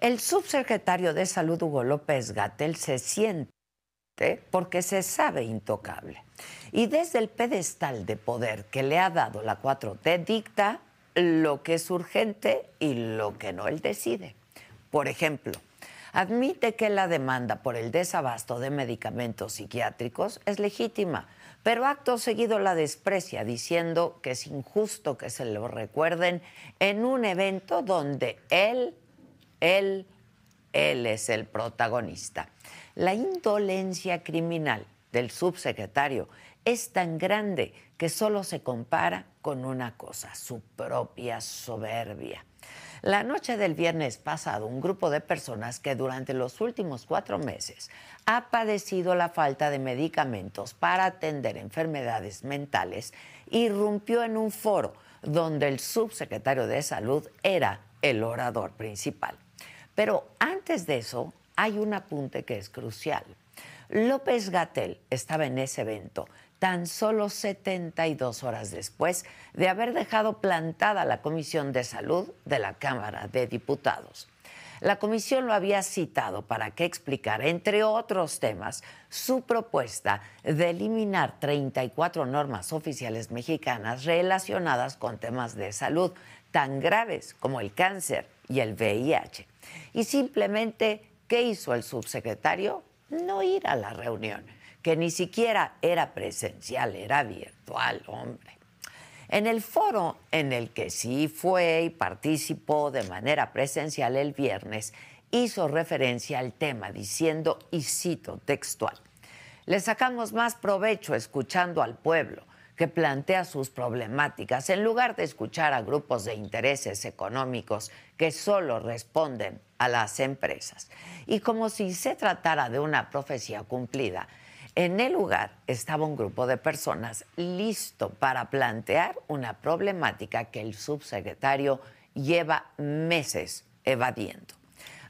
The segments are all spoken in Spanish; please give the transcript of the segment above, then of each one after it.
El subsecretario de Salud, Hugo López Gatel, se siente porque se sabe intocable. Y desde el pedestal de poder que le ha dado la 4T, dicta lo que es urgente y lo que no él decide. Por ejemplo, admite que la demanda por el desabasto de medicamentos psiquiátricos es legítima, pero acto seguido la desprecia diciendo que es injusto que se lo recuerden en un evento donde él, él, él es el protagonista. La indolencia criminal del subsecretario es tan grande que solo se compara con una cosa, su propia soberbia. La noche del viernes pasado, un grupo de personas que durante los últimos cuatro meses ha padecido la falta de medicamentos para atender enfermedades mentales irrumpió en un foro donde el subsecretario de Salud era el orador principal. Pero antes de eso, hay un apunte que es crucial. López Gatel estaba en ese evento tan solo 72 horas después de haber dejado plantada la Comisión de Salud de la Cámara de Diputados. La comisión lo había citado para que explicara, entre otros temas, su propuesta de eliminar 34 normas oficiales mexicanas relacionadas con temas de salud tan graves como el cáncer y el VIH. Y simplemente, ¿qué hizo el subsecretario? No ir a la reunión que ni siquiera era presencial, era virtual, hombre. En el foro en el que sí fue y participó de manera presencial el viernes, hizo referencia al tema diciendo, y cito textual, le sacamos más provecho escuchando al pueblo que plantea sus problemáticas en lugar de escuchar a grupos de intereses económicos que solo responden a las empresas. Y como si se tratara de una profecía cumplida, en el lugar estaba un grupo de personas listo para plantear una problemática que el subsecretario lleva meses evadiendo.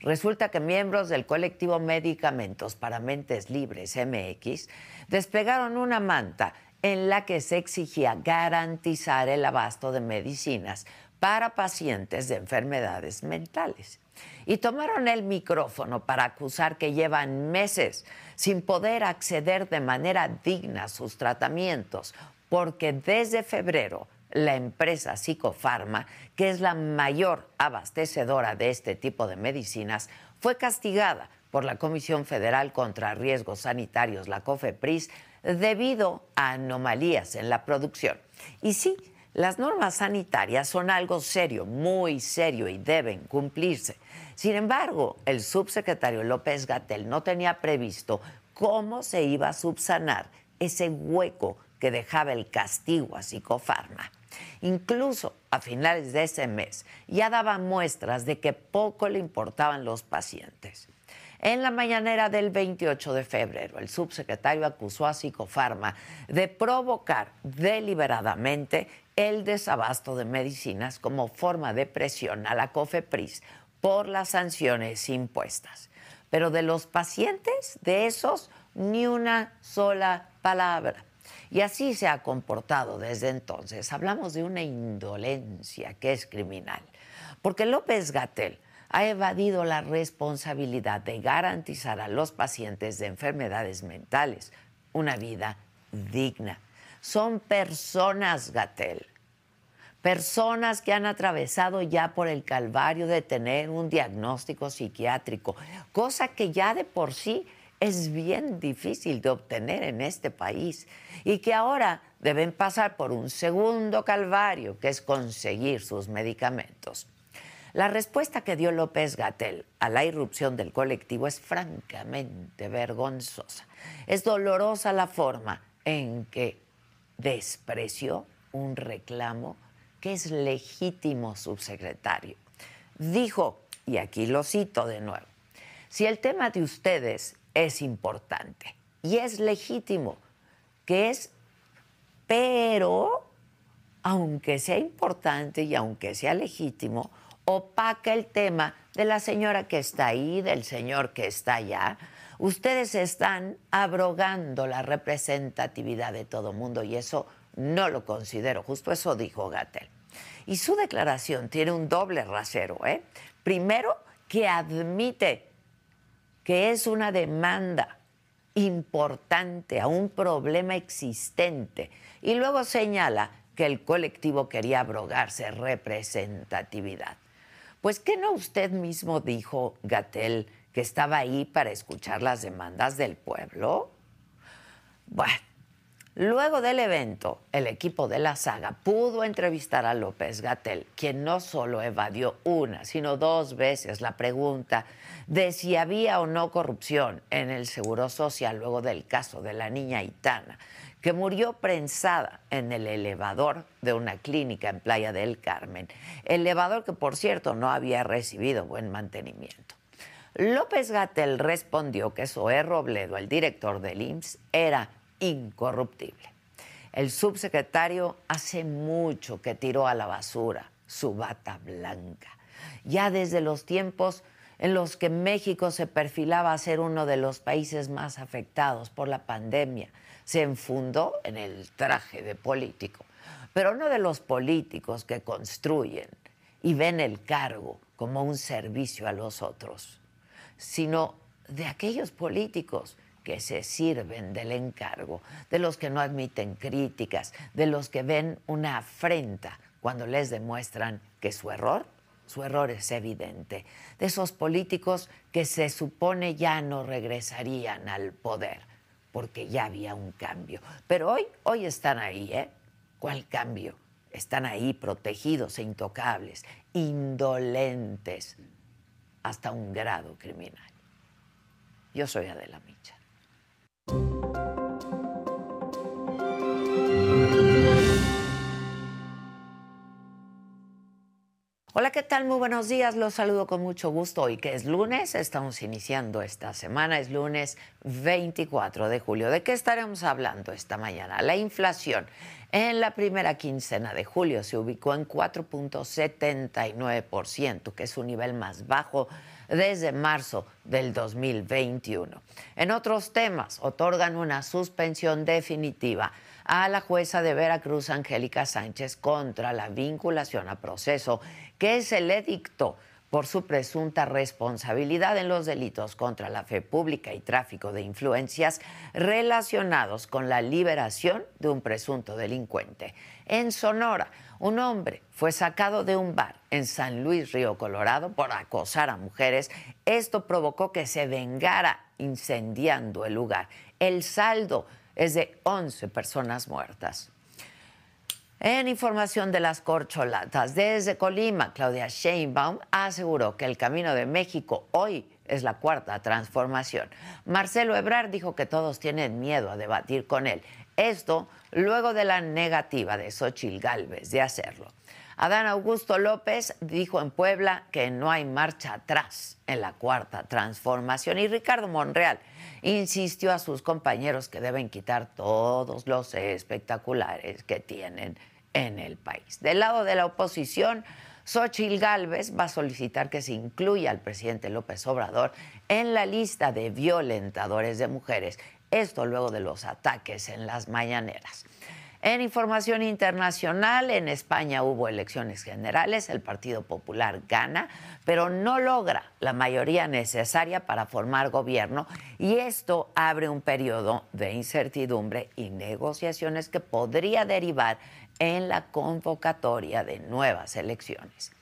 Resulta que miembros del colectivo Medicamentos para Mentes Libres MX desplegaron una manta en la que se exigía garantizar el abasto de medicinas para pacientes de enfermedades mentales. Y tomaron el micrófono para acusar que llevan meses sin poder acceder de manera digna a sus tratamientos, porque desde febrero la empresa Psicofarma, que es la mayor abastecedora de este tipo de medicinas, fue castigada por la Comisión Federal contra Riesgos Sanitarios, la COFEPRIS, debido a anomalías en la producción. Y sí, las normas sanitarias son algo serio, muy serio y deben cumplirse. Sin embargo, el subsecretario López Gatel no tenía previsto cómo se iba a subsanar ese hueco que dejaba el castigo a Psicofarma. Incluso a finales de ese mes ya daba muestras de que poco le importaban los pacientes. En la mañanera del 28 de febrero, el subsecretario acusó a Psicofarma de provocar deliberadamente el desabasto de medicinas como forma de presión a la COFEPRIS por las sanciones impuestas. Pero de los pacientes, de esos, ni una sola palabra. Y así se ha comportado desde entonces. Hablamos de una indolencia que es criminal. Porque López Gatel ha evadido la responsabilidad de garantizar a los pacientes de enfermedades mentales una vida digna. Son personas, Gatel, personas que han atravesado ya por el calvario de tener un diagnóstico psiquiátrico, cosa que ya de por sí es bien difícil de obtener en este país y que ahora deben pasar por un segundo calvario, que es conseguir sus medicamentos. La respuesta que dio López Gatel a la irrupción del colectivo es francamente vergonzosa. Es dolorosa la forma en que despreció un reclamo que es legítimo subsecretario. Dijo, y aquí lo cito de nuevo, si el tema de ustedes es importante y es legítimo, que es, pero, aunque sea importante y aunque sea legítimo, opaca el tema de la señora que está ahí, del señor que está allá. Ustedes están abrogando la representatividad de todo mundo y eso no lo considero. Justo eso dijo Gatel. Y su declaración tiene un doble rasero. ¿eh? Primero, que admite que es una demanda importante a un problema existente. Y luego señala que el colectivo quería abrogarse representatividad. Pues que no usted mismo dijo, Gatel, que estaba ahí para escuchar las demandas del pueblo. Bueno, luego del evento, el equipo de la saga pudo entrevistar a López Gatel, quien no solo evadió una, sino dos veces la pregunta de si había o no corrupción en el Seguro Social luego del caso de la niña Itana, que murió prensada en el elevador de una clínica en Playa del Carmen. Elevador que, por cierto, no había recibido buen mantenimiento. López Gatel respondió que Zoé Robledo, el director del IMSS, era incorruptible. El subsecretario hace mucho que tiró a la basura su bata blanca. Ya desde los tiempos en los que México se perfilaba a ser uno de los países más afectados por la pandemia, se enfundó en el traje de político, pero no de los políticos que construyen y ven el cargo como un servicio a los otros sino de aquellos políticos que se sirven del encargo, de los que no admiten críticas, de los que ven una afrenta cuando les demuestran que su error, su error es evidente, de esos políticos que se supone ya no regresarían al poder, porque ya había un cambio. Pero hoy, hoy están ahí, ¿eh? ¿Cuál cambio? Están ahí protegidos e intocables, indolentes, hasta un grado criminal. Yo soy Adela Micha. Hola, ¿qué tal? Muy buenos días. Los saludo con mucho gusto. Hoy que es lunes, estamos iniciando esta semana, es lunes 24 de julio. ¿De qué estaremos hablando esta mañana? La inflación en la primera quincena de julio se ubicó en 4.79%, que es su nivel más bajo desde marzo del 2021. En otros temas, otorgan una suspensión definitiva a la jueza de Veracruz, Angélica Sánchez, contra la vinculación a proceso que se le dictó por su presunta responsabilidad en los delitos contra la fe pública y tráfico de influencias relacionados con la liberación de un presunto delincuente. En Sonora, un hombre fue sacado de un bar en San Luis Río Colorado por acosar a mujeres. Esto provocó que se vengara incendiando el lugar. El saldo es de 11 personas muertas. En información de las corcholatas, desde Colima, Claudia Sheinbaum aseguró que el camino de México hoy es la cuarta transformación. Marcelo Ebrard dijo que todos tienen miedo a debatir con él. Esto luego de la negativa de Xochil Gálvez de hacerlo. Adán Augusto López dijo en Puebla que no hay marcha atrás en la cuarta transformación y Ricardo Monreal insistió a sus compañeros que deben quitar todos los espectaculares que tienen en el país. Del lado de la oposición, Xochil Gálvez va a solicitar que se incluya al presidente López Obrador en la lista de violentadores de mujeres. Esto luego de los ataques en las mañaneras. En información internacional, en España hubo elecciones generales, el Partido Popular gana, pero no logra la mayoría necesaria para formar gobierno y esto abre un periodo de incertidumbre y negociaciones que podría derivar en la convocatoria de nuevas elecciones.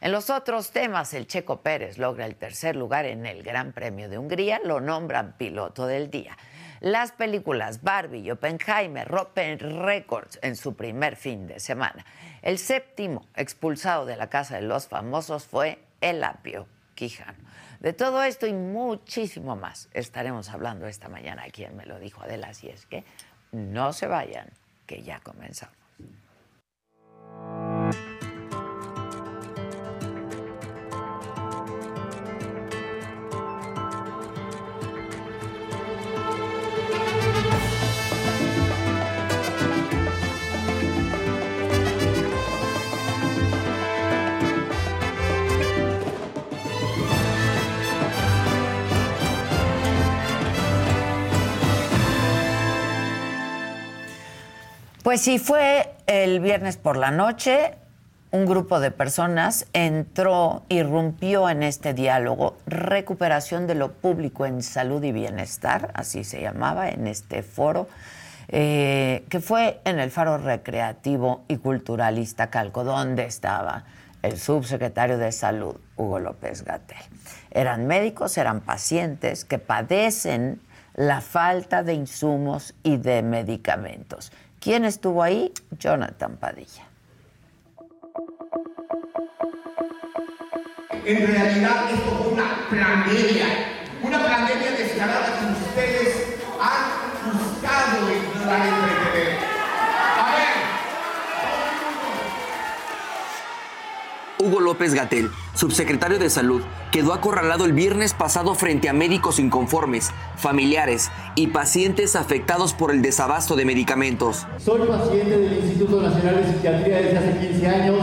En los otros temas, el Checo Pérez logra el tercer lugar en el Gran Premio de Hungría, lo nombran piloto del día. Las películas Barbie y Oppenheimer rompen récords en su primer fin de semana. El séptimo expulsado de la Casa de los Famosos fue el apio Quijano. De todo esto y muchísimo más estaremos hablando esta mañana. Quien me lo dijo Adela, así es que no se vayan, que ya comenzamos. Pues sí, fue el viernes por la noche, un grupo de personas entró, irrumpió en este diálogo, recuperación de lo público en salud y bienestar, así se llamaba, en este foro, eh, que fue en el Faro Recreativo y Culturalista Calco, donde estaba el subsecretario de Salud, Hugo López Gatel. Eran médicos, eran pacientes que padecen la falta de insumos y de medicamentos. ¿Quién estuvo ahí? Jonathan Padilla. En realidad esto fue una pandemia, una pandemia descarada que ustedes han buscado ignorar y pretender. Hugo López Gatel, subsecretario de Salud, quedó acorralado el viernes pasado frente a médicos inconformes, familiares y pacientes afectados por el desabasto de medicamentos. Soy paciente del Instituto Nacional de Psiquiatría desde hace 15 años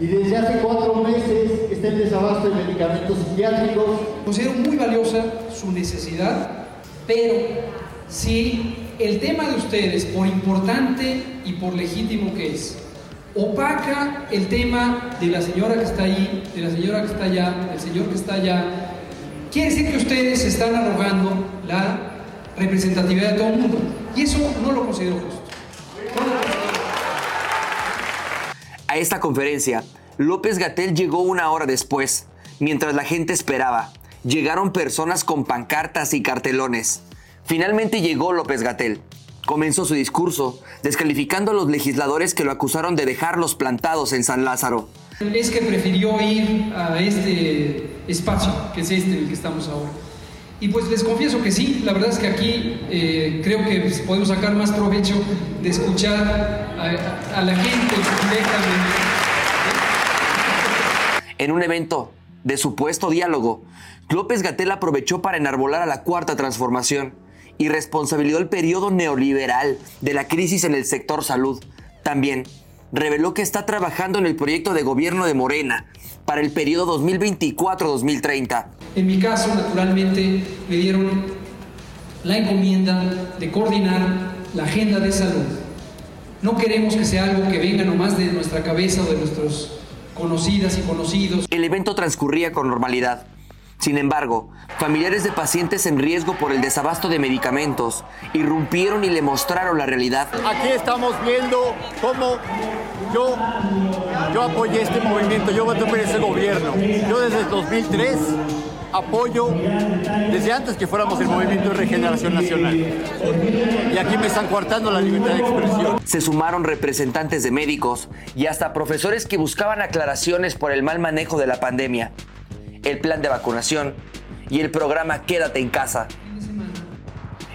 y desde hace cuatro meses está en desabasto de medicamentos psiquiátricos. Considero muy valiosa su necesidad, pero si el tema de ustedes, por importante y por legítimo que es, opaca el tema de la señora que está ahí, de la señora que está allá, del señor que está allá, quiere decir que ustedes están arrogando la representatividad de todo el mundo. Y eso no lo considero. A esta conferencia, López Gatel llegó una hora después, mientras la gente esperaba. Llegaron personas con pancartas y cartelones. Finalmente llegó López Gatel. Comenzó su discurso, descalificando a los legisladores que lo acusaron de dejarlos plantados en San Lázaro. Es que prefirió ir a este espacio, que es este en el que estamos ahora. Y pues les confieso que sí, la verdad es que aquí eh, creo que podemos sacar más provecho de escuchar a, a la gente directamente. En un evento de supuesto diálogo, López Gatel aprovechó para enarbolar a la cuarta transformación y responsabilizó el periodo neoliberal de la crisis en el sector salud. También reveló que está trabajando en el proyecto de gobierno de Morena para el periodo 2024-2030. En mi caso, naturalmente, me dieron la encomienda de coordinar la agenda de salud. No queremos que sea algo que venga nomás de nuestra cabeza o de nuestros conocidas y conocidos. El evento transcurría con normalidad. Sin embargo, familiares de pacientes en riesgo por el desabasto de medicamentos irrumpieron y le mostraron la realidad. Aquí estamos viendo cómo yo, yo apoyé este movimiento, yo voté por ese gobierno. Yo desde el 2003 apoyo desde antes que fuéramos el movimiento de regeneración nacional. Y aquí me están coartando la libertad de expresión. Se sumaron representantes de médicos y hasta profesores que buscaban aclaraciones por el mal manejo de la pandemia, el plan de vacunación y el programa Quédate en casa.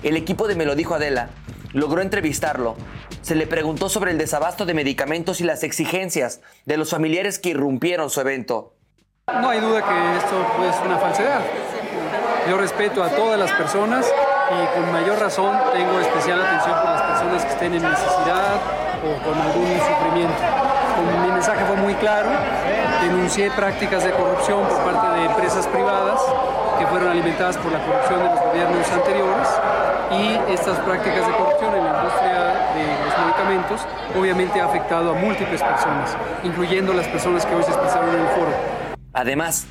El equipo de Me lo dijo Adela logró entrevistarlo. Se le preguntó sobre el desabasto de medicamentos y las exigencias de los familiares que irrumpieron su evento. No hay duda que esto es una falsedad. Yo respeto a todas las personas y con mayor razón tengo especial atención por las personas que estén en necesidad o con algún sufrimiento. Mi mensaje fue muy claro, denuncié prácticas de corrupción por parte de empresas privadas que fueron alimentadas por la corrupción de los gobiernos anteriores y estas prácticas de corrupción en la industria de los medicamentos obviamente ha afectado a múltiples personas, incluyendo las personas que hoy se expresaron en el foro. Además,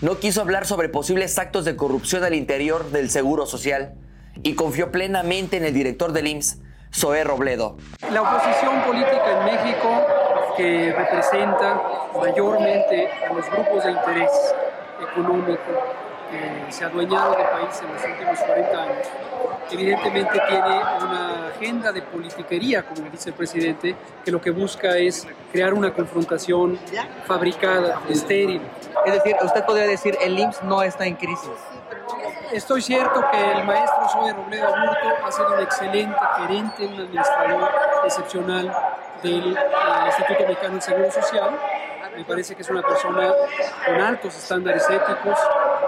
no quiso hablar sobre posibles actos de corrupción al interior del Seguro Social y confió plenamente en el director del IMSS, Zoé Robledo. La oposición política en México que representa mayormente a los grupos de interés económico que se adueñaron del país en los últimos 40 años, evidentemente tiene una agenda de politiquería, como le dice el presidente, que lo que busca es crear una confrontación fabricada, estéril. Es decir, usted podría decir el IMSS no está en crisis. Estoy cierto que el maestro Zoe Robledo Aburto ha sido un excelente gerente, un administrador excepcional del Instituto Mexicano del Seguro Social. Me parece que es una persona con altos estándares éticos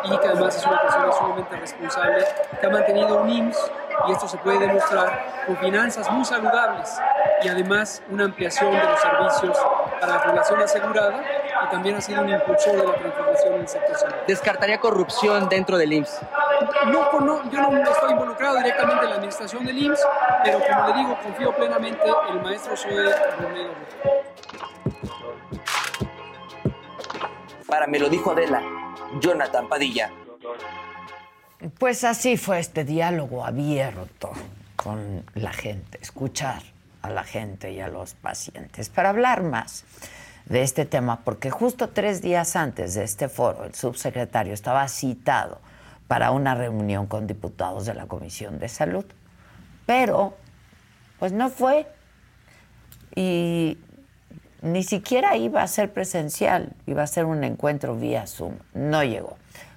y que además es una persona sumamente responsable, que ha mantenido un IMSS y esto se puede demostrar con finanzas muy saludables y además una ampliación de los servicios para la población asegurada y también ha sido un impulsor de la transformación en el sector salud. ¿Descartaría corrupción dentro del IMSS? No, no, yo no estoy involucrado directamente en la administración del IMSS, pero como le digo, confío plenamente en el maestro Zoe Romero. Para Me lo dijo Adela, Jonathan Padilla. Pues así fue este diálogo abierto con la gente, escuchar a la gente y a los pacientes para hablar más de este tema, porque justo tres días antes de este foro el subsecretario estaba citado para una reunión con diputados de la Comisión de Salud, pero pues no fue y ni siquiera iba a ser presencial, iba a ser un encuentro vía Zoom, no llegó.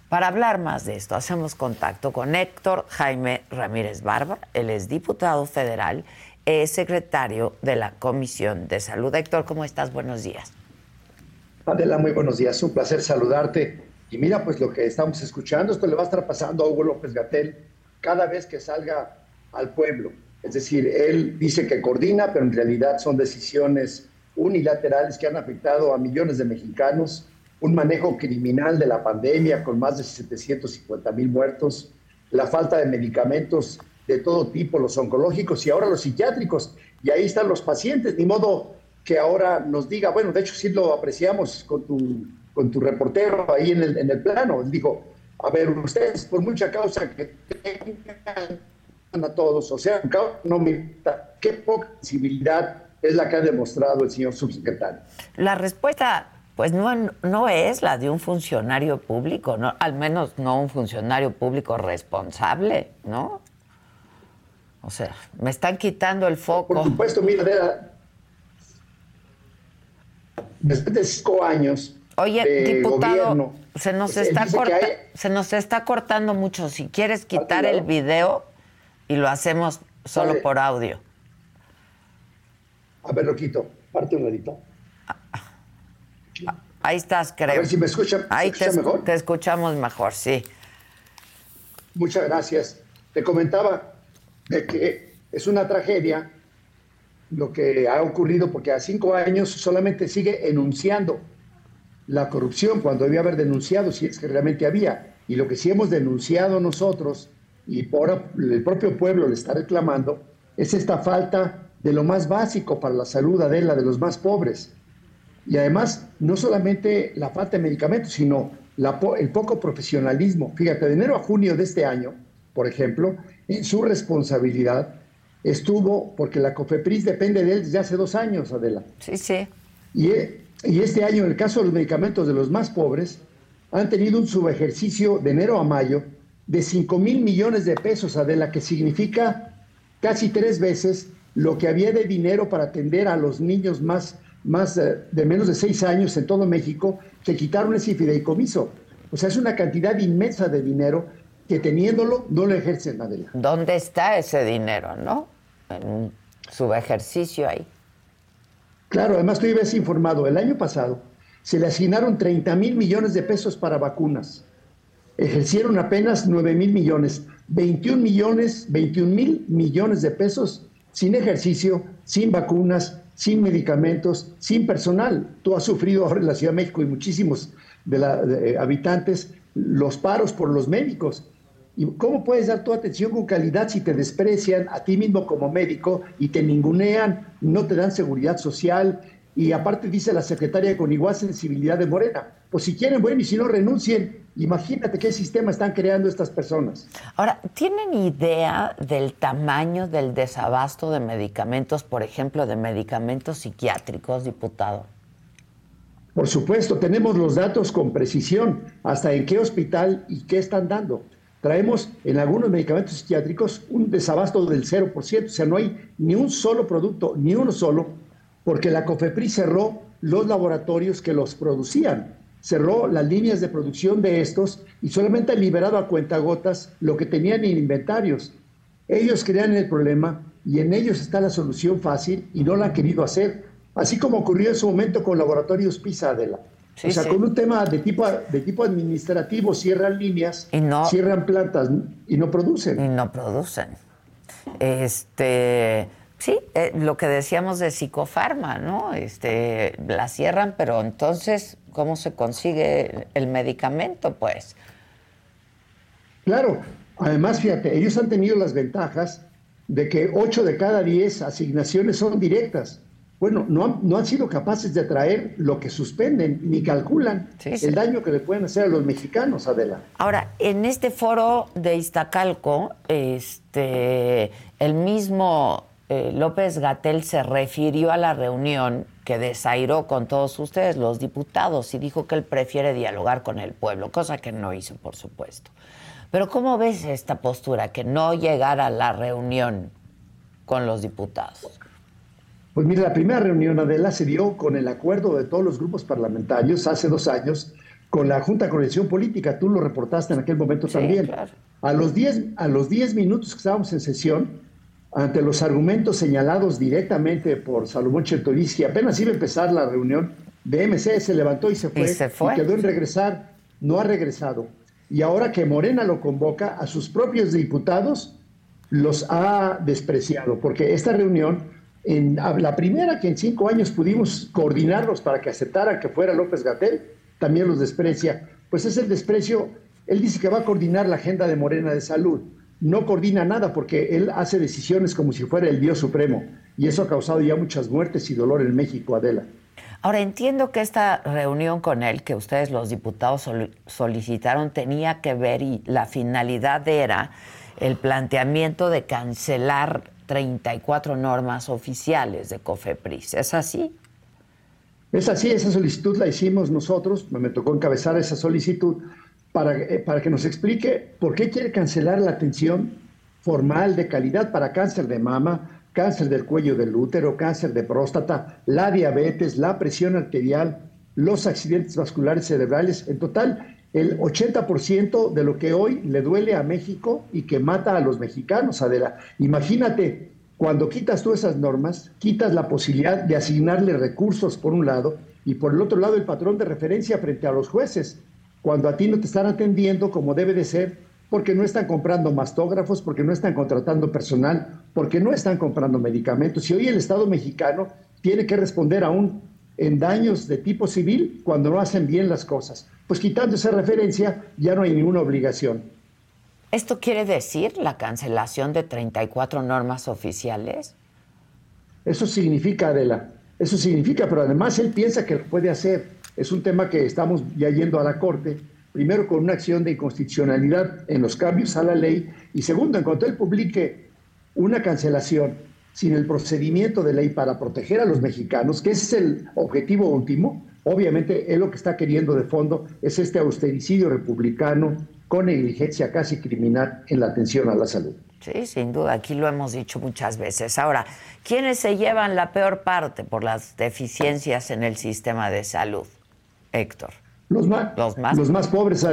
Para hablar más de esto, hacemos contacto con Héctor Jaime Ramírez Barba, él es diputado federal, es secretario de la Comisión de Salud. Héctor, ¿cómo estás? Buenos días. Adela, muy buenos días, un placer saludarte. Y mira, pues lo que estamos escuchando, esto le va a estar pasando a Hugo López Gatel cada vez que salga al pueblo. Es decir, él dice que coordina, pero en realidad son decisiones unilaterales que han afectado a millones de mexicanos un manejo criminal de la pandemia con más de 750 mil muertos, la falta de medicamentos de todo tipo, los oncológicos y ahora los psiquiátricos. Y ahí están los pacientes, ni modo que ahora nos diga, bueno, de hecho sí lo apreciamos con tu, con tu reportero ahí en el, en el plano. Dijo, a ver, ustedes por mucha causa que tengan a todos, o sea, no me qué poca sensibilidad es la que ha demostrado el señor subsecretario. La respuesta pues no, no es la de un funcionario público, no, al menos no un funcionario público responsable, ¿no? O sea, me están quitando el foco. Por supuesto, mira, después de cinco años. Oye, diputado, se nos está se nos está cortando mucho. Si quieres quitar el video y lo hacemos solo por audio. A ver, lo quito. Parte un ladito. Ahí estás, creo. A ver si me escuchan. Ahí te, mejor? te escuchamos mejor, sí. Muchas gracias. Te comentaba de que es una tragedia lo que ha ocurrido porque a cinco años solamente sigue enunciando la corrupción cuando debía haber denunciado si es que realmente había. Y lo que sí hemos denunciado nosotros y por el propio pueblo le está reclamando es esta falta de lo más básico para la salud, Adela, de los más pobres. Y además, no solamente la falta de medicamentos, sino el poco profesionalismo. Fíjate, de enero a junio de este año, por ejemplo, en su responsabilidad estuvo, porque la COFEPRIS depende de él desde hace dos años, Adela. Sí, sí. Y, y este año, en el caso de los medicamentos de los más pobres, han tenido un subejercicio de enero a mayo de 5 mil millones de pesos, Adela, que significa casi tres veces lo que había de dinero para atender a los niños más más eh, de menos de seis años en todo México que quitaron ese fideicomiso. O sea, es una cantidad inmensa de dinero que teniéndolo no lo ejercen, Adela. ¿Dónde está ese dinero, no? En su ejercicio ahí. Claro, además tú ibas informado, el año pasado se le asignaron 30 mil millones de pesos para vacunas. Ejercieron apenas 9 mil millones, 21 millones, 21 mil millones de pesos sin ejercicio, sin vacunas, sin medicamentos, sin personal. Tú has sufrido ahora en la Ciudad de México y muchísimos de los eh, habitantes los paros por los médicos. ¿Y cómo puedes dar tu atención con calidad si te desprecian a ti mismo como médico y te ningunean, no te dan seguridad social? Y aparte dice la secretaria con igual sensibilidad de Morena, pues si quieren, bueno, y si no renuncien, Imagínate qué sistema están creando estas personas. Ahora, ¿tienen idea del tamaño del desabasto de medicamentos, por ejemplo, de medicamentos psiquiátricos, diputado? Por supuesto, tenemos los datos con precisión, hasta en qué hospital y qué están dando. Traemos en algunos medicamentos psiquiátricos un desabasto del 0%, o sea, no hay ni un solo producto, ni uno solo, porque la COFEPRI cerró los laboratorios que los producían cerró las líneas de producción de estos y solamente ha liberado a cuentagotas lo que tenían en inventarios. Ellos crean el problema y en ellos está la solución fácil y no la han querido hacer, así como ocurrió en su momento con Laboratorios PISA Adela. O sea, con un tema de tipo, de tipo administrativo cierran líneas, cierran plantas y no producen. Y no producen. Este, sí, eh, lo que decíamos de psicofarma, ¿no? Este, la cierran, pero entonces cómo se consigue el medicamento, pues. Claro, además, fíjate, ellos han tenido las ventajas de que 8 de cada 10 asignaciones son directas. Bueno, no han, no han sido capaces de atraer lo que suspenden ni calculan el daño que le pueden hacer a los mexicanos, Adela. Ahora, en este foro de Iztacalco, este, el mismo eh, López Gatel se refirió a la reunión que desairó con todos ustedes, los diputados, y dijo que él prefiere dialogar con el pueblo, cosa que no hizo, por supuesto. Pero ¿cómo ves esta postura, que no llegara a la reunión con los diputados? Pues mira, la primera reunión, Adela, se dio con el acuerdo de todos los grupos parlamentarios hace dos años con la Junta de Coordinación Política. Tú lo reportaste en aquel momento también. A los 10 a los diez minutos que estábamos en sesión, ante los argumentos señalados directamente por Salomón Chertovisky, apenas iba a empezar la reunión de MC, se levantó y se fue. Y, se fue. y quedó en regresar. No ha regresado. Y ahora que Morena lo convoca, a sus propios diputados los ha despreciado, porque esta reunión en la primera que en cinco años pudimos coordinarlos para que aceptaran que fuera López Gatel, también los desprecia. Pues es el desprecio, él dice que va a coordinar la agenda de Morena de Salud. No coordina nada porque él hace decisiones como si fuera el Dios Supremo. Y eso ha causado ya muchas muertes y dolor en México, Adela. Ahora entiendo que esta reunión con él, que ustedes los diputados solicitaron, tenía que ver y la finalidad era el planteamiento de cancelar 34 normas oficiales de COFEPRIS. ¿Es así? Es así, esa solicitud la hicimos nosotros, me tocó encabezar esa solicitud para, eh, para que nos explique por qué quiere cancelar la atención formal de calidad para cáncer de mama, cáncer del cuello del útero, cáncer de próstata, la diabetes, la presión arterial, los accidentes vasculares cerebrales. En total, el 80% de lo que hoy le duele a México y que mata a los mexicanos, Adela. Imagínate, cuando quitas tú esas normas, quitas la posibilidad de asignarle recursos por un lado y por el otro lado el patrón de referencia frente a los jueces, cuando a ti no te están atendiendo como debe de ser, porque no están comprando mastógrafos, porque no están contratando personal, porque no están comprando medicamentos. Y hoy el Estado mexicano tiene que responder aún en daños de tipo civil cuando no hacen bien las cosas pues quitando esa referencia ya no hay ninguna obligación. ¿Esto quiere decir la cancelación de 34 normas oficiales? Eso significa, Adela, eso significa, pero además él piensa que lo puede hacer. Es un tema que estamos ya yendo a la Corte, primero con una acción de inconstitucionalidad en los cambios a la ley, y segundo, en cuanto él publique una cancelación sin el procedimiento de ley para proteger a los mexicanos, que ese es el objetivo último, Obviamente, él lo que está queriendo de fondo es este austericidio republicano con negligencia casi criminal en la atención a la salud. Sí, sin duda, aquí lo hemos dicho muchas veces. Ahora, ¿quiénes se llevan la peor parte por las deficiencias en el sistema de salud, Héctor? Los más, los más, los más pobres,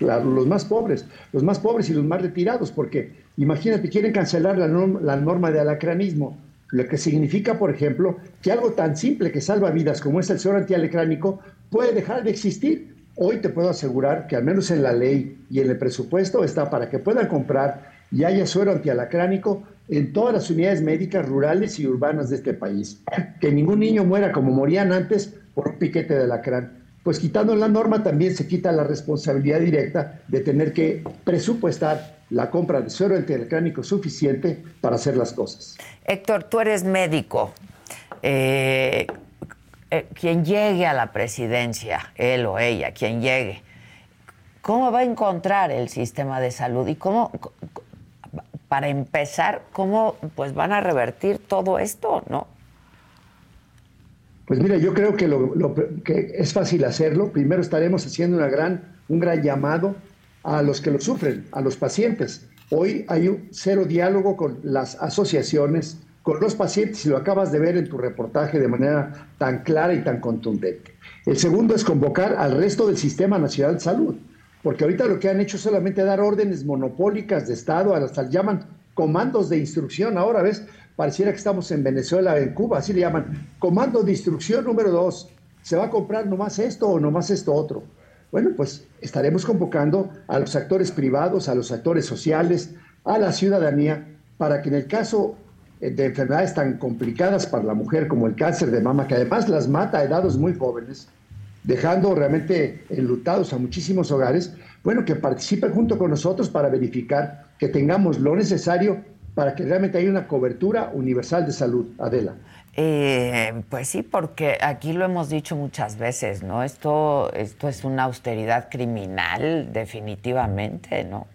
los más pobres, los más pobres y los más retirados, porque imagínate, quieren cancelar la norma de alacranismo lo que significa, por ejemplo, que algo tan simple que salva vidas como es el suero antialecránico puede dejar de existir. Hoy te puedo asegurar que al menos en la ley y en el presupuesto está para que puedan comprar y haya suero antialacránico en todas las unidades médicas rurales y urbanas de este país. Que ningún niño muera como morían antes por un piquete de alacrán. Pues quitando la norma también se quita la responsabilidad directa de tener que presupuestar la compra de suero antialacránico suficiente para hacer las cosas. Héctor, tú eres médico. Eh, eh, quien llegue a la presidencia, él o ella, quien llegue, ¿cómo va a encontrar el sistema de salud y cómo, para empezar, cómo pues van a revertir todo esto, no? Pues mira, yo creo que, lo, que es fácil hacerlo. Primero estaremos haciendo una gran, un gran llamado a los que lo sufren, a los pacientes. Hoy hay un cero diálogo con las asociaciones, con los pacientes, y lo acabas de ver en tu reportaje de manera tan clara y tan contundente. El segundo es convocar al resto del Sistema Nacional de Salud, porque ahorita lo que han hecho es solamente dar órdenes monopólicas de Estado, hasta llaman comandos de instrucción. Ahora ves, pareciera que estamos en Venezuela, en Cuba, así le llaman, comando de instrucción número dos. Se va a comprar nomás esto o nomás esto otro. Bueno, pues estaremos convocando a los actores privados, a los actores sociales, a la ciudadanía, para que en el caso eh, de enfermedades tan complicadas para la mujer como el cáncer de mama, que además las mata a edades muy jóvenes, dejando realmente enlutados a muchísimos hogares, bueno, que participen junto con nosotros para verificar que tengamos lo necesario para que realmente haya una cobertura universal de salud. Adela. Eh, pues sí, porque aquí lo hemos dicho muchas veces, ¿no? Esto, esto es una austeridad criminal, definitivamente, ¿no?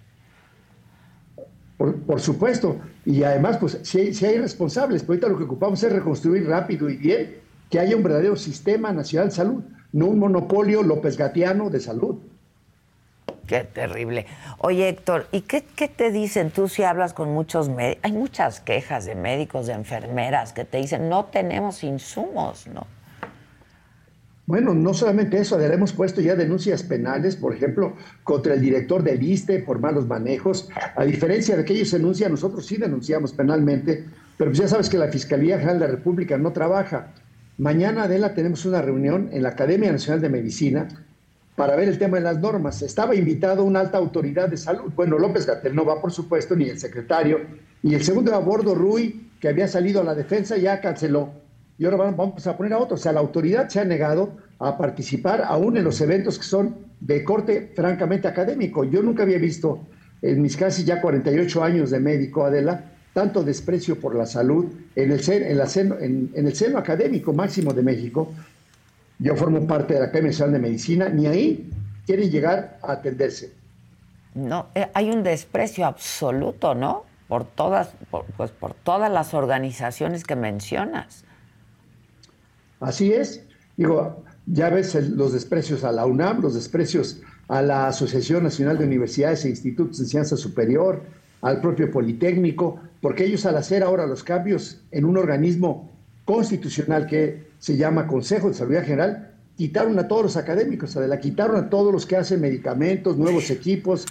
Por, supuesto. Y además, pues, si hay, responsables, pues ahorita lo que ocupamos es reconstruir rápido y bien que haya un verdadero sistema nacional de salud, no un monopolio López Gatiano de salud. Qué terrible. Oye, Héctor, ¿y qué, te dicen tú si hablas con muchos médicos? Hay muchas quejas de médicos, de enfermeras que te dicen, no tenemos insumos, ¿no? Bueno, no solamente eso, hemos puesto ya denuncias penales, por ejemplo, contra el director del ISTE por malos manejos. A diferencia de que ellos denuncian, nosotros sí denunciamos penalmente, pero pues ya sabes que la Fiscalía General de la República no trabaja. Mañana, Adela, tenemos una reunión en la Academia Nacional de Medicina para ver el tema de las normas. Estaba invitado una alta autoridad de salud. Bueno, López Gatel no va, por supuesto, ni el secretario. Y el segundo a bordo, Rui, que había salido a la defensa, ya canceló. Y ahora vamos a poner a otro. O sea, la autoridad se ha negado a participar aún en los eventos que son de corte francamente académico. Yo nunca había visto en mis casi ya 48 años de médico, Adela, tanto desprecio por la salud en el, en, en el seno académico máximo de México yo formo parte de la Academia Nacional de Medicina, ni ahí quieren llegar a atenderse. No, eh, hay un desprecio absoluto, ¿no? Por todas, pues por todas las organizaciones que mencionas. Así es. Digo, ya ves los desprecios a la UNAM, los desprecios a la Asociación Nacional de Universidades e Institutos de Enseñanza Superior, al propio Politécnico, porque ellos al hacer ahora los cambios en un organismo constitucional que se llama Consejo de Salud General, quitaron a todos los académicos, la quitaron a todos los que hacen medicamentos, nuevos equipos,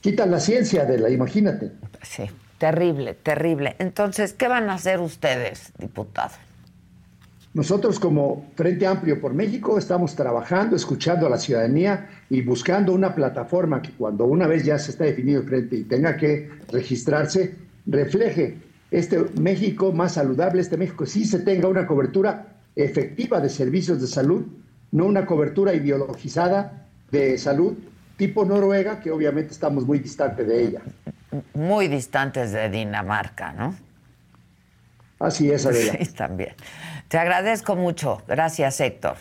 quitan la ciencia de la, imagínate. Sí, terrible, terrible. Entonces, ¿qué van a hacer ustedes, diputado? Nosotros como Frente Amplio por México estamos trabajando, escuchando a la ciudadanía y buscando una plataforma que cuando una vez ya se está definido el frente y tenga que registrarse, refleje este México más saludable, este México sí se tenga una cobertura efectiva de servicios de salud, no una cobertura ideologizada de salud tipo Noruega, que obviamente estamos muy distantes de ella. Muy distantes de Dinamarca, ¿no? Así es, Adela. Sí, también. Te agradezco mucho. Gracias, Héctor.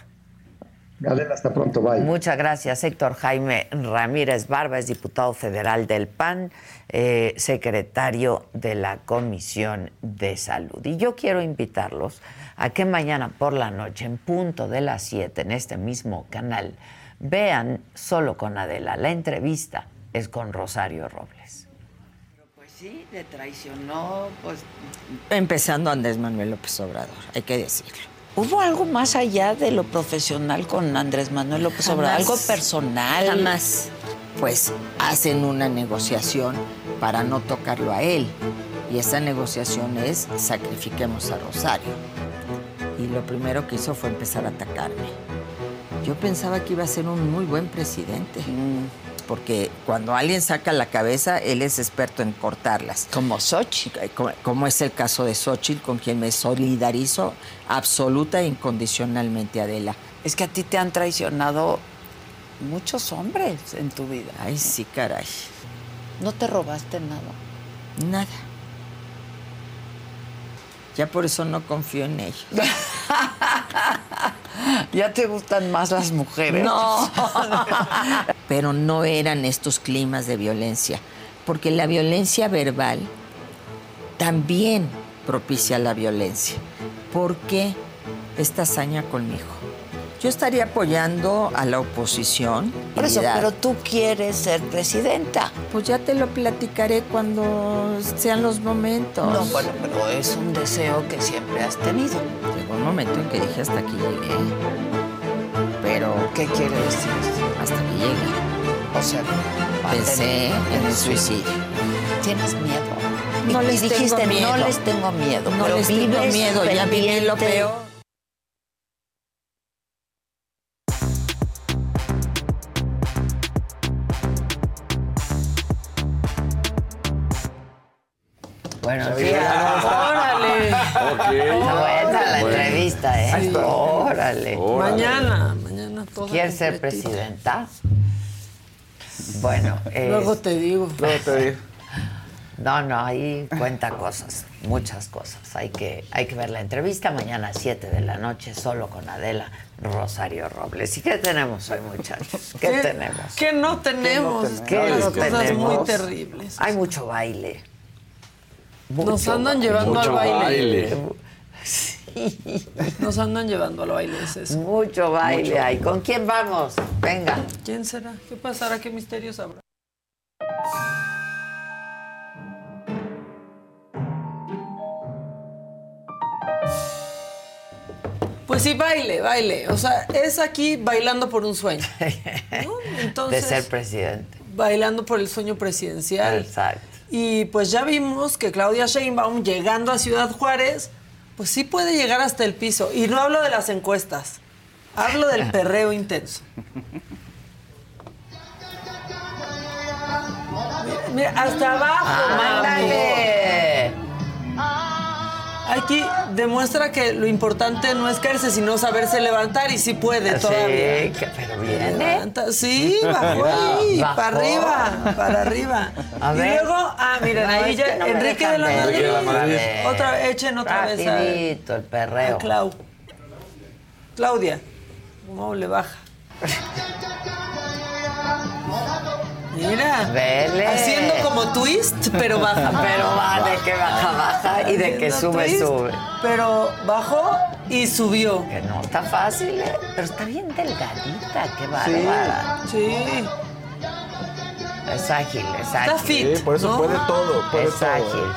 Adela, hasta pronto, bye. Muchas gracias, Héctor Jaime Ramírez Barba, es diputado federal del PAN, eh, secretario de la Comisión de Salud. Y yo quiero invitarlos a que mañana por la noche, en punto de las 7, en este mismo canal, vean solo con Adela. La entrevista es con Rosario Robles. Pues sí, le traicionó, pues empezando Andrés Manuel López Obrador, hay que decirlo. ¿Hubo algo más allá de lo profesional con Andrés Manuel López Obrador? ¿Algo personal? Jamás. Pues hacen una negociación para no tocarlo a él. Y esa negociación es sacrifiquemos a Rosario y lo primero que hizo fue empezar a atacarme. Yo pensaba que iba a ser un muy buen presidente, porque cuando alguien saca la cabeza, él es experto en cortarlas. Como Xochitl. Como, es el caso de Xochitl, con quien me solidarizo absoluta e incondicionalmente, Adela. Es que a ti te han traicionado muchos hombres en tu vida. Ay, sí, caray. ¿No te robaste nada? Nada. Ya por eso no confío en ellos. ya te gustan más las mujeres. No. Pero no eran estos climas de violencia, porque la violencia verbal también propicia la violencia. ¿Por qué esta hazaña conmigo? Yo estaría apoyando a la oposición. Por eso, pero tú quieres ser presidenta. Pues ya te lo platicaré cuando sean los momentos. No, bueno, pero es un deseo que siempre has tenido. Llegó un momento en que dije hasta aquí llegué. Pero. ¿Qué quiere decir Hasta que llegué. O sea, pensé en el suicidio. ¿Tienes miedo? No les dijiste, tengo miedo. No les tengo miedo. No les tengo miedo, ya viví lo peor. Órale. Mañana, mañana todo. ¿Quieres ser presidenta? Bueno. Luego te digo. Luego te digo. No, no, ahí cuenta cosas, muchas cosas. Hay que, hay que ver la entrevista mañana a 7 de la noche, solo con Adela Rosario Robles. ¿Y qué tenemos hoy, muchachos? ¿Qué, tenemos? Que no tenemos. ¿Qué no cosas tenemos? muy terribles. Hay mucho baile. Nos andan baile. llevando al baile. baile. Nos andan llevando al baile, es eso. Mucho baile hay. ¿Con quién vamos? Venga. ¿Quién será? ¿Qué pasará? ¿Qué misterios habrá? Pues sí, baile, baile. O sea, es aquí bailando por un sueño. ¿no? Entonces, de ser presidente. bailando por el sueño presidencial. Exacto. Y pues ya vimos que Claudia Sheinbaum llegando a Ciudad Juárez, pues sí puede llegar hasta el piso. Y no hablo de las encuestas, hablo del perreo intenso. Mira, hasta abajo, mami. ¡Ándale! Aquí demuestra que lo importante no es caerse, sino saberse levantar y sí puede todavía. Sí, pero viene. Levanta- Sí, bajó ahí, Bajó. para arriba, para arriba. A y luego, ah, miren, ahí ya no Enrique de la. Madrid. De la Madrid. Otra vez, echen otra vez a, Rapidito, el perreo. a Clau. Claudia, ¿cómo le baja? Mira, Vele. haciendo como twist, pero baja. Pero va de que baja, baja y de que sube, twist, sube. Pero bajó y subió. Que no está fácil, ¿eh? Pero está bien delgadita, qué bárbara. Sí, Es ágil, es ágil. está fit. Sí, por eso ¿no? puede todo, puede Es todo. ágil.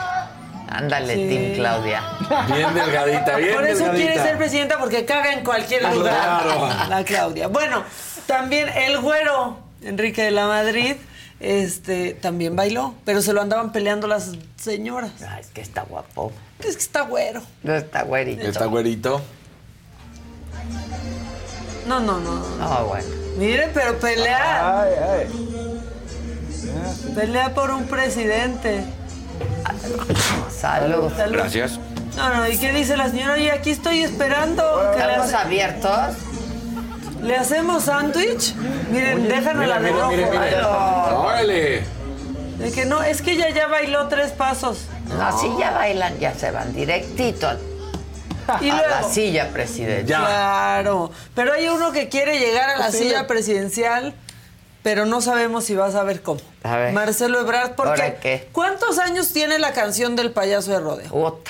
Ándale, Sí. Team Claudia. Bien delgadita, bien Por eso delgadita. quiere ser presidenta porque caga en cualquier lugar. claro. La Claudia. Bueno, también el güero, Enrique de la Madrid, este, también bailó, pero se lo andaban peleando las señoras. Ah, es que está guapo. Es que está güero. No está güerito. Está güerito. No, no, no. no. No, bueno. Miren, pero pelea. Ay, ay. Pelea por un presidente. Salud. Salud. Gracias. No, no, ¿y qué dice la señora? Oye, aquí estoy esperando. que le, ¿Estamos abiertos? ¿Le hacemos sándwich? Miren, déjanos la de mira, rojo. mira, mira. Ay, Órale. De que no, es que ella ya bailó tres pasos. No, si ya bailan, ya se van directito a, Y a la silla presidencial. Claro. Pero hay uno que quiere llegar a la silla presidencial, pero no sabemos si va a saber cómo. A ver. Marcelo Ebrard, porque ¿Ahora qué? ¿cuántos años tiene la canción del payaso de rodeo? Como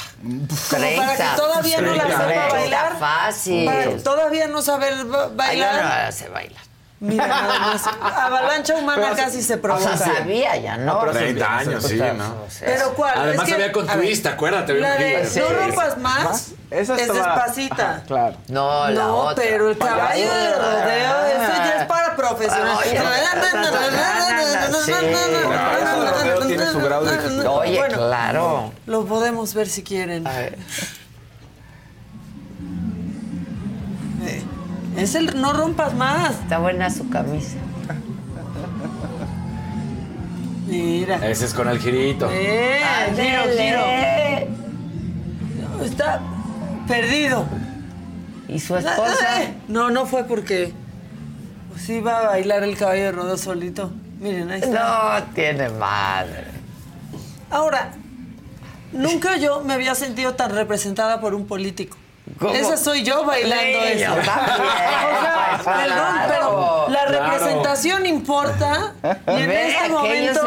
para que todavía no la sepa 30, bailar. fácil. Para todavía no saber ba- Ay, no, bailar. no, se baila. Mira, nada más. Avalancha humana Pero- casi se O provoca. sea, sabía ya, ¿no? pero 30 años, sí, ¿no? O Pero ¿cuál? Además Es que- había con a ver, twist, acuérdate, La de clip. No Sí. rompas más Esa es despacita. Ajá, claro. No, la No, otra. pero el caballo de rodeo, ese ya es para profesionales. Oye, sí. El payaso de rodeo tiene su grado de dificultad. Oye, Bueno, claro. Lo podemos ver si quieren. A ver. Eh, Es el no rompas más. Está buena su camisa. Mira. Ese es con el girito. Eh, giro, giro. Está perdido. ¿Y su esposa? No, no fue porque pues iba a bailar el caballo de rodeo solito. Miren, ahí está. No tiene madre. Ahora, nunca yo me había sentido tan representada por un político. ¿Cómo? Esa soy yo bailando Sí, eso. yo también, O sea, perdón, pero la Claro. representación importa. Y en Ve, este momento. se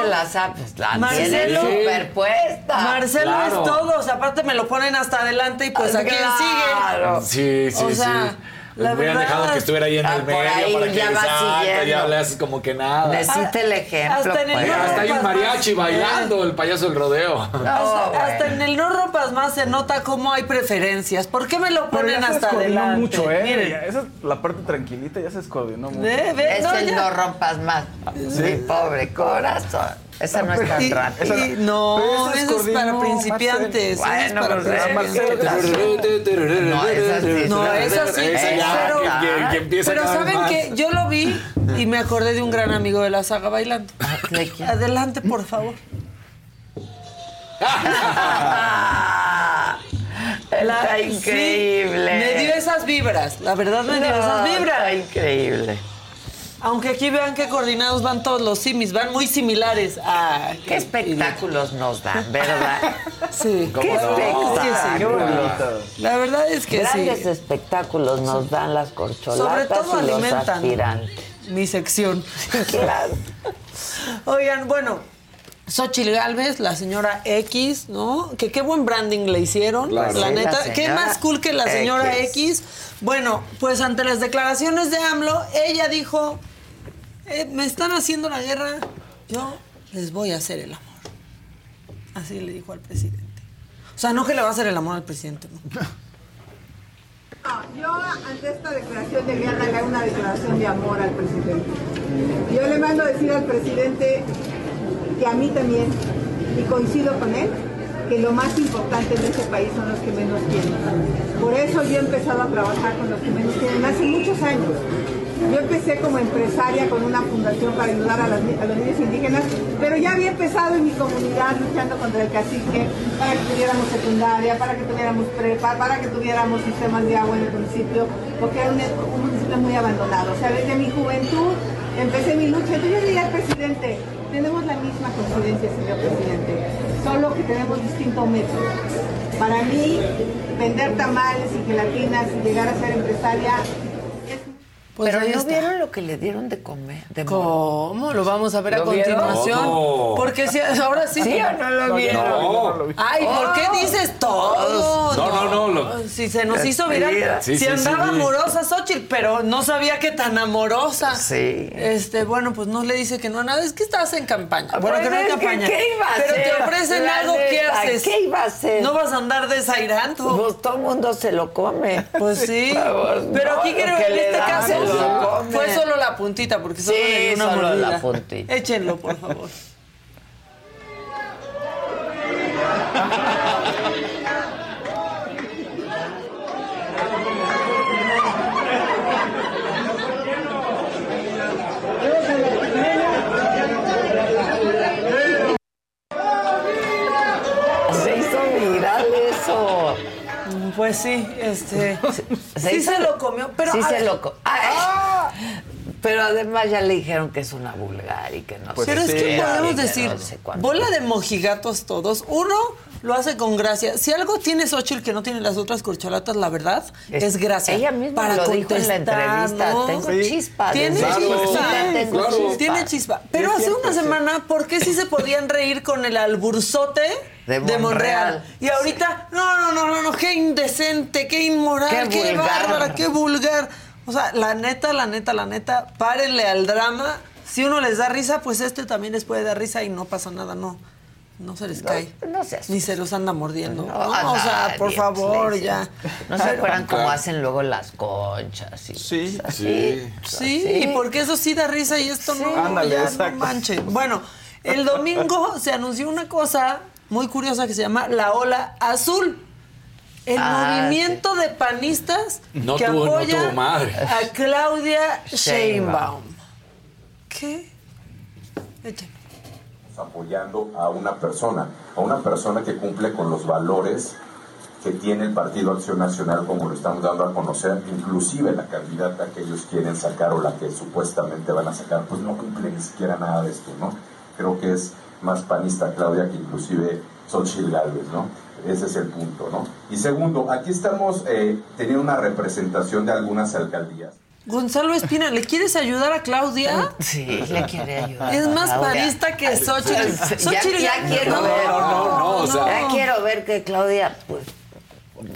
pues la Marcelo- tiene superpuesta. Marcelo Claro. es todo. O sea, aparte me lo ponen hasta adelante y pues a quién Claro. Sí, sí, O sea, sí. La Me hubieran dejado que estuviera ahí en el medio ahí para que ya va exacto, ya le haces como que nada. Necesita el ejemplo. Hasta en el pues. no Hasta hay un mariachi más. bailando, el payaso del rodeo. Hasta, No, hasta bueno. en el no rompas más se nota cómo hay preferencias. ¿Por qué me lo Pero ponen ya se hasta descoordinó adelante? mucho, ¿eh? Miren. Ya, Esa es la parte tranquilita, ya se descoordinó mucho. Es no, el ya. no rompas más. Mi pobre corazón. Esa no es tan rápida. no, eso es para principiantes. Bueno, para pues, eh. No, esa sí. No, esa sí. Esa ya, Pero- que, que- que ¿saben qué? Yo lo vi y me acordé de un gran amigo de la saga bailando. Adelante, por favor. La- Está sí, increíble. me dio esas vibras. La verdad me dio esas vibras. Está increíble. Aunque aquí vean que coordinados van todos los simis, van muy similares. Ah, ¿Qué espectáculos nos dan, verdad? Sí. ¿Qué espectáculos? La verdad es que Grandes sí. espectáculos nos dan las corcholatas Sobre todo y los alimentan aspirantes. mi sección. Claro. Oigan, bueno, Xochitl Galvez, la señora X, ¿no? Que qué buen branding le hicieron, Claro. la Sí, neta. la ¿Qué más cool que la señora X? X? Bueno, pues ante las declaraciones de AMLO, ella dijo, eh, me están haciendo la guerra, yo les voy a hacer el amor. Así le dijo al presidente. O sea, no que le va a hacer el amor al presidente, ¿no? Yo ante esta declaración de guerra le hago una declaración de amor al presidente. Yo le mando a decir al presidente que a mí también, y coincido con él, que lo más importante en este país son los que menos tienen. Por eso yo he empezado a trabajar con los que menos tienen hace muchos años. Yo empecé como empresaria con una fundación para ayudar a, las a los niños indígenas, pero ya había empezado en mi comunidad luchando contra el cacique para que tuviéramos secundaria, para que tuviéramos prepa, para que tuviéramos sistemas de agua en el municipio, porque era un, un municipio muy abandonado. O sea, desde mi juventud empecé mi lucha. Entonces yo le dije al presidente, tenemos la misma coincidencia, señor presidente, solo que tenemos distinto método. Para mí, vender tamales y gelatinas y llegar a ser empresaria Pues Pero ¿no está. vieron lo que le dieron de comer? De ¿Cómo? Lo vamos a ver a ¿Lo continuación. No. Porque si, ahora sí. ¿Sí o no lo vieron? No. Ay, ¿por qué Oh. dices todo? No, no, no, lo- Si se nos hizo viral. Sí, si sí, andaba sí. amorosa Xochitl, pero no sabía que tan amorosa. Sí. Este, bueno, pues no le dice que no a nada. Es que estás en campaña. Bueno, Pues que no en campaña. ¿qué iba a pero te ofrecen La algo, ¿qué haces? ¿qué iba a hacer? No vas a andar desairando. Pues todo el mundo se lo come. Pues sí. Por favor, Pero no, aquí lo creo que en le este caso lo. Fue solo la puntita, porque solo Sí, le dio una solo mordida. la puntita. Échenlo, por favor. Se hizo viral eso. Pues sí, este. Sí se lo comió, pero. sí se lo comió. Pero además ya le dijeron que es una vulgar y que no Pero sé es que podemos decir, no sé bola de mojigatos todos. Uno lo hace con gracia. Si algo tiene Xochitl que no tiene las otras corcholatas, la verdad, es, Es- gracia. ella misma para lo dijo en la contestar, entrevista, tengo Sí. chispa, Tiene desde chispa. tengo claro. chispa. Tiene chispa. Pero hace cierto, una sí. semana, ¿por qué sí se podían reír con el alburzote De de, Monreal? Y ahorita, no, no, no, no, no, qué indecente, qué inmoral, Qué qué, vulgar. bárbara, qué vulgar. O sea, la neta, la neta, la neta, párenle al drama. Si uno les da risa, pues este también les puede dar risa y no pasa nada, no. No se les cae. no se. Ni se los anda mordiendo. No, o sea, por favor, sí, ya. No se acuerdan cómo hacen luego las conchas. Y Sí. cosas Sí. así. Sí, y porque eso sí da risa y esto no, Ándale, ya, no manchen. Bueno, el domingo se anunció una cosa muy curiosa que se llama la ola azul. El Ah, movimiento de panistas No que tuvo- no apoya tuvo madre. a Claudia Sheinbaum. Sheinbaum. ¿Qué? Échale. apoyando a una persona, a una persona que cumple con los valores que tiene el Partido Acción Nacional, como lo estamos dando a conocer, inclusive la candidata que ellos quieren sacar o la que supuestamente van a sacar, pues no cumple ni siquiera nada de esto, ¿no? Creo que es más panista Claudia que inclusive Xochitl Gálvez, ¿no? Ese es el punto, ¿no? Y segundo, aquí estamos eh, teniendo una representación de algunas alcaldías. Gonzalo Espina, ¿le quieres ayudar a Claudia? Sí, le quiere ayudar. Es más Claudia. panista que Xochitl. Ya, Xochitl- ya quiero no, ver. no, no, o sea- Ya quiero ver que Claudia, pues,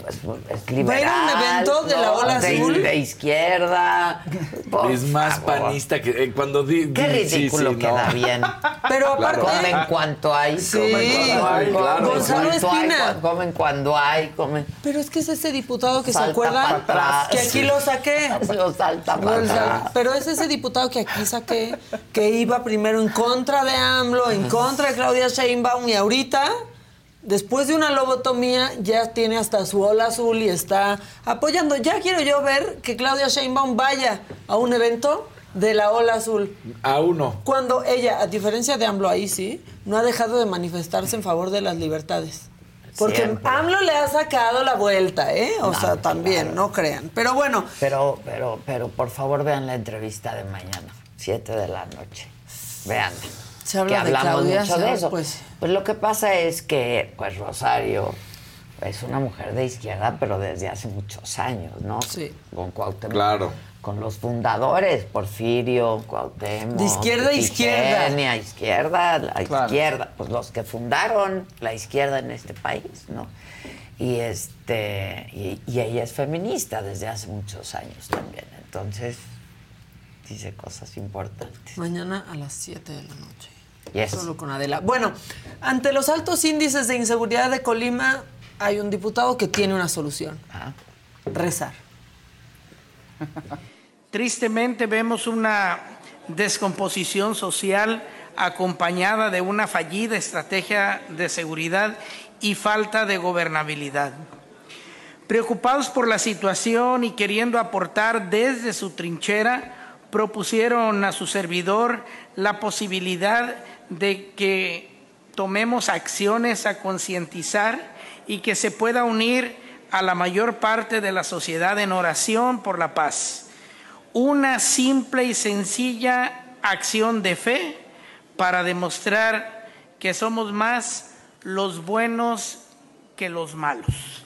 es, es liberal. ¿Va a ir a un evento de la ola de, azul? De izquierda. Por Es más favor. panista que eh, cuando di, Qué sí, ridículo sí, queda no. bien. Pero aparte. Comen cuanto hay, Sí. comen cuando hay, Claro. comen Gonzalo cuanto hay, Espina. comen cuando hay, comen. Pero es que es ese diputado que Salta se acuerda atrás. que aquí lo saqué. Lo salta para atrás. Pero es ese diputado que aquí saqué, que iba primero en contra de AMLO, en contra de Claudia Sheinbaum y ahorita, después de una lobotomía, ya tiene hasta su ola azul y está apoyando. Ya quiero yo ver que Claudia Sheinbaum vaya a un evento de la ola azul. A uno. Cuando ella, a diferencia de AMLO ahí sí, no ha dejado de manifestarse en favor de las libertades. Porque Siempre. AMLO le ha sacado la vuelta, ¿eh? O sea, también, no crean. Pero bueno, Pero, pero, pero, por favor, vean la entrevista de mañana. 7 de la noche. Vean. Se habla que de hablamos Claudia, mucho de eso. pues. Pues lo que pasa es que, pues Rosario es una mujer de izquierda, pero desde hace muchos años, ¿no? Sí. Con Cuauhtémoc. Claro. Con los fundadores, Porfirio, Cuauhtémoc. De izquierda a izquierda. Ifigenia, izquierda, la izquierda. Pues los que fundaron la izquierda en este país, ¿no? Y este y, y ella es feminista desde hace muchos años también. Entonces, dice cosas importantes. Mañana a las 7 de la noche. Yes. Solo con Adela. Bueno, ante los altos índices de inseguridad de Colima, hay un diputado que tiene una solución. Rezar. Tristemente vemos una descomposición social acompañada de una fallida estrategia de seguridad y falta de gobernabilidad. Preocupados por la situación y queriendo aportar desde su trinchera, propusieron a su servidor la posibilidad de que tomemos acciones a concientizar y que se pueda unir a la mayor parte de la sociedad en oración por la paz. Una simple y sencilla acción de fe para demostrar que somos más los buenos que los malos.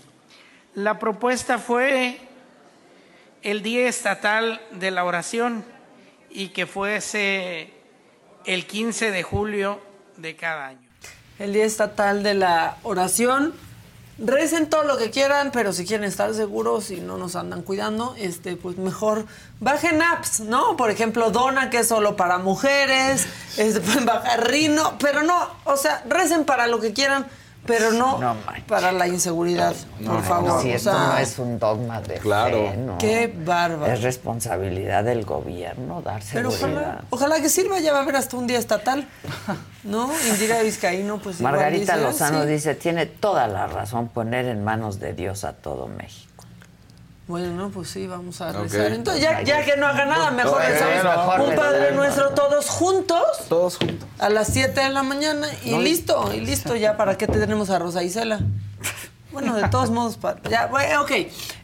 La propuesta fue el Día Estatal de la Oración y que fuese el 15 de julio de cada año. El Día Estatal de la Oración. Recen todo lo que quieran, pero si quieren estar seguros y no nos andan cuidando, este, pues mejor bajen apps, ¿no? Por ejemplo, Dona, que es solo para mujeres, este, bajar Rino, pero no, o sea, recen para lo que quieran, pero no, No, para la inseguridad, por favor. Si o esto sea, no es un dogma de Claro. fe, ¿no? Qué bárbaro. Es responsabilidad del gobierno dar Pero seguridad. ojalá, ojalá que sirva, ya va a haber hasta un día estatal, ¿no? Indira Vizcaíno, pues igual Margarita dice, Lozano sí. dice, tiene toda la razón poner en manos de Dios a todo México. Bueno, pues sí, vamos a rezar. Entonces, ya, ya que no haga nada, mejor rezamos mejor un Padre. Nuestro todos juntos Todos juntos. a las 7 de la mañana y No, listo, y listo ya. ¿Para qué tenemos a Rosa Isela? Bueno, de todos modos, ya, bueno, ok.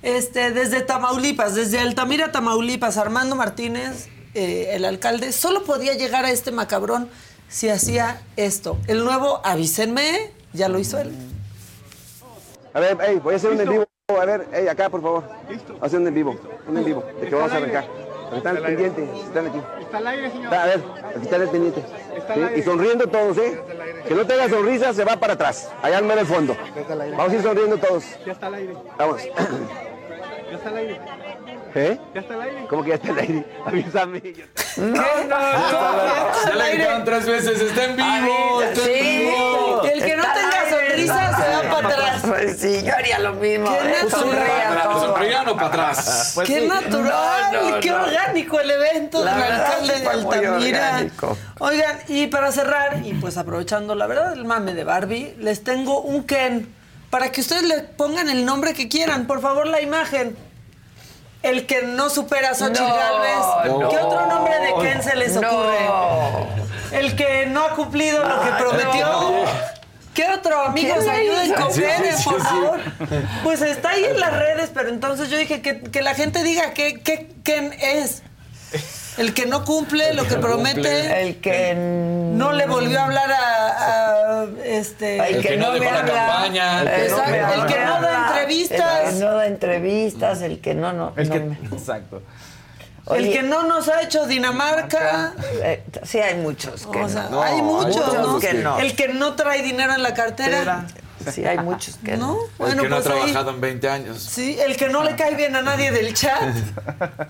Este, desde Tamaulipas, desde Altamira, Tamaulipas, Armando Martínez, eh, el alcalde, solo podía llegar a este macabrón si hacía esto. El nuevo, avísenme, ya lo hizo él. A ver, ey, voy a hacer un en vivo. A ver, ey, acá, por favor. Listo. Hacer un en vivo. Un en vivo. De que vamos a arrancar. Están pendientes, están aquí. Está al aire, señor. A ver, aquí están al pendiente. Está ¿Sí? Y sonriendo todos, ¿eh? Que no tenga sonrisa, se va para atrás. Allá al mero fondo. Vamos a ir sonriendo todos. Ya está al aire. Vamos. Ya está al aire. ¿Eh? Ya está al aire. ¿Cómo que ya está al aire? Avísame. No, no, Ya le gritaron tres veces, está en vivo, está en vivo. El que no tenga sonrisa se va para atrás. Pues sí, yo haría lo mismo. Qué ¿eh? natural. ¿Sonrían o para atrás? Qué natural, No, no, qué no. orgánico el evento La del verdad alcalde de Altamira. orgánico. Oigan, y para cerrar, y pues aprovechando la verdad el mame de Barbie, les tengo un Ken para que ustedes le pongan el nombre que quieran. Por favor, la imagen. El que no supera a Xochitl No, no. ¿Qué otro nombre de Ken se les No. ocurre? El que no ha cumplido lo que prometió. no. ¿Qué otro, amigos? ¿Qué le Ayuden con Sí, Ken, sí, por sí. favor. Pues está ahí en las redes, pero entonces yo dije que, que la gente diga qué qué Ken es. El que no cumple lo que promete. El que no le volvió a hablar a, a, este. El que no dejó me la habla. campaña. El que no Exacto, me el que habla. no da entrevistas. El que no da entrevistas, el que no, no. El no que, me- exacto. el que no nos ha hecho Dinamarca. eh, sí, hay muchos que O sea, no. hay muchos, ¿no? que no. El que no trae dinero en la cartera. Sí, hay muchos que no. ¿No? El Bueno, que no ha pues ahí. trabajado en 20 años. Sí, el que no le cae bien a nadie del chat.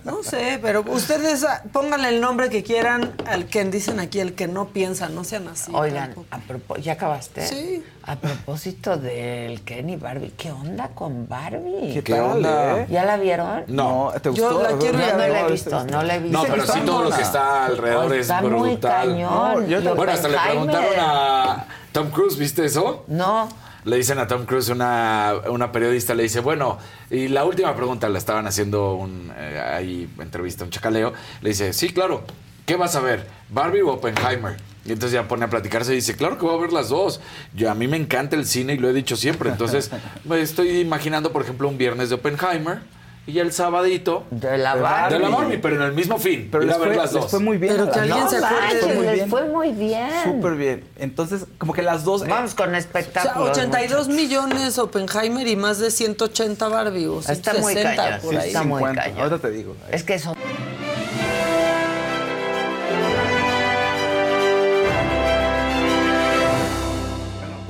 No sé, pero ustedes ah, pónganle el nombre que quieran al que dicen aquí, el que no piensa, no sean así. Oigan, a propo- ¿ya acabaste? Sí. A propósito del Ken y Barbie, ¿qué onda con Barbie? ¿Qué ¿Qué tal, onda? eh? ¿Ya la vieron? No. ¿Te Yo gustó? la quiero No, no la he visto, no la he visto. No, pero sí todo lo que está alrededor es Está brutal. cañón. No, yo te- Bueno, hasta le preguntaron a Tom Cruise, ¿viste eso? No. Le dicen a Tom Cruise, una, una periodista le dice, bueno, y la última pregunta, le estaban haciendo un, eh, ahí entrevista, un chacaleo, le dice, sí, claro, ¿qué vas a ver? ¿Barbie o Oppenheimer? Y entonces ya pone a platicarse y dice, claro que voy a ver las dos. Yo, a mí me encanta el cine y lo he dicho siempre. Entonces, me estoy imaginando, por ejemplo, un viernes de Oppenheimer Y el sabadito. De la De Barbie. la Barbie, pero en el mismo fin. Pero les fue, las les dos. fue muy bien. Pero que alguien se acuerde. Fue muy les bien. fue muy bien. Súper bien. Entonces, como que las dos... eh, Vamos con O sea, espectáculos. 82 millones Oppenheimer y más de 180 Barbie o Está muy 160 cañón, por sí, ahí. está muy 50. cañón. Ahorita te digo. Es que son...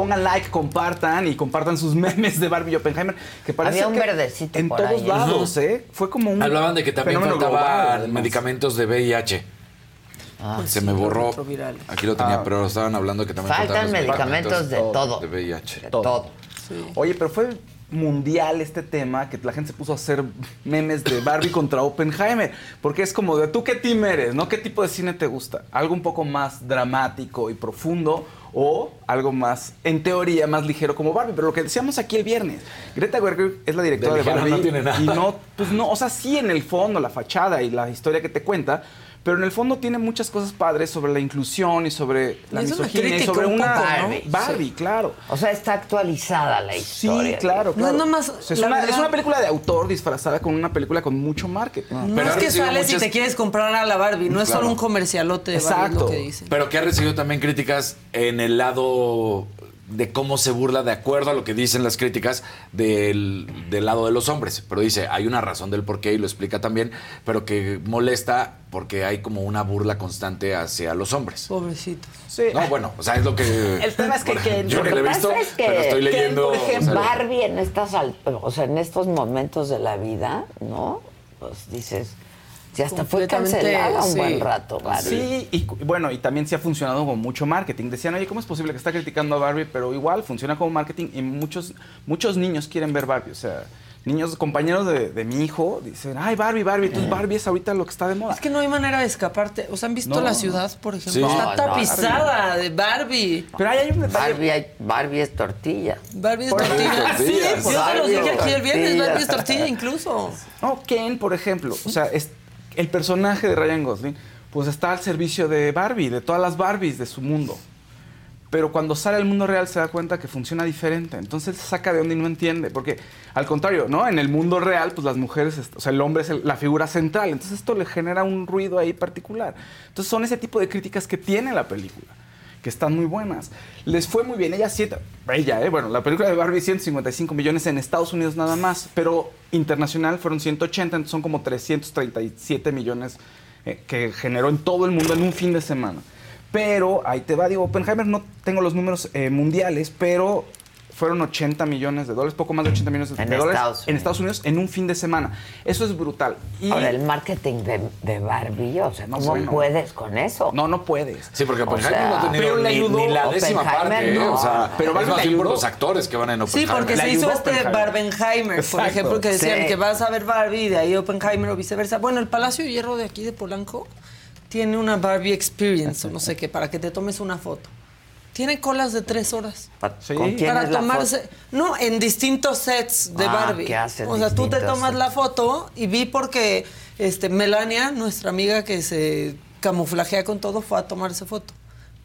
Pongan like, compartan y compartan sus memes de Barbie y Oppenheimer. Que parece Había un que verdecito En por todos ahí. lados, ¿eh? Fue como un. Hablaban de que también fenómeno global, faltaban medicamentos de VIH. Ah, Se me borró. Aquí lo tenía, Ah. pero estaban hablando que también Faltan medicamentos de todo. De VIH. De todo. Oye, pero fue mundial este tema que la gente se puso a hacer memes de Barbie contra Oppenheimer. Porque es como de tú qué team eres, ¿no? ¿Qué tipo de cine te gusta? ¿Algo un poco más dramático y profundo? O algo más, en teoría, más ligero como Barbie. Pero lo que decíamos aquí el viernes, Greta Gerwig es la directora De Barbie. no tiene nada. Y no, pues no, o sea, sí en el fondo, la fachada y la historia que te cuenta. Pero en el fondo tiene muchas cosas padres sobre la inclusión y sobre la Es misoginia y sobre un una poco, ¿no? Barbie, claro. O sea, está actualizada la Sí, historia. claro, No claro. es nomás, O sea, es, la una, verdad- es una película de autor disfrazada con una película con mucho marketing. No Pero es que sales muchas- y te quieres comprar a la Barbie, no es Claro. solo un comercialote de Barbie, Exacto. lo que dicen. Pero que ha recibido también críticas en el lado de cómo se burla, de acuerdo a lo que dicen las críticas, del, del lado de los hombres. Pero dice, hay una razón del por qué y lo explica también, pero que molesta porque hay como una burla constante hacia los hombres. Pobrecitos. Sí. No, bueno, o sea, es lo que... El tema es que- que- yo que lo he pasa visto, es que, pero estoy que, leyendo... por ejemplo, o sea, Barbie en estas, o sea, en estos momentos de la vida, ¿no? Pues dices, ya hasta fue cancelada un sí. buen rato, Barbie. Sí, y bueno, y también sí ha funcionado con mucho marketing. Decían, oye, ¿cómo es posible que está criticando a Barbie? Pero igual funciona como marketing y muchos, muchos niños quieren ver Barbie. O sea, niños, compañeros de, de mi hijo, dicen, ay, Barbie, Barbie. Entonces Barbie es ahorita lo que está de moda. Es que no hay manera de escaparte. ¿Os han visto No. la ciudad, por ejemplo? Sí. Está No, no, tapizada de Barbie. Pero ahí hay un detalle. Barbie, hay- Barbie es tortilla. Barbie es tortilla. Sí, yo se los Barbie dije aquí el viernes, tortilla. Barbie es tortilla incluso. No, Ken, por ejemplo, o sea, es el personaje de Ryan Gosling, pues está al servicio de Barbie, de todas las Barbies de su mundo. Pero cuando sale al mundo real se da cuenta que funciona diferente. Entonces se saca de onda y no entiende. Porque al contrario, ¿no? En el mundo real, pues las mujeres, o sea, el hombre es la figura central. Entonces esto le genera un ruido ahí particular. Entonces son ese tipo de críticas que tiene la película. Que están muy buenas. Les fue muy bien. Ella siete. Ella, ¿eh? Bueno, la película de Barbie 155 millones en Estados Unidos nada más. Pero internacional fueron 180, entonces son como 337 millones eh, que generó en todo el mundo en un fin de semana. Pero ahí te va, digo, Oppenheimer no tengo los números eh, mundiales, pero fueron 80 millones de dólares, poco más de 80 millones de En dólares Estados en Unidos. Estados Unidos en un fin de semana. Eso es brutal. Y Ahora, el marketing de, de Barbie, o sea, No, ¿cómo bueno. puedes con eso? no, no puedes. Sí, porque Oppenheimer no ha tenido pero le ni, ayudó ni la décima parte, ¿eh? no. O sea, Pero es más bien por los actores que van en Sí, Oppenheimer. porque Le se hizo este. Barbenheimer, por ejemplo, que decían Sí. que vas a ver Barbie y de ahí Oppenheimer o viceversa. Bueno, el Palacio de Hierro de aquí de Polanco tiene una Barbie Experience o no sé qué, para que te tomes una foto. Tiene colas de tres horas. Pa- Sí. ¿Con quién para es la tomarse. foto? No, en distintos sets de Ah, Barbie. que hacen o sea, tú te tomas sets. la foto y vi porque este, Melania, nuestra amiga que se camuflajea con todo, fue a tomarse foto.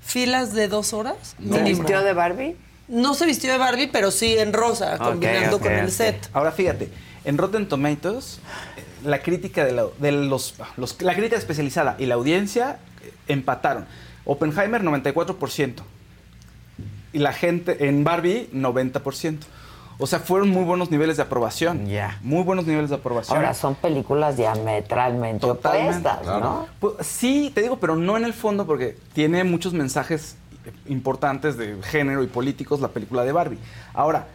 Filas de dos horas. ¿Se vistió de Barbie? No se vistió de Barbie, pero sí en rosa, combinando con el set. Ahora fíjate, en Rotten Tomatoes, eh, la crítica de, la, de los, los- la crítica especializada y la audiencia eh, empataron. Oppenheimer 94% y la gente en Barbie 90%. O sea, fueron muy buenos niveles de aprobación. Ya. Muy buenos niveles de aprobación. Ahora, son películas diametralmente Totalmente, opuestas, ¿no? Pues, sí, te digo, pero no en el fondo porque tiene muchos mensajes importantes de género y políticos la película de Barbie. Ahora,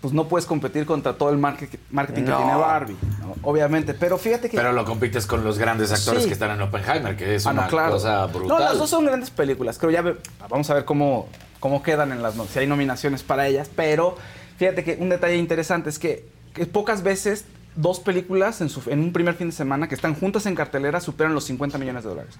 pues no puedes competir contra todo el market- marketing No. que tiene Barbie, ¿no? obviamente. Pero fíjate que... Pero lo compites con los grandes actores Sí. que están en Oppenheimer, que es Ah, no, una claro. cosa No, brutal. las dos son grandes películas. Creo ya ve- vamos a ver cómo, cómo quedan en las no- si hay nominaciones para ellas. Pero fíjate que un detalle interesante es que, que pocas veces dos películas en, su- en un primer fin de semana que están juntas en cartelera superan los 50 millones de dólares.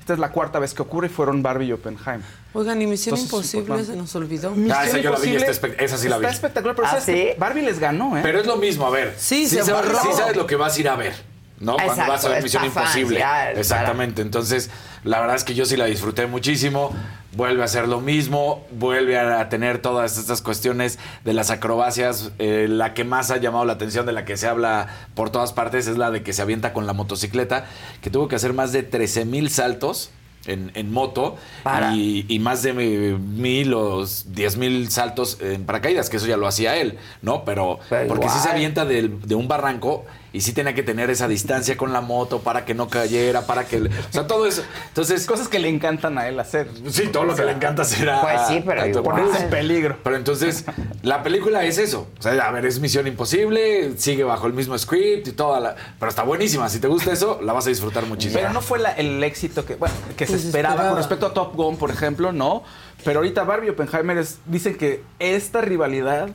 Esta es la cuarta vez que ocurre y fueron Barbie y Oppenheimer. Oigan, y Misión Entonces, Imposible se nos olvidó. Ah, Misión esa yo la vi, esa sí la vi. Está espectacular, pero ¿Ah, sabes que sí? Barbie les ganó, ¿eh? Pero es lo mismo, a ver. Sí, se sabes, borró. sí sabes lo que vas a ir a ver. ¿no? Cuando Exacto, vas a ver Misión Imposible. ya, Exactamente. Entonces, la verdad es que yo sí la disfruté muchísimo. Vuelve a hacer lo mismo, vuelve a tener todas estas cuestiones de las acrobacias. Eh, la que más ha llamado la atención, de la que se habla por todas partes, es la de que se avienta con la motocicleta, que tuvo que hacer más de 13 mil saltos. En, en moto y, y más de mi- mil o diez mil saltos en paracaídas, que eso ya lo hacía él, ¿no? Pero, Pero porque sí se avienta de un barranco y sí tenía que tener esa distancia con la moto para que no cayera, para que... le- o sea, todo eso. Entonces... Cosas que le encantan a él hacer. Sí, todo lo que le encanta hacer a... Pues sí, pero a-. Ponerse en peligro. Pero entonces, la película es eso. O sea, a ver, es Misión Imposible, sigue bajo el mismo script y toda la... Pero está buenísima. Si te gusta eso, la vas a disfrutar muchísimo. Pero no fue la- el éxito que, bueno, que se Pues esperaba, esperaba. con respecto a Top Gun, por ejemplo, no. Pero ahorita Barbie y Oppenheimer es- dicen que esta rivalidad,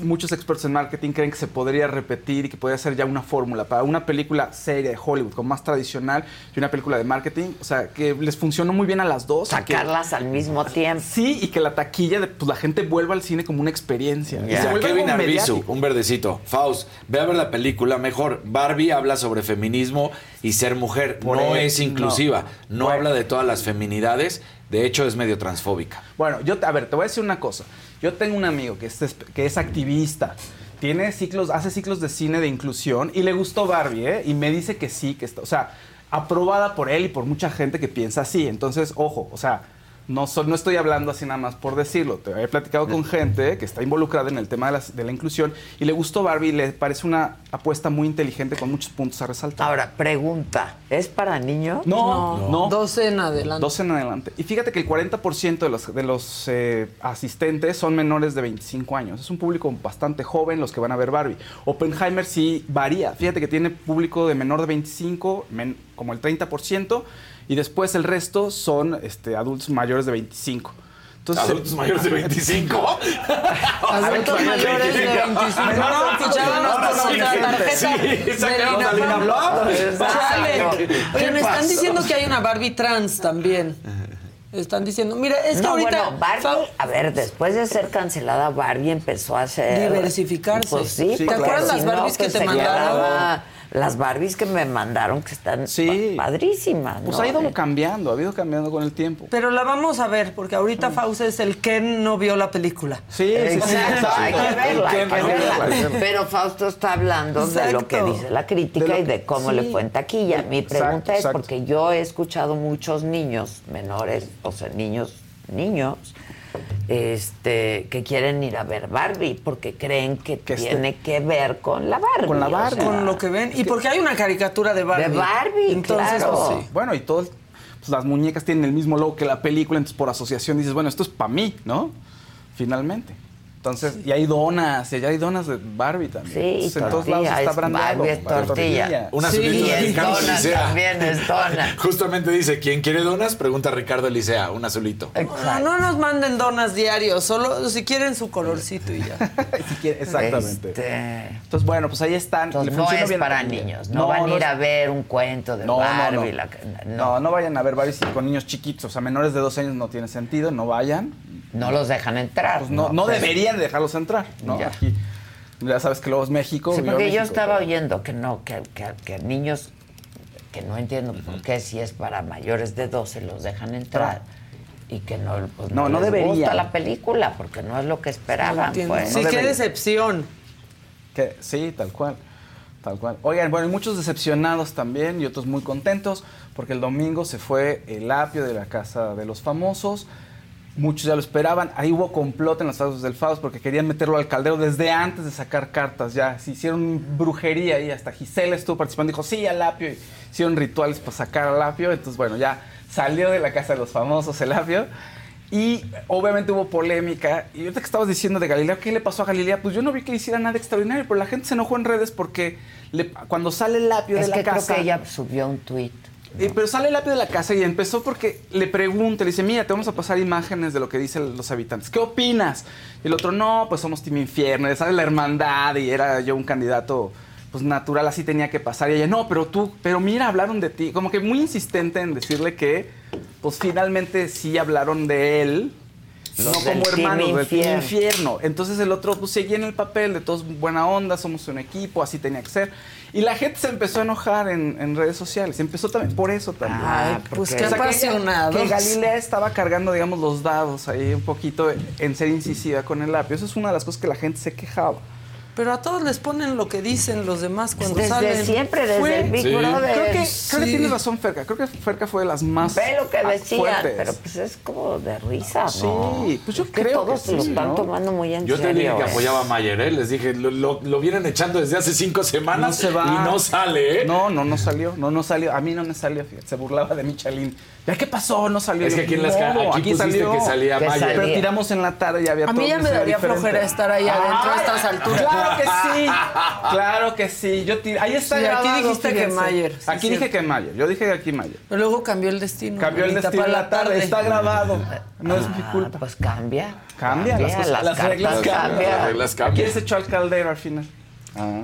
muchos expertos en marketing creen que se podría repetir y que podría ser ya una fórmula para una película seria de Hollywood, como más tradicional, y una película de marketing. O sea, que les funcionó muy bien a las dos. y que- Sacarlas al mismo tiempo. Sí, y que la taquilla, de, pues la gente vuelva al cine como una experiencia. Y Ya, se vuelve Kevin Arbizu, un verdecito. Faust, ve a ver la película mejor. Barbie habla sobre feminismo y ser mujer. Por no él, es inclusiva. No, Bueno. habla de todas las feminidades. De hecho, es medio transfóbica. Bueno, yo, a ver, te voy a decir una cosa. Yo tengo un amigo que es, que es activista. Tiene ciclos, hace ciclos de cine de inclusión y le gustó Barbie, ¿eh? Y me dice que sí, que está, o sea, aprobada por él y por mucha gente que piensa así. Entonces, ojo, o sea, no, so- no estoy hablando así nada más por decirlo. Te he platicado con gente que está involucrada en el tema de la, de la inclusión y le gustó Barbie y le parece una apuesta muy inteligente con muchos puntos a resaltar. Ahora, pregunta, ¿es para niños? No, no. 12 en adelante. 12 en adelante. Y fíjate que el 40% de los, de los eh, asistentes son menores de 25 años. Es un público bastante joven los que van a ver Barbie. Oppenheimer sí varía. Fíjate que tiene público de menor de 25, men- como el 30%, y después el resto son este, adultos mayores de 25. Entonces, ¿Adultos mayores de 25? Adultos mayores de 25. No, fichábamos con nuestra tarjeta Sí. Chale. ¿Qué Oye, me están diciendo que hay una Barbie trans también. Están diciendo, mira, es que no, ahorita bueno, Barbie, a ver, después de ser cancelada, Barbie empezó a ser... Diversificarse. Pues sí, ¿Te porque acuerdas las si no, Barbies que pues te mandaron? Las Barbies que me mandaron, que están Sí. pa- padrísimas, pues ¿no? ha ido cambiando, ha ido cambiando con el tiempo. Pero la vamos a ver, porque ahorita Faust es el que no vio la película. Sí, sí, sí. Exacto, hay que verla, hay que verla. Pero Fausto está hablando de lo que dice la crítica y de cómo sí. le fue en taquilla. Mi Exacto, pregunta es exacto. porque yo he escuchado muchos niños menores, o sea, niños, niños, este, que quieren ir a ver Barbie porque creen que, Que este- tiene que ver con la Barbie. Con la o Barbie. sea, Con lo que ven. Y porque hay una caricatura de Barbie. De Barbie, Entonces, claro. pues, sí. Bueno, y todo, el- pues, las muñecas tienen el mismo logo que la película, entonces por asociación dices, bueno, esto es para mí, ¿no? Finalmente. Entonces, y hay donas, y hay donas de Barbie también. Sí, Entonces, en todos lados está es brandado. Barbie, es tortilla. Una Sí, azulito y de es dona Elisea. también, es dona. Justamente dice, ¿quién quiere donas? Pregunta Ricardo Elisea, un azulito. No, no nos manden donas diarios, solo si quieren su colorcito y ya. Si quiere- Exactamente. Este, Entonces, bueno, pues ahí están. entonces no es bien para niños, no, van a ir es- a ver un cuento de No, Barbie. no. la- No, no vayan a ver Barbie con niños chiquitos, o sea, menores de 12 años no tiene sentido, no vayan. No los dejan entrar. Pues no, no Pues, deberían dejarlos entrar, ¿no? Ya. Aquí, ya sabes que luego es México. Sí, porque yo México, estaba pero- oyendo que no, que, que, que niños que no entiendo por qué si es para mayores de 12 los dejan entrar y que no, pues, No, no les deberían. gusta la película porque no es lo que esperaban. entiendo. pues. sí, qué decepción. Que, sí, tal cual. Tal cual. Oigan, bueno, y muchos decepcionados también y otros muy contentos porque el domingo se fue el apio de la casa de los famosos. Muchos ya lo esperaban. Ahí hubo complot en las autos del Faust porque querían meterlo al caldero desde antes de sacar cartas. Ya se hicieron brujería y hasta Gisela estuvo participando. Dijo, sí, al apio. Y hicieron rituales para sacar al apio. Entonces, bueno, ya salió de la casa de los famosos el apio. Y obviamente hubo polémica. Y ahorita que estabas diciendo de Galilea, ¿qué le pasó a Galilea? Pues yo no vi que le hiciera nada extraordinario, pero la gente se enojó en redes porque le- cuando sale el apio Es de la que creo casa. que ella subió un tuit. Eh, pero sale el apio de la casa y empezó porque le pregunta, le dice, mira, te vamos a pasar imágenes de lo que dicen los habitantes. ¿Qué opinas? Y el otro, no, pues somos Team Infierno, sale la hermandad y era yo un candidato pues natural, así tenía que pasar. Y ella, no, pero tú, pero mira, hablaron de ti. Como que muy insistente en decirle que, pues finalmente sí hablaron de él. Los no como hermanos, del Infierno. infierno. Entonces el otro pues, seguía en el papel de todos buena onda, somos un equipo, así tenía que ser. Y la gente se empezó a enojar en, en redes sociales. Empezó también por eso también. Ay, pues qué O sea, que- Galilea estaba cargando, digamos, los dados ahí un poquito en ser incisiva con el apio. Eso es una de las cosas que la gente se quejaba. Pero a todos les ponen lo que dicen los demás cuando Desde salen. siempre, desde Fue- el Big Brother. Creo que, creo que Sí. tienes razón, Ferca. Creo que Ferca fue de las más Ve lo que ah, decían, fuertes. pero pues es como de risa, ¿no? Sí, pues yo Es que creo todos que lo sí, están ¿no? tomando muy en Yo te serio. dije que ¿eh? apoyaba a Mayer, ¿eh? Les dije, lo, lo- lo vienen echando desde hace cinco semanas No se va. y no sale, ¿eh? No, no, no salió. No, no salió. A mí no me salió, fíjate. Se burlaba de Michalín. ¿Ya qué pasó? No salió. Es que Yo, aquí en las "No, aquí pusiste que salía Que Mayer". salía. Pero tiramos en la tarde y había A mí ya me daría diferente. flojera estar ahí adentro a estas alturas. Claro que sí. Claro que sí. Yo tir- Ahí está Sí, aquí grabado, dijiste que. Mayer, sí, Aquí cierto. dije que Mayer. Yo dije que aquí Mayer. Pero luego cambió el destino. Cambió el destino para la tarde. Está grabado. No es mi culpa. Pues cambia. Cambia, las, cosas- las, las reglas cartas cambian. cambian. Las reglas ¿A cambian. quién se echó al caldero al final? Ah.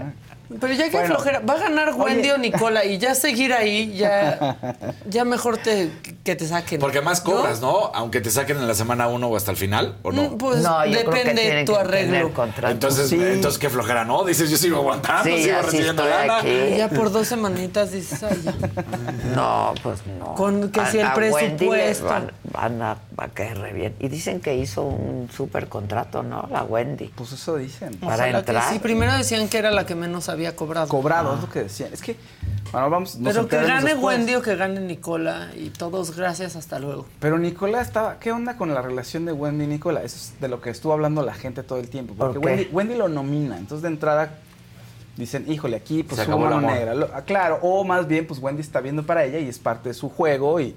Pero ya que Bueno. flojera, va a ganar Wendy o Nicola y ya seguir ahí, ya, ya mejor te, que te saquen. Porque más cobras, ¿no? Aunque te saquen en la semana uno o hasta el final, ¿o no? Mm, Pues No, yo creo que depende tienen tu arreglo. Entonces, Sí. entonces qué flojera, ¿no? Dices, yo sigo aguantando, Sí, sigo recibiendo lana. aquí. Ya por dos semanitas dices, ay, ya. No, pues no. Con que si el a Wendy le presupuesto. Van, van a, va a caer re bien. Y dicen que hizo un súper contrato, ¿no? La Wendy. Pues eso dicen. Para entrar. sí, primero decían que era la que menos había cobrado. Cobrado, es lo que decían. Es que, bueno, vamos. nos Pero que gane después. Wendy o que gane Nicola y todos gracias, hasta luego. Pero Nicola estaba. ¿Qué onda con la relación de Wendy y Nicola? Eso es de lo que estuvo hablando la gente todo el tiempo. Porque. Wendy, Wendy lo nomina. Entonces, de entrada, dicen, híjole, aquí pues Se acabó negra. Lo- ah, claro, o más bien, pues Wendy está viendo para ella y es parte de su juego y,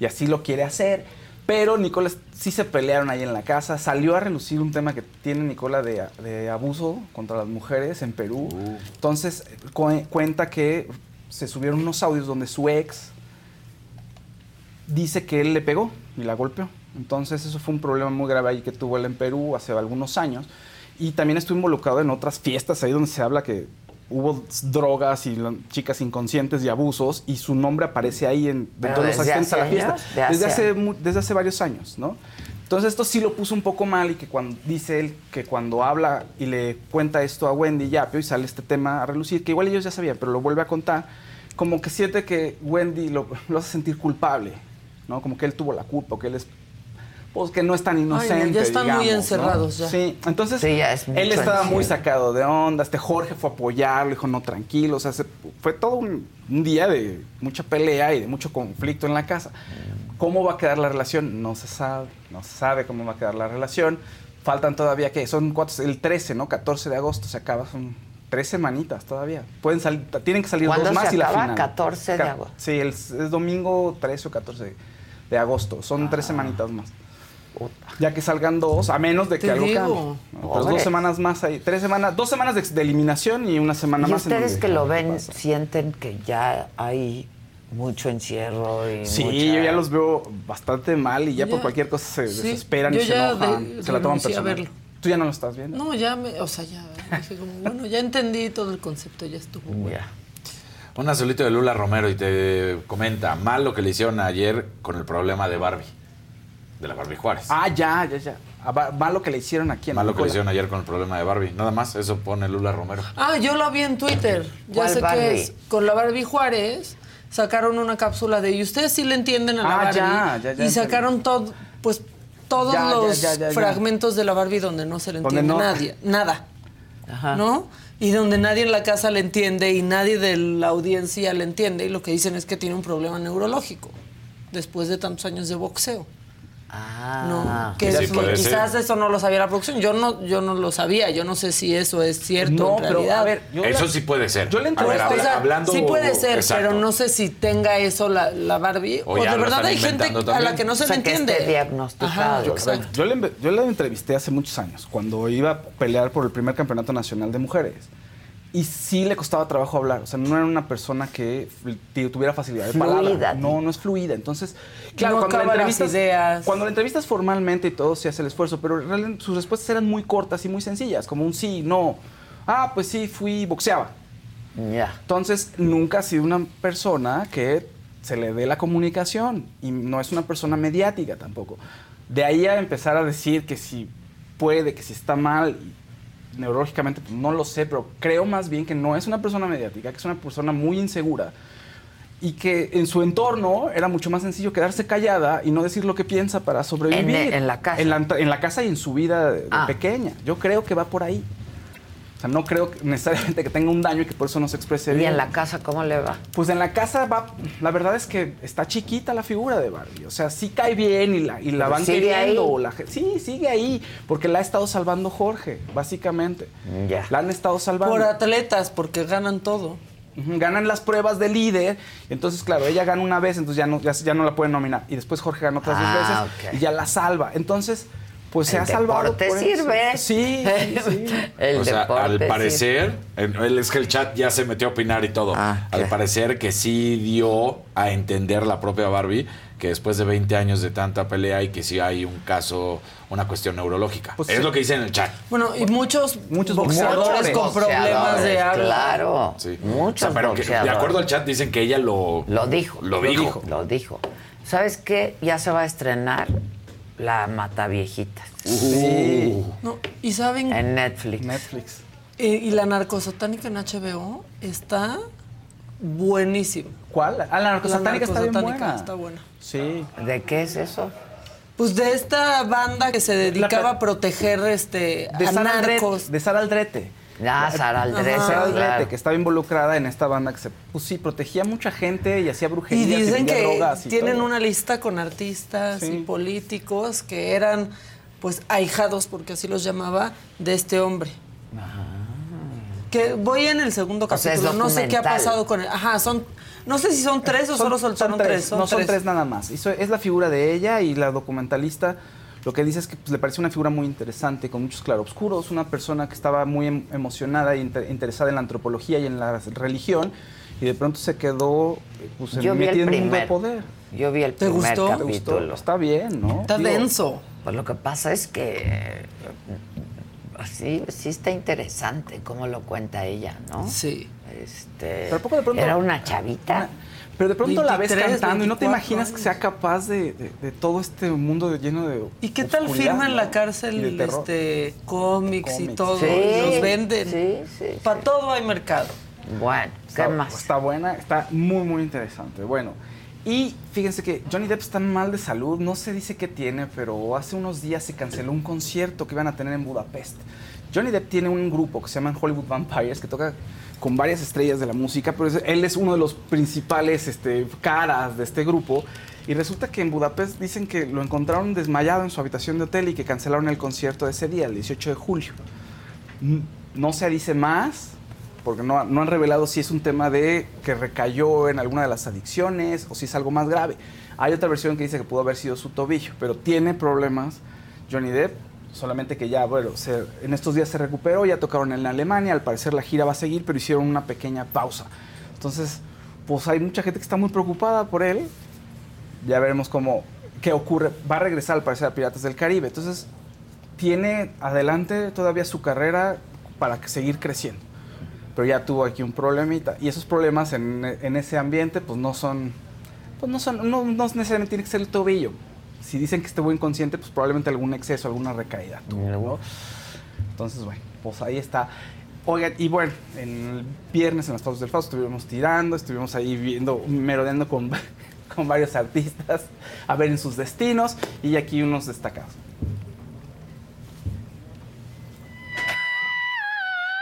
y así lo quiere hacer. Pero Nicola sí se pelearon ahí en la casa. Salió a relucir un tema que tiene Nicola de, de abuso contra las mujeres en Perú. Entonces, cu- cuenta que se subieron unos audios donde su ex dice que él le pegó y la golpeó. Entonces eso fue un problema muy grave ahí que tuvo él en Perú hace algunos años. Y también estuvo involucrado en otras fiestas ahí donde se habla que hubo drogas y chicas inconscientes y abusos y su nombre aparece ahí en, de los ¿desde asistentes a la fiesta. Desde hace desde hace varios años, ¿no? Entonces esto sí lo puso un poco mal y que cuando dice él que cuando habla y le cuenta esto a Wendy y Apio y sale este tema a relucir, que igual ellos ya sabían, pero lo vuelve a contar, como que siente que Wendy lo, lo hace sentir culpable, ¿no? Como que él tuvo la culpa, o que él es pues que no es tan inocente. ya están muy digamos, ¿no? encerrados, ya. Sí, entonces Sí, ya es él estaba muy sacado de onda, este Jorge fue a apoyarlo, dijo no tranquilo, o sea, se- fue todo un, un día de mucha pelea y de mucho conflicto en la casa. ¿Cómo va a quedar la relación? No se sabe, no se sabe cómo va a quedar la relación. Faltan todavía, ¿qué? Son cuatro, el 13, ¿no? 14 de agosto se acaba, son tres semanitas todavía. Pueden salir, tienen que salir ¿Cuándo dos más se y la acaba? final. 14 de agosto. Sí, el- es domingo 13 o 14 de agosto. Son tres semanitas más. Ya que salgan dos, a menos de que Te algo digo. dos semanas más ahí. Tres semanas, dos semanas de, de eliminación y una semana ¿Y más. en ustedes que lo ven pasa. sienten que ya hay mucho encierro y Sí, mucha- yo ya los veo bastante mal y ya, Ya. por cualquier cosa se Sí, desesperan yo y se enojan, de- se la toman personal. verlo. ¿Tú ya no lo estás viendo? No, ya me, o sea, ya dije como, bueno, ya entendí todo el concepto, ya estuvo. Ya. Un azulito de Lula Romero y te comenta, mal lo que le hicieron ayer con el problema de Barbie. De la Barbie Juárez. Ah, ya, ya, ya. Ah, va- va lo que le hicieron aquí en Mal lo que le hicieron ayer con el problema de Barbie. Nada más, eso pone Lula Romero. Ah, yo lo vi en Twitter. Ya ¿Cuál sé Barbie? que es. Con la Barbie Juárez sacaron una cápsula de. Y ustedes sí le entienden a la Ah, Barbie. ya, ya, ya y sacaron todo, pues todos los ya, ya, ya. fragmentos de la Barbie donde no se le entiende no. nadie. Nada. Ajá. ¿No? Y donde nadie en la casa le entiende y nadie de la audiencia le entiende. Y lo que dicen es que tiene un problema neurológico. Después de tantos años de boxeo. Ah. No, que Sí, quizás eso no lo sabía la producción. Yo no, yo no lo sabía. Yo no sé si eso es cierto No, en pero realidad. a ver, yo eso la- sí puede ser. yo le A ver, entrevisté- habla- O sea, hablando... sí puede ser, Exacto. pero no sé si tenga eso la, la Barbie. O O, ya de verdad hay gente a la que no se O sea, le que entiende. esté diagnosticado. Ajá, A ver, exacto. yo, le, yo la entrevisté hace muchos años, cuando iba a pelear por el primer campeonato nacional de mujeres. Y sí le costaba trabajo hablar. O sea, no era una persona que tuviera facilidad de palabra. ¿no? No, no es fluida. Entonces, claro, No cuando, la entrevistas, ideas. cuando la entrevistas formalmente y todo, se hace el esfuerzo, pero realmente sus respuestas eran muy cortas y muy sencillas, como un sí, no. Ah, pues sí, fui, boxeaba. Ya. Entonces, nunca ha sido una persona que se le dé la comunicación y no es una persona mediática tampoco. De ahí a empezar a decir que si puede, que si está mal, neurológicamente, pues no lo sé, pero creo más bien que no es una persona mediática, que es una persona muy insegura y que en su entorno era mucho más sencillo quedarse callada y no decir lo que piensa para sobrevivir. En- en la casa. En la, en la casa y en su vida de- de Ah. pequeña. Yo creo que va por ahí. O sea, no creo que necesariamente que tenga un daño y que por eso no se exprese ¿Y bien. en la casa cómo le va? Pues en la casa va, la verdad es que está chiquita la figura de Barbie. O sea, sí cae bien y la, y la van sigue queriendo. ahí. o la ge- sí, sigue ahí. Porque la ha estado salvando Jorge, básicamente. Ya. La han estado salvando. Por atletas, porque ganan todo. Ganan las pruebas de líder. Entonces, claro, ella gana una vez, entonces ya no, ya, ya no la pueden nominar. Y después Jorge gana otras Ah, dos veces ok. y ya la salva. Entonces, pues se El ha salvado. deporte por eso. sirve. Sí, sí, sí. El o sea, deporte, al parecer, él es que el chat ya se metió a opinar y todo. Ah, al parecer que sí dio a entender la propia Barbie que después de 20 años de tanta pelea y que sí hay un caso, una cuestión neurológica. Pues es sí. lo que dice en el chat. Bueno, y muchos, Muchos boxeadores con problemas de habla. Claro. Sí. Muchos O sea, pero que, de boxeadores. acuerdo al chat dicen que ella lo, Lo dijo. Lo dijo. Lo dijo. ¿Sabes qué? Ya se va a estrenar La Mataviejitas. Sí. No, y saben, En Netflix. Netflix. eh, y la narcosatánica en HBO está buenísima. ¿Cuál? Ah, la narcosatánica está bien buena. está buena. Sí. ¿De qué es eso? Pues de esta banda que se dedicaba a proteger este, De a Sara narcos. Aldrete. De Sara Aldrete. Ah, Sara Aldrete, Sara Aldrete, claro. que estaba involucrada en esta banda que se, pues sí, protegía a mucha gente y hacía Y brujería. dicen que drogas y tienen todo. una lista con artistas y políticos que eran pues ahijados, porque así los llamaba, de este hombre. Que voy en el segundo O sea, es capítulo, no sé qué ha pasado con él. Ajá, son, no sé si son tres o Son- solo soltaron son tres. Son no son tres. tres nada más. Y so- es la figura de ella y la documentalista lo que dice es que pues, le pareció una figura muy interesante, con muchos claroscuros, una persona que estaba muy em- emocionada e inter- interesada en la antropología y en la religión, y de pronto se quedó eh, pues, Yo vi metida el en un mundo de primer. poder. Yo vi el ¿Te primer gustó? ¿Te gustó? capítulo. Está bien, ¿no? Está Digo, denso. Pues lo que pasa es que eh, sí, sí está interesante cómo lo cuenta ella, ¿no? Sí. Este, Pero poco de pronto- era una chavita. Pero de pronto la ves 23, cantando y no te 24 imaginas que sea capaz de, de- de todo este mundo de- lleno de. ¿Y qué tal firma en la ¿no? De cárcel este cómics, y todo? Sí, y los venden. sí, sí, Para todo hay mercado. Bueno, ¿qué Está, más? está buena, está muy, muy interesante. Bueno, y fíjense que Johnny Depp está mal de salud, no se dice qué tiene, pero hace unos días se canceló un concierto que iban a tener en Budapest. Johnny Depp tiene un grupo que se llama Hollywood Vampires que toca con varias estrellas de la música, pero él es uno de los principales este, caras de este grupo. Y resulta que en Budapest dicen que lo encontraron desmayado en su habitación de hotel y que cancelaron el concierto de ese día, el 18 de julio. No se dice más, porque no, no han revelado si es un tema de que recayó en alguna de las adicciones o si es algo más grave. Hay otra versión que dice que pudo haber sido su tobillo, pero tiene problemas Johnny Depp, solamente que ya, bueno, se- en estos días se recuperó, ya tocaron en Alemania, al parecer la gira va a seguir, pero hicieron una pequeña pausa. Entonces, pues hay mucha gente que está muy preocupada por él. Ya veremos cómo, qué ocurre. Va a regresar al parecer a Piratas del Caribe. Entonces, tiene adelante todavía su carrera para seguir creciendo. Pero ya tuvo aquí un problemita. Y esos problemas en, en ese ambiente, pues no son. Pues no son. No, no necesariamente tiene que ser el tobillo. Si dicen que estuvo inconsciente, pues probablemente algún exceso, alguna recaída. tuvo, ¿no? Entonces, bueno, pues ahí está. Oigan, y bueno, en el viernes en las pausas del Fausto estuvimos tirando, estuvimos ahí viendo, merodeando con, con varios artistas, a ver en sus destinos, y aquí unos destacados.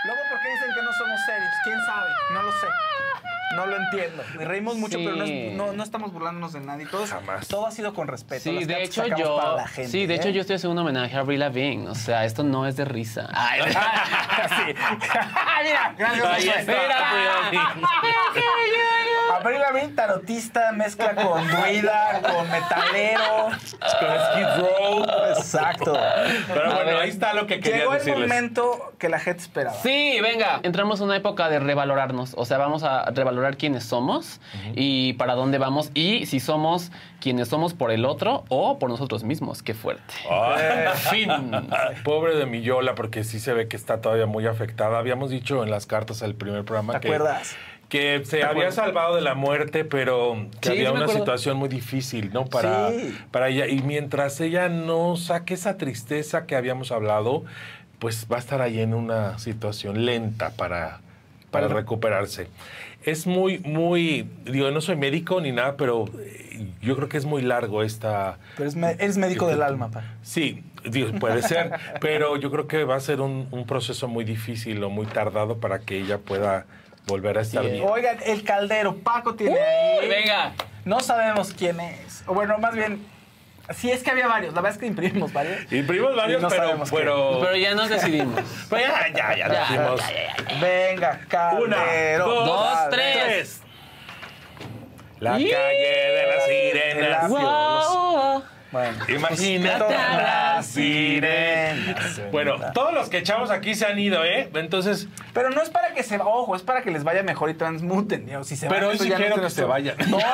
Luego, ¿por qué dicen que no somos serios? ¿Quién sabe? No lo sé. No lo entiendo. Me reímos mucho, Sí. pero no, es- no- no estamos burlándonos de nadie. Todo, todo ha sido con respeto. Sí, Las de hecho yo, para la gente, sí, de ¿eh? hecho yo estoy haciendo un homenaje a Avril Lavigne, o sea, esto no es de risa. Ay, sí. Mira, gracias. Ahí Josué. está, Avril Lavigne. Avril Lavigne, tarotista, mezcla con druida, con metalero, con Skid Row. Exacto. Pero bueno, ahí está lo que quería Llegó el decirles. momento que la gente esperaba. Sí, venga. Entramos en una época de revalorarnos. O sea, vamos a revalorar quiénes somos y para dónde vamos y si somos quienes somos por el otro o por nosotros mismos. Qué fuerte. Ay, fin. Pobre de Millola, porque sí se ve que está todavía muy afectada. Habíamos dicho en las cartas del primer programa ¿Te que, acuerdas? que se había salvado de la muerte, pero que Sí, había una acuerdo. situación muy difícil, ¿no? Para, Sí. para ella. Y mientras ella no saque esa tristeza que habíamos hablado, pues va a estar ahí en una situación lenta para Para- recuperarse. Es muy, muy, digo, no soy médico ni nada, pero eh, yo creo que es muy largo esta... Pero es me- eres médico del alma, pa. Sí, digo, puede ser, pero yo creo que va a ser un, un proceso muy difícil o muy tardado para que ella pueda volver a estar bien. Oigan, el caldero, Paco tiene ahí. venga. No sabemos quién es. O bueno, más bien, sí es que había varios. La verdad es que imprimimos varios. Imprimimos varios, no pero, pero, Pero ya nos decidimos. Pero ya, ya, ya. Venga, Una, caldero. dos, Dos, tres. La Y- calle de las sirenas. Wow. Bueno, Imagínate a las sirenas. Bueno, todos los que echamos aquí se han ido, ¿eh? Entonces, Pero no es para que se ojo, es para que les vaya mejor y transmuten. digo, Si se Pero van, hoy sí ya no quiero es que se vayan. No.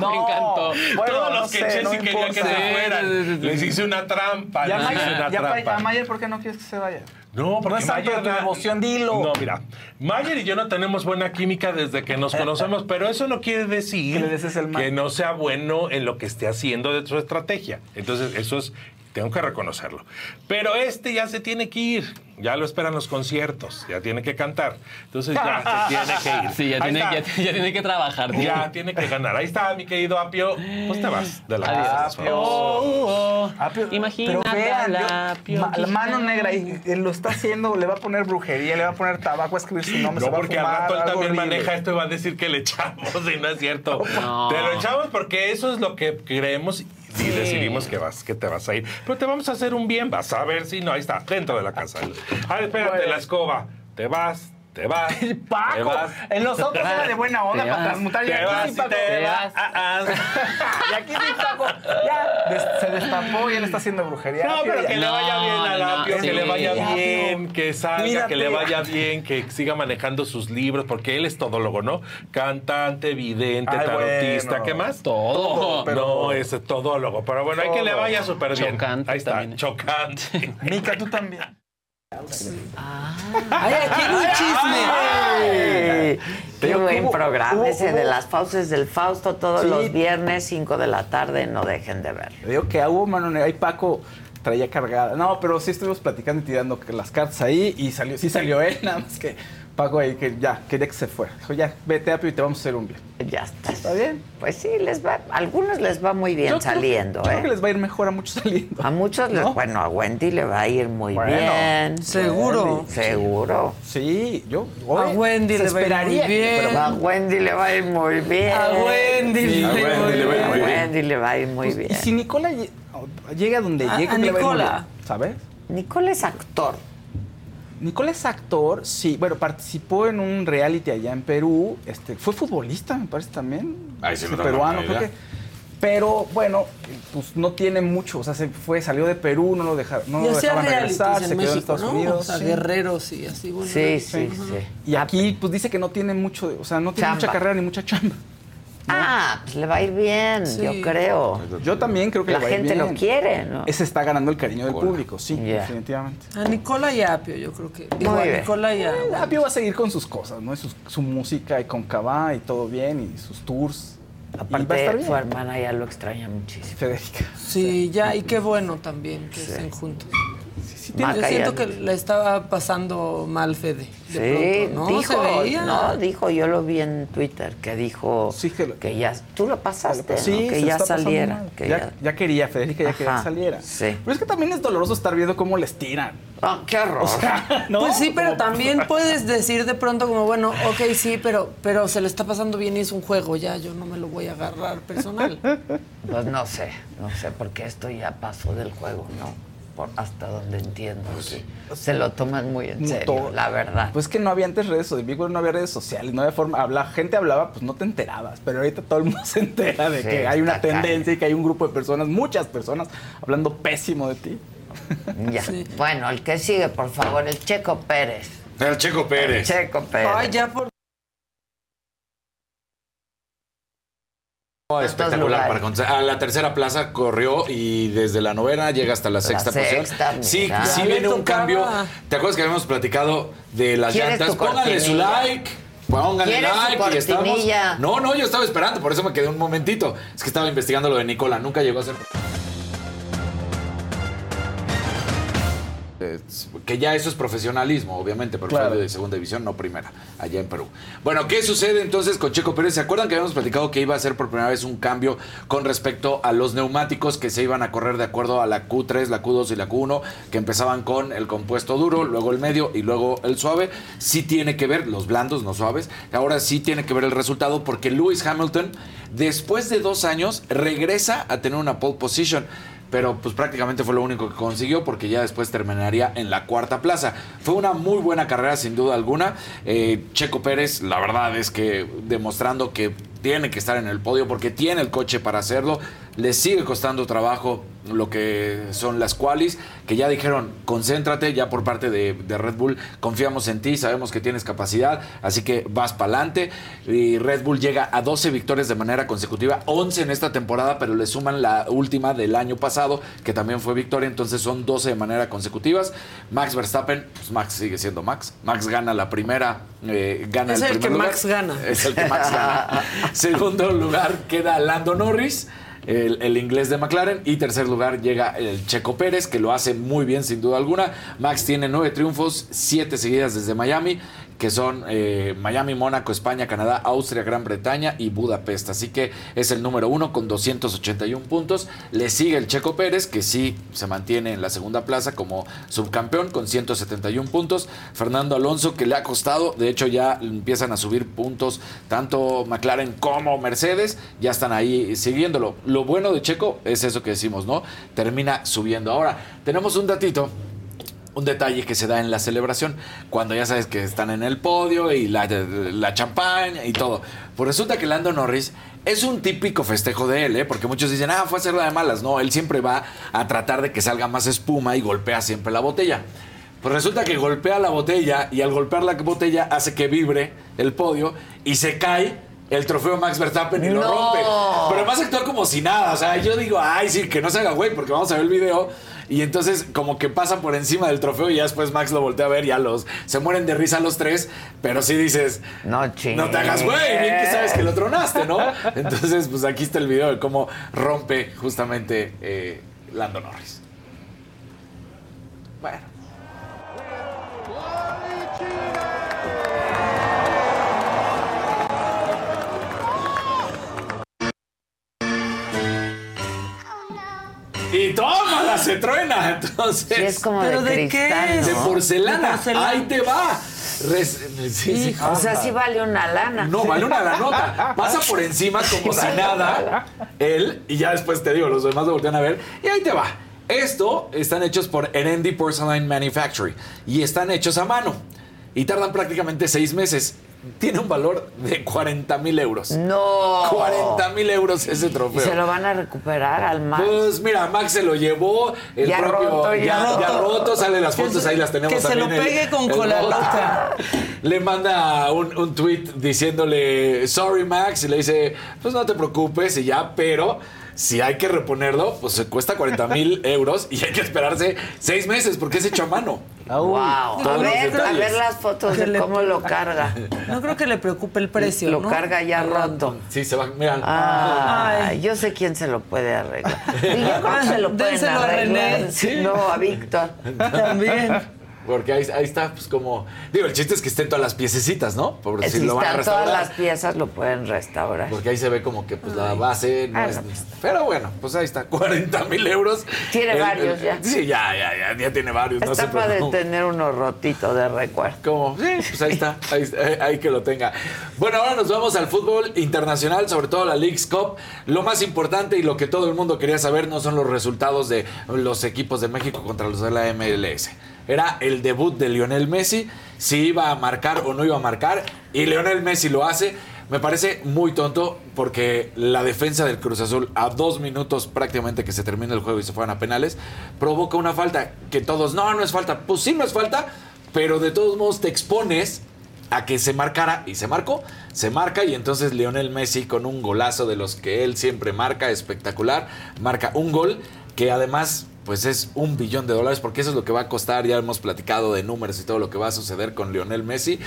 No. Me encantó. Bueno, todos no los que sé, eché no que se fueran. Les hice una trampa. Y a les hice Mayer, una ya pa- trampa. a Mayer, ¿por qué no quieres que se vaya? No, porque No es santo de Mayer tu da- devoción, dilo. No, mira, Mayer y yo no tenemos buena química desde que nos conocemos, pero eso no quiere decir Que le desees el mal. que no sea bueno en lo que esté haciendo de su estrategia. Entonces, eso es, tengo que reconocerlo. Pero este ya se tiene que ir, ya lo esperan los conciertos, ya tiene que cantar. Entonces ya se tiene que ir. Sí, ya tiene, está. ya, ya tiene que trabajar. tío. Ya tiene que ganar. Ahí está, mi querido Apio. Pues te vas de la Adiós. casa. Oh, oh. Apio, Imagínate pero vean, a yo- la Apio ma- la mano negra y él lo está haciendo, le va a poner brujería, le va a poner tabaco, a escribir su nombre, No, se va a porque al fumar, rato él también horrible. maneja esto y va a decir que le echamos y no es cierto. No. Te lo echamos porque eso es lo que creemos y decidimos que vas, que te vas a ir. Pero te vamos a hacer un bien, vas a ver si no, ahí está, dentro de la casa. Ah, espérate, Bueno. la escoba. Te vas, te vas. te Paco, vas. en los otros era de buena onda Te para transmutar y Te aquí vas sí, y Paco. te Te vas. Ah, ah. Y aquí sí, Paco, ya des- se destapó y él está haciendo brujería. No, pero que le vaya bien a no, Lapio, que le vaya bien, que salga, que le vaya bien, que siga manejando sus libros, porque él es todólogo, ¿no? Cantante, vidente, Ay, tarotista, bueno. ¿qué más? Todo. pero- no, es todólogo, pero bueno, hay que le vaya súper bien. Chocante Ahí está, también. chocante. Mica, tú también. Ay, aquí hay un chisme. Ay, Qué buen programa hubo- ese de las fauces del Fausto todos Sí. los viernes, 5 de la tarde, no dejen de verlo. Le digo que hubo mano negra y Paco traía cargada. No, pero sí estuvimos platicando y tirando las cartas ahí y salió, sí salió él, nada más que Paco ahí que ya, quería que se fuera. Dijo, ya, vete Apio y te vamos a hacer un bien. Ya está. ¿Está bien? Pues sí, les va, a algunos les va muy bien Yo creo- saliendo, Creo ¿eh? que les va a ir mejor a muchos saliendo. A muchos, les, ¿No? bueno, a Wendy le va a ir muy Bueno, bien. Seguro. Seguro. Sí, yo. A Wendy se le va a ir muy bien. Pero a Wendy le va a ir muy bien. A Wendy Sí, le a va a ir Wendy le va a ir A muy bien. Wendy le va a ir muy Pues, bien. Y si Nicola lle- llega donde A- llega, a a Nicola. ¿sabes? Nicole es actor. Nicola es actor, sí. Bueno, participó en un reality allá en Perú. Este, fue futbolista, me parece también. Sí, no tengo peruano, creo que. Pero bueno, pues no tiene mucho. O sea, se fue, salió de Perú, no lo, dejaron, no y lo dejaban regresar, en se quedó en Estados ¿no? Unidos. O sea, sí. guerreros y así. Bueno, Sí, sí. sí, sí. Y aquí, pues dice que no tiene mucho, de- o sea, no tiene Chamba. mucha carrera ni mucha chamba. Ah, pues le va a ir bien, Sí. yo creo. Yo también creo que La le va a ir gente lo bien. quiere, ¿no? Ese está ganando el cariño del público, sí, definitivamente. A Nicola y a Apio, yo creo que. Digo, Muy a bien. Nicola y a. Apio va a seguir con sus cosas, ¿no? Y sus- su música y con Cabá y todo bien, y sus tours. y va a estar Aparte, bien. su hermana ya lo extraña muchísimo. Federica. Sí, ya, y qué bueno también que estén juntos. Maca Yo ya- siento que le estaba pasando mal Fede. Sí, De pronto, ¿no? dijo, Se veía. no, dijo, yo lo vi en Twitter, que dijo que, ya, tú lo pasaste, ¿no? Sí, que ya saliera. Que ya, ya... ya quería, Federica ya quería Ajá, que saliera. sí. Pero es que también es doloroso estar viendo cómo les tiran. Ah, qué horror. O sea, ¿no? Pues sí, pero también puedes decir de pronto como, bueno, ok, sí, pero, pero se le está pasando bien y es un juego, ya, yo no me lo voy a agarrar personal. Pues no sé, no sé, porque esto ya pasó del juego, ¿no? Por, hasta donde entiendo. sí. Se lo toman muy en serio, Todo. la verdad. Pues que no había antes redes sociales, Big Brother no había redes sociales, no había forma, habla, gente hablaba, pues no te enterabas, pero ahorita todo el mundo se entera de Sí, que hay una tendencia y que hay un grupo de personas, muchas personas, hablando pésimo de ti. Ya. Bueno, el que sigue, por favor, el Checo Pérez. El Checo Pérez. Checo Pérez. Ay, ya por... espectacular para contestar. A la tercera plaza corrió y desde la novena llega hasta la sexta sexta, posición. Sí, sí viene un cambio. ¿Te acuerdas que habíamos platicado de las ¿Quieres llantas? Pónganle su like. Pónganle ¿Quieres su like y estamos. No, no, yo estaba esperando, por eso me quedé un momentito. Es que estaba investigando lo de Nicola, nunca llegó a ser. Que ya eso es profesionalismo, obviamente, pero Claro. fue de segunda división, no primera, allá en Perú. Bueno, ¿qué sucede entonces con Checo Pérez? ¿Se acuerdan que habíamos platicado que iba a ser por primera vez un cambio con respecto a los neumáticos que se iban a correr de acuerdo a la Q3, la Q2 y la Q1, que empezaban con el compuesto duro, luego el medio y luego el suave? Sí tiene que ver, los blandos, no suaves, ahora sí tiene que ver el resultado porque Lewis Hamilton, después de dos años, regresa a tener una pole position pero pues prácticamente fue lo único que consiguió porque ya después terminaría en la cuarta plaza. Fue una muy buena carrera sin duda alguna. Eh, Checo Pérez, la verdad es que demostrando que tiene que estar en el podio porque tiene el coche para hacerlo. Le sigue costando trabajo lo que son las qualis, que ya dijeron, concéntrate ya por parte de, de Red Bull, confiamos en ti, sabemos que tienes capacidad, así que vas para adelante. Y Red Bull llega a 12 victorias de manera consecutiva, 11 en esta temporada, pero le suman la última del año pasado, que también fue victoria, entonces son 12 de manera consecutivas. Max Verstappen, pues Max sigue siendo Max. Max gana la primera, eh, gana Es el, el primer que lugar. Max gana. Es el que Max gana. Segundo lugar queda Lando Norris. El, inglés de McLaren. Y tercer lugar llega el Checo Pérez que lo hace muy bien sin duda alguna. Max tiene nueve triunfos siete seguidas desde Miami que son eh, Miami, Mónaco, España, Canadá, Austria, Gran Bretaña y Budapest. Así que es el número uno con 281 puntos. Le sigue el Checo Pérez, que sí se mantiene en la segunda plaza como subcampeón con 171 puntos. Fernando Alonso, que le ha costado, de hecho ya empiezan a subir puntos tanto McLaren como Mercedes, ya están ahí siguiéndolo. Lo bueno de Checo es eso que decimos, ¿no? Termina subiendo. Ahora, tenemos un datito un detalle que se da en la celebración, cuando ya sabes que están en el podio y la, la champaña y todo. Pues resulta que Lando Norris es un típico festejo de él, ¿eh? porque muchos dicen, ah, fue a hacerla de malas. No, él siempre va a tratar de que salga más espuma y golpea siempre la botella. Pues resulta que golpea la botella y al golpear la botella hace que vibre el podio y se cae el trofeo Max Verstappen y lo rompe. Pero además actúa como si nada. O sea, yo digo, ay, sí, que no se haga güey, porque vamos a ver el video. Y entonces, como que pasa por encima del trofeo y ya después Max lo voltea a ver y ya los. Se mueren de risa los tres, pero sí dices. No, No te hagas güey, bien que sabes que lo tronaste, ¿no? Entonces, pues aquí está el video de cómo rompe justamente eh, Lando Norris. Y tómala, se truena. Entonces. Sí, es como de ¿Pero de qué cristal, es? De ¿no? porcelana. De porcelana. Ahí te va. Res- sí, sí. O sea, sí vale una lana. No, vale una granota. Pasa por encima como si nada. Él, y ya después te digo, los demás lo voltean a ver. Y ahí te va. Esto están hechos por Erendi Porcelain Manufacturing. Y están hechos a mano. Y tardan prácticamente seis meses. Tiene un valor de 40 mil euros. No. 40 mil euros ese ¿Y trofeo. se lo van a recuperar al Max? Pues mira, Max se lo llevó, el Ya propio roto, ya ya, ya roto. roto, salen las fotos, ahí las tenemos que se lo el- pegue con cola loca. Le manda un, un tweet diciéndole, sorry Max, y le dice, pues no te preocupes, y ya, pero si hay que reponerlo, pues se cuesta 40 mil euros y hay que esperarse seis meses porque es hecho a mano. Wow. A Todos los ver, a ver las fotos de cómo lo carga. No creo que le preocupe el precio, Lo ¿no? carga ya roto. Sí, se va, mira. Ah, yo sé quién se lo puede arreglar. Y yo creo que se lo pueden Déselo a arreglar. René. Sí, No, a Víctor. También. Porque ahí, ahí está, pues como. Digo, el chiste es que estén todas las piececitas, ¿no? Por Si si lo van a están todas restaurar. las piezas, lo pueden restaurar. Porque ahí se ve como que pues la base no Ah, es. no. Pero bueno, pues ahí está, 40 mil euros. Tiene El- varios el- ya. Sí, ya, ya, ya, ya tiene varios. no Está padre preocupe. tener uno rotito de recuerdo. Como, sí, pues ahí está, ahí, ahí- que lo tenga. Bueno, ahora nos vamos al fútbol internacional, sobre todo la League's Cup. Lo más importante y lo que todo el mundo quería saber no son los resultados de los equipos de México contra los de la MLS. Era el debut de Lionel Messi, si iba a marcar o no iba a marcar, y Lionel Messi lo hace. Me parece muy tonto porque la defensa del Cruz Azul a dos minutos prácticamente que se termina el juego y se fueran a penales, provoca una falta que todos, no, no es falta. Pues sí, no es falta, pero de todos modos te expones a que se marcara y se marcó, se marca y entonces Lionel Messi con un golazo de los que él siempre marca, espectacular, marca un gol que además pues es un billón de dólares porque eso es lo que va a costar, ya hemos platicado de números y todo lo que va a suceder con Lionel Messi.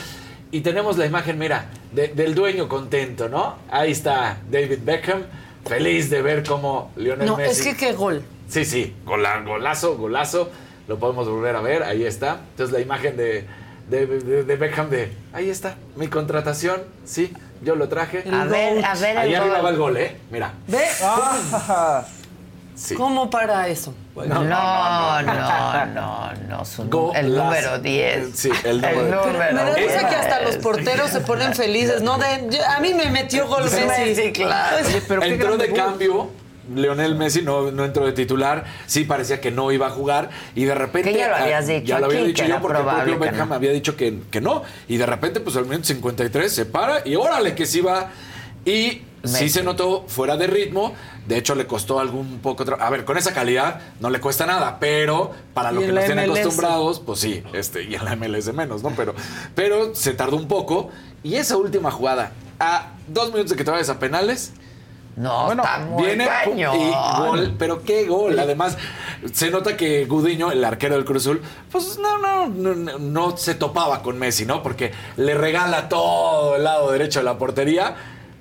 Y tenemos la imagen, mira, de- del dueño contento, ¿no? Ahí está David Beckham, feliz de ver cómo Lionel No, Messi... es que qué gol. Sí, sí, gola- golazo, golazo. Lo podemos volver a ver, ahí está. Entonces la imagen de, de, de- de Beckham de, ahí está, mi contratación, sí, yo lo traje. El A ver, a ver el Ahí arriba gol. va el gol, ¿eh? Mira. ¿Ve? Sí. ¿Cómo para eso? No, no, no, no, no, su nu- el Golazo. número 10. Sí, el número El número Me da risa que hasta los 10. porteros se ponen felices, ¿no? De, yo- a mí me metió gol Messi. sí, claro. Oye, pero entró de cambio. Leonel Messi no, no entró de titular, sí parecía que no iba a jugar y de repente... Que ya lo ah, habías dicho Ya lo había dicho yo porque el propio Beckham no. había dicho que, que no y de repente pues al minuto 53 se para y órale que sí va y sí se notó fuera de ritmo, de hecho le costó algún poco... A ver, con esa calidad no le cuesta nada, pero para lo que nos tienen acostumbrados, pues sí, este, y en la MLS menos, ¿no? Pero, pero se tardó un poco y esa última jugada, a dos minutos de que te vayas a penales... No, está muy Viene cañón. y gol, pero qué gol. Además, se nota que Gudiño, el arquero del Cruz Azul, pues no, no, no, no, no se topaba con Messi, ¿no? Porque le regala todo el lado derecho de la portería.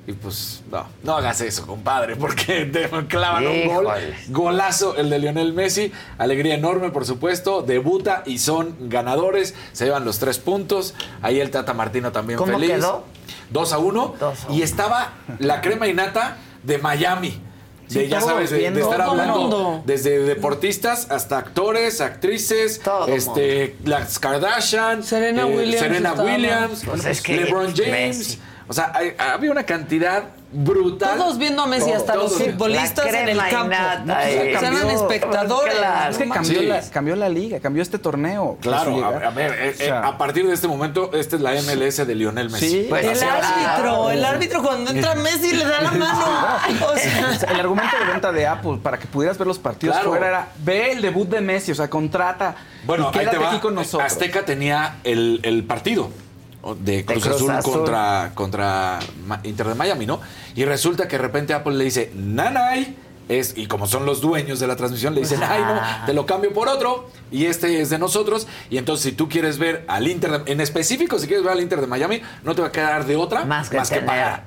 Y pues, no, no hagas eso, compadre, porque te clavan un gol. Golazo el de Lionel Messi. Alegría enorme, por supuesto. Debuta y son ganadores. Se llevan los tres puntos. Ahí el Tata Martino también ¿Cómo feliz. quedó? 2 a 1. Y estaba la crema innata de Miami. De, Sí, ya sabes, de, estar Todo hablando mundo. desde deportistas hasta actores, actrices, este, las Kardashian, Serena Williams Serena. Williams, Pues es que LeBron James. Messi. O sea, hay- había una cantidad brutal. Todos viendo a Messi, hasta los Todos. futbolistas La en el campo. No, pues, eh. espectadores. Claro. Es que no cambió, Sí. la, cambió la liga, cambió este torneo. Claro, a, a ver, eh, O sea, eh, a partir de este momento, esta es la MLS de Lionel Messi. Sí. Pues El árbitro, claro. el árbitro cuando entra Messi le da la mano. O sea, el argumento de venta de Apple para que pudieras ver los partidos Claro. fuera era ve el debut de Messi, o sea, contrata Bueno, y ahí te quédate va. aquí con nosotros. Azteca tenía el, el partido de Cruz, Cruz Azul, Azul. contra, contra Inter de Miami, ¿no? Y resulta que de repente Apple le dice, Nanay, es, y como son los dueños de la transmisión, le dicen, ay, no, te lo cambio por otro, y este es de nosotros. Y entonces, si tú quieres ver al Inter, de- en específico, si quieres ver al Inter de Miami, no te va a quedar de otra Más que tener. pagar.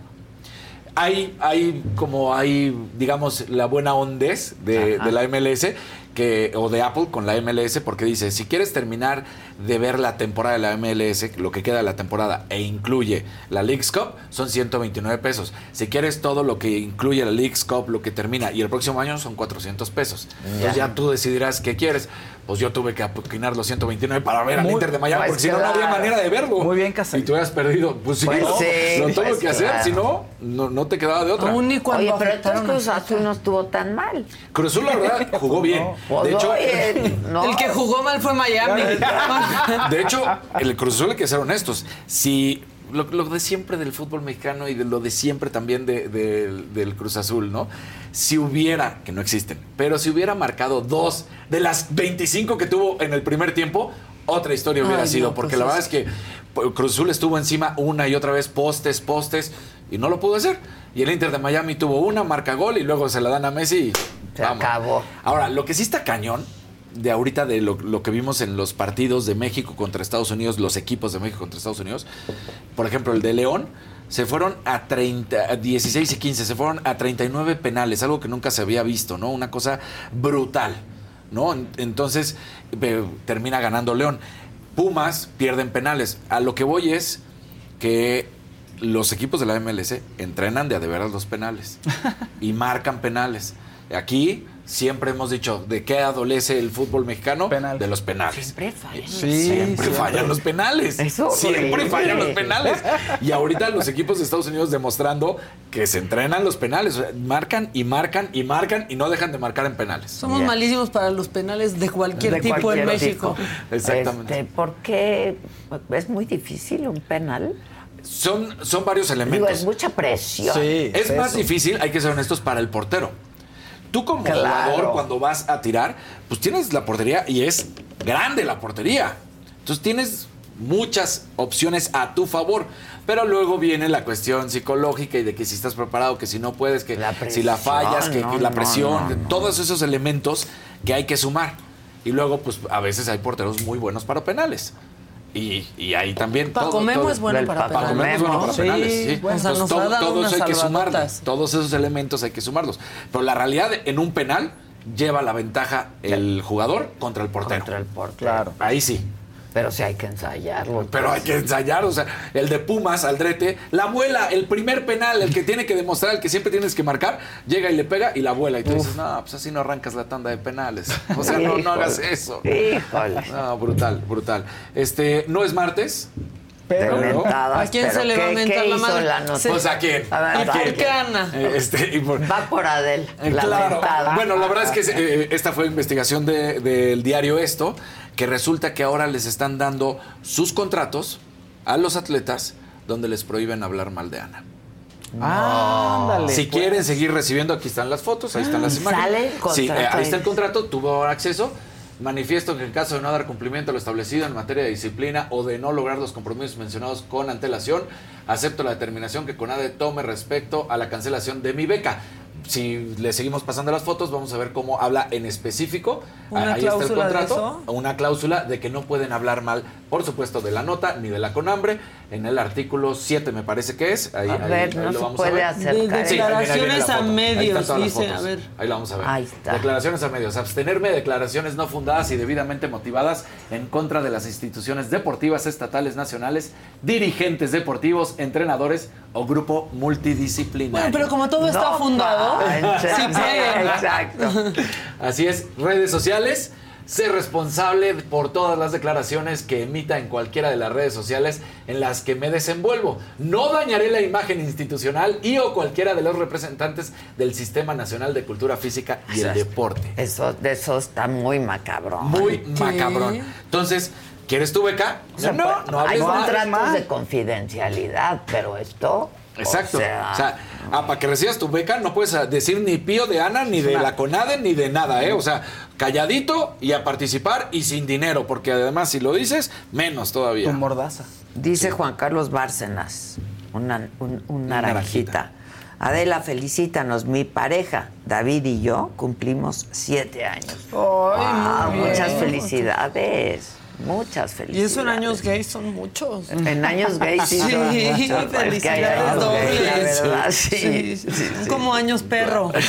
Hay, hay como hay, digamos, la buena ondez de, de la MLS que, o de Apple con la MLS, porque dice, si quieres terminar de ver la temporada de la MLS, lo que queda de la temporada, e incluye la League's Cup, son 129 pesos. Si quieres todo lo que incluye la League's Cup, lo que termina, y el próximo año son 400 pesos. Entonces ya tú decidirás qué quieres. Pues yo tuve que apoquinar los 129 para ver al Inter de Miami, pues porque si no, no había claro. manera de verlo. Muy bien, Y Casarín. tú hubieras perdido. Pues sí, Pues ¿no? sí, lo tuve pues que hacer, claro. si no, no, no te quedaba de otra. aún y cuando Oye, pero entonces Cruz Azul no estuvo tan mal. Cruz Azul, la verdad, jugó bien. Pues, De hecho, oye, no. El que jugó mal fue Miami. De hecho, el Cruz Azul hay que ser honestos. Si lo, lo de siempre del fútbol mexicano y de lo de siempre también de- de- del Cruz Azul, ¿no? Si hubiera, que no existen, pero si hubiera marcado dos de las 25 que tuvo en el primer tiempo, otra historia hubiera Ay, sido. no, porque pues la verdad es que Cruz Azul estuvo encima una y otra vez, postes, postes, y no lo pudo hacer. Y el Inter de Miami tuvo una, marca gol y luego se la dan a Messi y Se acabó. Ahora, lo que sí está cañón de ahorita de lo, lo que vimos en los partidos de México contra Estados Unidos, los equipos de México contra Estados Unidos, por ejemplo, el de León, se fueron a 30, a 16 y 15, se fueron a 39 penales, algo que nunca se había visto, ¿no? Una cosa brutal, ¿no? En- Entonces, eh, termina ganando León. Pumas pierden penales. A lo que voy es que los equipos de la MLS entrenan de a de veras los penales y marcan penales. Aquí siempre hemos dicho, ¿de qué adolece el fútbol mexicano? De los penales. Siempre falla. Sí, siempre siempre. fallan los penales. Es horrible. siempre fallan los penales. Y ahorita los equipos de Estados Unidos demostrando que se entrenan los penales. O sea, marcan y marcan y marcan y no dejan de marcar en penales. Somos malísimos para los penales de cualquier De tipo en México. tipo. Exactamente. Este, ¿Por qué es muy difícil un penal? Son, son varios Digo, elementos. es mucha presión. es más difícil, hay que ser honestos, para el portero. Tú como Claro. jugador, cuando vas a tirar, pues tienes la portería y es grande la portería. Entonces tienes muchas opciones a tu favor. Pero luego viene la cuestión psicológica y de que si estás preparado, que si no puedes, que si la fallas, que, no, que la presión, no, no. todos esos elementos que hay que sumar. Y luego, pues a veces hay porteros muy buenos para penales. Y, y ahí también. Paco todo- Memo todo- es bueno para Paco Paco Memo es bueno para Sí, penales. Sí. o sea, todo- ha dado todos hay que sumarlos. Todos esos elementos hay que sumarlos. Pero la realidad, en un penal, lleva la ventaja el jugador contra el portero. Contra el portero. Claro. Ahí sí. Pero sí hay que ensayarlo. Pero pues. hay que ensayar, o sea, el de Pumas, Aldrete, la abuela, el primer penal, el que tiene que demostrar, el que siempre tienes que marcar, llega y le pega y la abuela. Y tú dices, no, pues así no arrancas la tanda de penales. O sea, no, no hagas eso. Híjole. No, brutal, brutal. Este, no es martes. De mentadas, ¿A quién pero se le va a ¿qué- mentar la hizo madre? la nota? Se- Pues a quién. A ver, ¿Y ¿a quién? Eh, este, y por- Va por Adel. Eh, La claro. Bueno, la verdad es que eh, esta fue investigación de- del diario Esto, que resulta que ahora les están dando sus contratos a los atletas donde les prohíben hablar mal de Ana. Ándale. si pues. quieren seguir recibiendo, aquí están las fotos, ahí están las Ah, imágenes. sale el Sí, eh, ahí está el contrato, tuvo acceso. Manifiesto que en caso de no dar cumplimiento a lo establecido en materia de disciplina o de no lograr los compromisos mencionados con antelación, acepto la determinación que CONADE tome respecto a la cancelación de mi beca. Si le seguimos pasando las fotos, vamos a ver cómo habla en específico. ¿Una Ahí está el contrato. Una cláusula de que no pueden hablar mal, por supuesto, de la nota ni de la CONAMBRE. En el artículo 7 me parece que es. Ahí, A ahí- ver, ahí no lo se vamos a puede acercar. De Sí, ahí ahí la declaraciones a. Ahí medios, las dice, fotos. a ver. Ahí la vamos a ver. Ahí está. Declaraciones a medios. Abstenerme de declaraciones no fundadas y debidamente motivadas en contra de las instituciones deportivas estatales nacionales, dirigentes deportivos, entrenadores o grupo multidisciplinario. Bueno, pero como todo está fundado, sí. Exacto. Así es, redes sociales. Sé responsable por todas las declaraciones que emita en cualquiera de las redes sociales en las que me desenvuelvo. No dañaré la imagen institucional y o cualquiera de los representantes del Sistema Nacional de Cultura Física y el deporte. Eso, de eso está muy macabrón. Muy macabrón. Entonces, ¿quieres tu beca? O sea, no, pues, no hay hables mal. contratos de confidencialidad, pero esto. Exacto. O sea, ah, para que recibas tu beca no puedes ah, decir ni pío de Ana, ni de la CONADE, ni de nada, ¿eh? O sea, calladito y a participar y sin dinero, porque además si lo dices, menos todavía. Tu mordaza. dice Juan Carlos Bárcenas, una, un, un naranjita. Adela, felicítanos. Mi pareja, David y yo, cumplimos siete años. Bien. muchas felicidades. Muchas Y felicidades. eso en años gays son muchos. En años gays sí, Sí, son muchos. Es que hay felicidades años dobles. gays, la verdad, sí. Sí, Sí, sí. como años perro.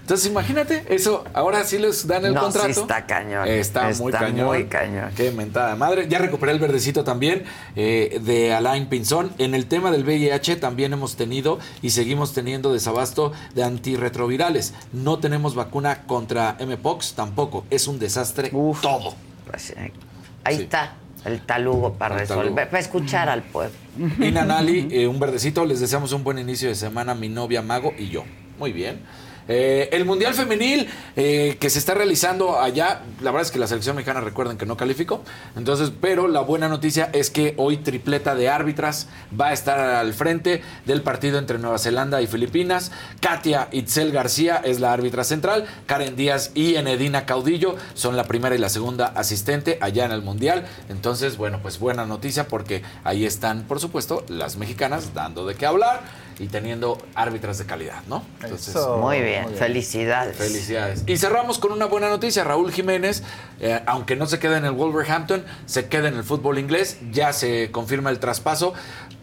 Entonces, imagínate, eso, ahora sí les dan el No, sí contrato. está cañón. Está, Está muy cañón. muy cañón. Qué mentada madre. Ya recuperé el verdecito también eh, de Alain Pinzón. En el tema del VIH también hemos tenido y seguimos teniendo desabasto de antirretrovirales. No tenemos vacuna contra MPOX tampoco. Es un desastre todo. Pues, eh, ahí está el talugo para El resolver, talugo. para escuchar al pueblo. Y Nanali, eh, un verdecito. Les deseamos un buen inicio de semana, mi novia Mago y yo. Muy bien. Eh, el Mundial Femenil eh, que se está realizando allá, la verdad es que la selección mexicana recuerden que no calificó. Entonces, pero la buena noticia es que hoy tripleta de árbitras va a estar al frente del partido entre Nueva Zelanda y Filipinas. Katia Itzel García es la árbitra central. Karen Díaz y Enedina Caudillo son la primera y la segunda asistente allá en el Mundial. Entonces, bueno, pues buena noticia porque ahí están, por supuesto, las mexicanas dando de qué hablar y teniendo árbitras de calidad, ¿no? Entonces, Muy bien, felicidades. Felicidades. Y cerramos con una buena noticia. Raúl Jiménez, eh, aunque no se quede en el Wolverhampton, se queda en el fútbol inglés. Ya se confirma el traspaso.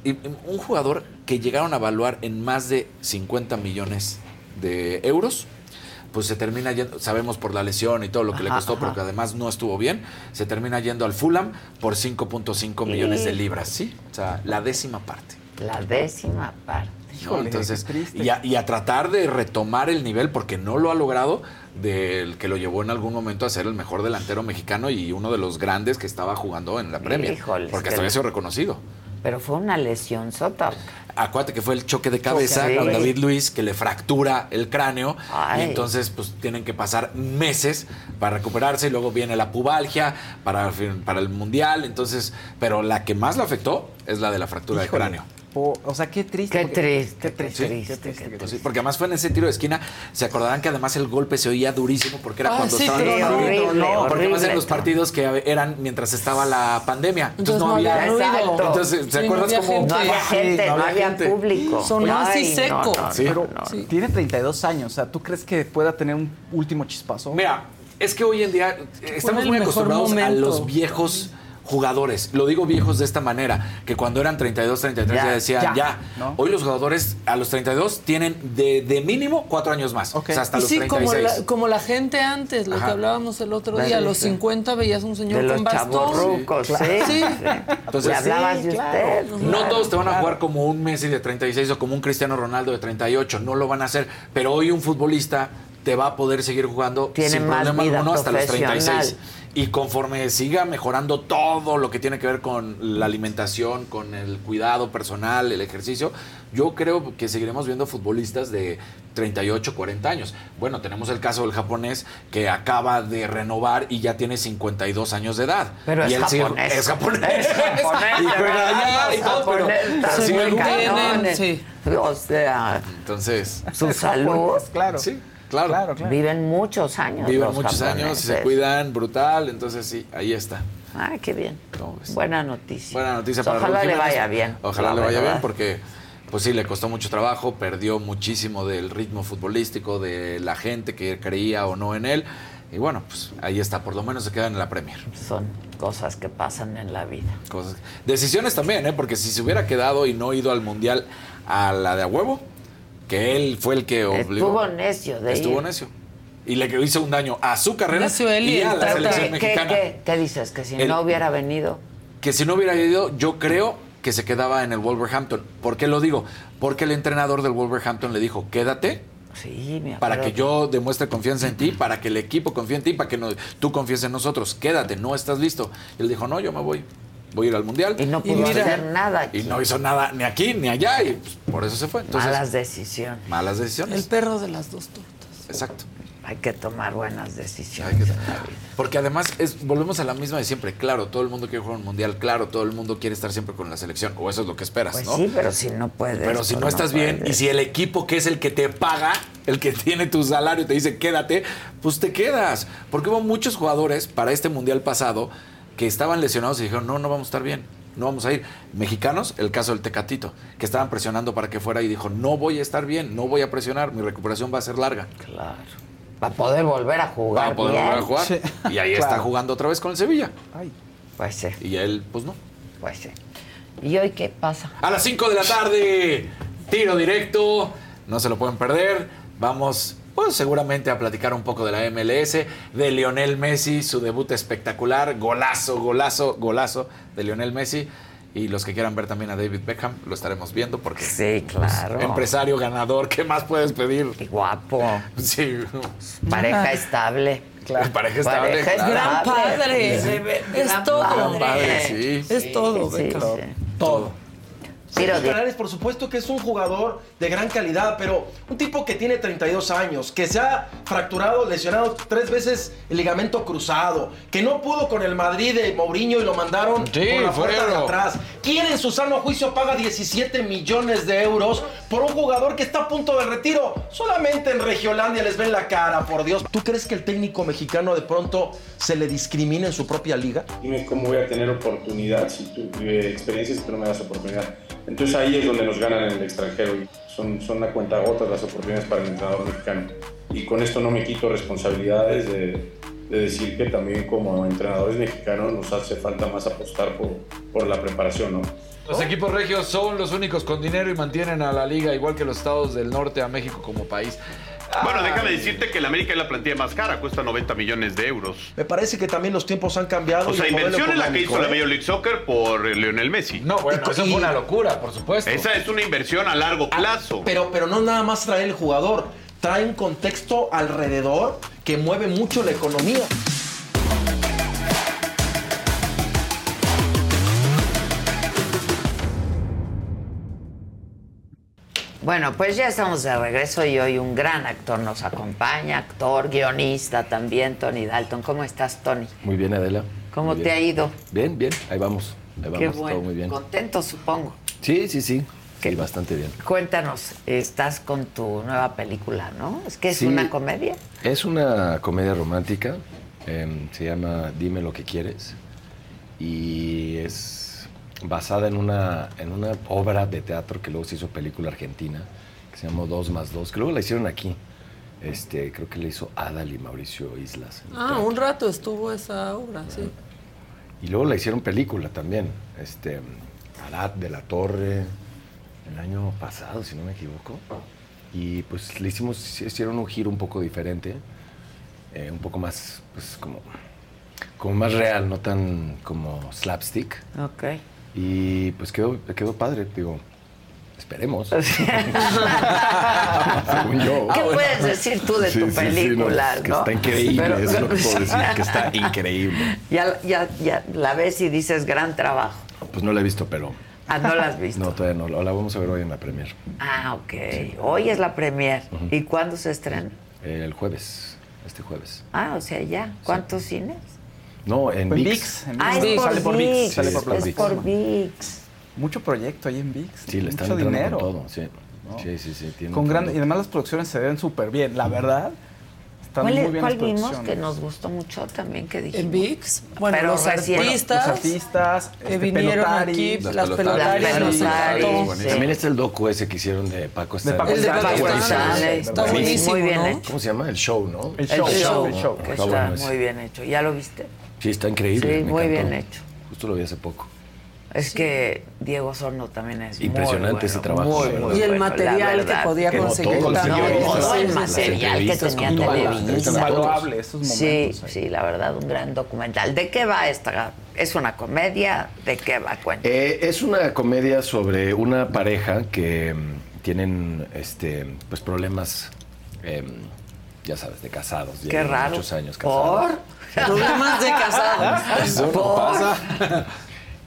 Y, y un jugador que llegaron a evaluar en más de 50 millones de euros. Pues se termina yendo, sabemos por la lesión y todo lo que le costó, pero ajá. que además no estuvo bien. Se termina yendo al Fulham por 5.5 millones de libras, ¿sí? O sea, la décima parte. La décima parte. ¿No? Entonces, y a, y a tratar de retomar el nivel, porque no lo ha logrado, del que lo llevó en algún momento a ser el mejor delantero mexicano y uno de los grandes que estaba jugando en la Premier. Híjoles, porque que- hasta había sido reconocido. Pero fue una lesión sota. Acuérdate que fue el choque de cabeza Choque con. David Luis que le fractura el cráneo Ay. y entonces pues tienen que pasar meses para recuperarse y luego viene la pubalgia para, para el mundial, entonces, pero la que más le afectó es la de la fractura Híjole. de cráneo. Po- o sea, qué triste. Qué porque- triste, Qué triste. triste, qué triste, qué Pues triste. sí, porque además fue en ese tiro de esquina. Se acordarán que además el golpe se oía durísimo porque era Ah, cuando sí, estaban los no, partidos. horrible, porque además en los partidos que eran mientras estaba la pandemia. Entonces, Entonces no no había. Exacto. Entonces, ¿se Sí, no acuerdas había cómo. No había gente, no había gente. público. Sonó así seco. no, no, Sí. no, Pero no. tiene 32 años, o sea, ¿tú crees que pueda tener un último chispazo? Mira, es que hoy en día estamos muy acostumbrados a los viejos jugadores. Lo digo viejos de esta manera, que cuando eran 32, 33 ya, Ya, decían ya. ya, ¿no? Hoy los jugadores a los 32 tienen de, de mínimo cuatro años más. Ok. O sea, hasta Y los sí, 36. como la, como la gente antes, lo Ajá. que hablábamos el otro Sí, día, a sí, los sí. 50 veías un señor De con bastón. chavorrucos, sí. Sí. Entonces, Le hablabas sí, de claro. usted. No todos te van a jugar como un Messi de 36 o como un Cristiano Ronaldo de 38, no lo van a hacer. Pero hoy un futbolista te va a poder seguir jugando Tiene sin más problema vida alguno hasta los profesional. 36. Y conforme siga mejorando todo lo que tiene que ver con la alimentación, con el cuidado personal, el ejercicio, yo creo que seguiremos viendo futbolistas de 38, 40 años. Bueno, tenemos el caso del japonés que acaba de renovar y ya tiene 52 años de edad. Pero y es él sigue- japonés. es japonés. Es japonés, y juega allá y todo, pero, sigue. Sí. O sea, Entonces, su salud. Claro. sí, claro. Claro, claro. Viven muchos años. Viven los muchos años y se japoneses. cuidan brutal, entonces sí, ahí está. Ah, qué bien. Buena noticia. Buena noticia Pues para Ojalá le vaya bien. Ojalá le vaya bien porque pues sí, le costó mucho trabajo, perdió muchísimo del ritmo futbolístico, de la gente que creía o no en él. Y bueno, pues ahí está, por lo menos se quedan en la Premier. Son cosas que pasan en la vida. Cosas. Decisiones también, ¿eh? porque si se hubiera quedado y no ido al Mundial a la de a huevo, que él fue el que obligó. Estuvo necio de Estuvo ir. necio. Y le hizo un daño a su carrera Necio él y y a el la Tata. selección ¿Qué, mexicana. qué, qué dices? Que si El- no hubiera venido. que si no hubiera ido, yo creo que se quedaba en el Wolverhampton. ¿Por qué lo digo? Porque el entrenador del Wolverhampton le dijo, quédate Sí, me para que yo demuestre confianza en ti, para que el equipo confíe en ti, para que no- tú confíes en nosotros. Quédate, no estás listo. Y él dijo, no, yo me voy. Voy a ir al Mundial. Y no Y pudo mira- hacer nada aquí. Y no hizo nada ni aquí ni allá y pues, por eso se fue. Entonces, Malas decisiones. malas El decisiones. perro de las dos tortas. Exacto. Hay que tomar buenas decisiones. Hay que- vida. Porque además es, volvemos a la misma de siempre. Claro, todo el mundo quiere jugar un mundial. Claro, todo el mundo quiere estar siempre con la selección. O eso es lo que esperas, Pues ¿no? sí, pero si no puedes. Pero si pues no estás bien y si el equipo que es el que te paga, el que tiene tu salario, te dice quédate, pues te quedas. Porque hubo muchos jugadores para este mundial pasado que estaban lesionados y dijeron, no, no vamos a estar bien, no vamos a ir. Mexicanos, el caso del Tecatito, que estaban presionando para que fuera y dijo, no voy a estar bien, no voy a presionar, mi recuperación va a ser larga. Claro. Para poder volver a jugar. Para poder bien. volver a jugar. Sí. Y ahí está jugando otra vez con el Sevilla. Ay. Pues sí, Y él, pues no. pues sí. ¿Y hoy qué pasa? A las 5 de la tarde, tiro directo, no se lo pueden perder. Vamos, pues seguramente a platicar un poco de la MLS, de Lionel Messi, su debut espectacular, golazo, golazo, golazo de Lionel Messi. Y los que quieran ver también a David Beckham, lo estaremos viendo porque Sí, claro. empresario ganador, ¿qué más puedes pedir? Y guapo. Sí, Pareja estable. pareja estable. Pareja claro. Gran estable. padre. Sí, Es todo. padre. Padre, sí. Es todo, Sí, Beckham. sí. Todo. Sergio de- Canales, por supuesto que es un jugador de gran calidad, pero un tipo que tiene 32 años, que se ha fracturado, lesionado tres veces el ligamento cruzado, que no pudo con el Madrid de Mourinho y lo mandaron Sí, por la puerta de atrás. ¿Quién en su sano juicio paga 17 millones de euros por un jugador que está a punto de retiro? Solamente en Regiolandia les ven la cara, por Dios. ¿Tú crees que el técnico mexicano de pronto se le discrimina en su propia liga? Dime cómo voy a tener oportunidad si tú eh, experiencias y tú no me das oportunidad. Entonces ahí es donde nos ganan en el extranjero y son, son una cuenta gotas las oportunidades para el entrenador mexicano. Y con esto no me quito responsabilidades de, de decir que también como entrenadores mexicanos nos hace falta más apostar por, por la preparación, ¿no? Los equipos regios son los únicos con dinero y mantienen a la liga igual que los estados del norte a México como país. Bueno, déjame decirte que el América es la plantilla más cara, cuesta 90 millones de euros. Me parece que también los tiempos han cambiado. O sea, inversión en la que hizo la ¿eh? Major League Soccer por eh, Lionel Messi. No, bueno, eso fue una locura, por supuesto. Esa es una inversión a largo plazo. Pero, pero no nada más trae el jugador, trae un contexto alrededor que mueve mucho la economía. Bueno, pues ya estamos de regreso y hoy un gran actor nos acompaña, actor, guionista también, Tony Dalton. ¿Cómo estás, Tony? Muy bien, Adela. ¿Cómo te ha ido? Bien, bien, ahí vamos. Ahí vamos, Qué todo bueno. muy bien. Contento, supongo. Sí, sí, sí. Sí, bastante bien. Cuéntanos, estás con tu nueva película, ¿no? Es que es Sí. una comedia. Es una comedia romántica, em, se llama Dime lo que quieres y es basada en una, en una obra de teatro que luego se hizo película argentina, que se llamó Dos más Dos, que luego la hicieron aquí. Este, creo que la hizo Adal y Mauricio Islas. Ah, un rato estuvo esa obra, sí. Y luego la hicieron película también. Este, Arad de la Torre, el año pasado, si no me equivoco. Y pues le hicimos, hicieron un giro un poco diferente, eh, un poco más, pues como, como más real, no tan como slapstick. Ok. Y pues quedó, quedó padre, digo, esperemos. Según yo. ¿Qué puedes decir tú de Sí, tu sí, sí, película? no, que no? está increíble, Pero- es lo que puedo decir, que está increíble. Ya, ya, ya la ves y dices gran trabajo. Pues no la he visto, pero... Ah, no la has visto. No, todavía no, la vamos a ver hoy en la premier. Ah, ok. Hoy es la premier. ¿Y cuándo se estrena? El jueves, este jueves. Ah, o sea, ya. ¿Cuántos cines? No, en VIX. Ah, es Sale por VIX. VIX. Sale por Sí, Es VIX. por VIX. Mucho proyecto ahí en VIX. Sí, le están mucho dinero. con todo, sí. ¿no? Sí, sí, sí. tiene Con gran- y además las producciones se ven súper bien, la verdad. Están ¿Cuál, muy es- bien cuál las vimos que nos gustó mucho también que dijimos? En VIX, bueno, Pero los recién- artistas, Los artistas, que este, vinieron Pelotari, aquí, Las pelotarias. sí. También está el docu ese que hicieron de Paco De Paco Stanley. El de Paco Stanley, Stanley, buenísimo, está buenísimo, Muy bien ¿no? hecho. ¿Cómo se llama? El show, ¿no? El El show, el show. que Está muy bien hecho. ¿Ya lo viste? Sí, está increíble. Sí, me muy encantó. bien hecho. Justo lo vi hace poco. Es que Diego Sorno también es Impresionante muy bueno, ese trabajo. muy, muy Y el bueno, material que podía Que conseguir todo, también. todo Sí, el material que tenía Televisa. todos. Invaluable esos momentos. Sí, ahí. sí, la verdad, un gran documental. ¿De qué va esta? ¿Es una comedia? ¿De qué va? Cuenta. Eh, es una comedia sobre una pareja que mm, tienen este, pues problemas, em, ya sabes, de casados. Qué raro. Muchos años casados. ¿Por? Problemas de casados. Eso no pasa.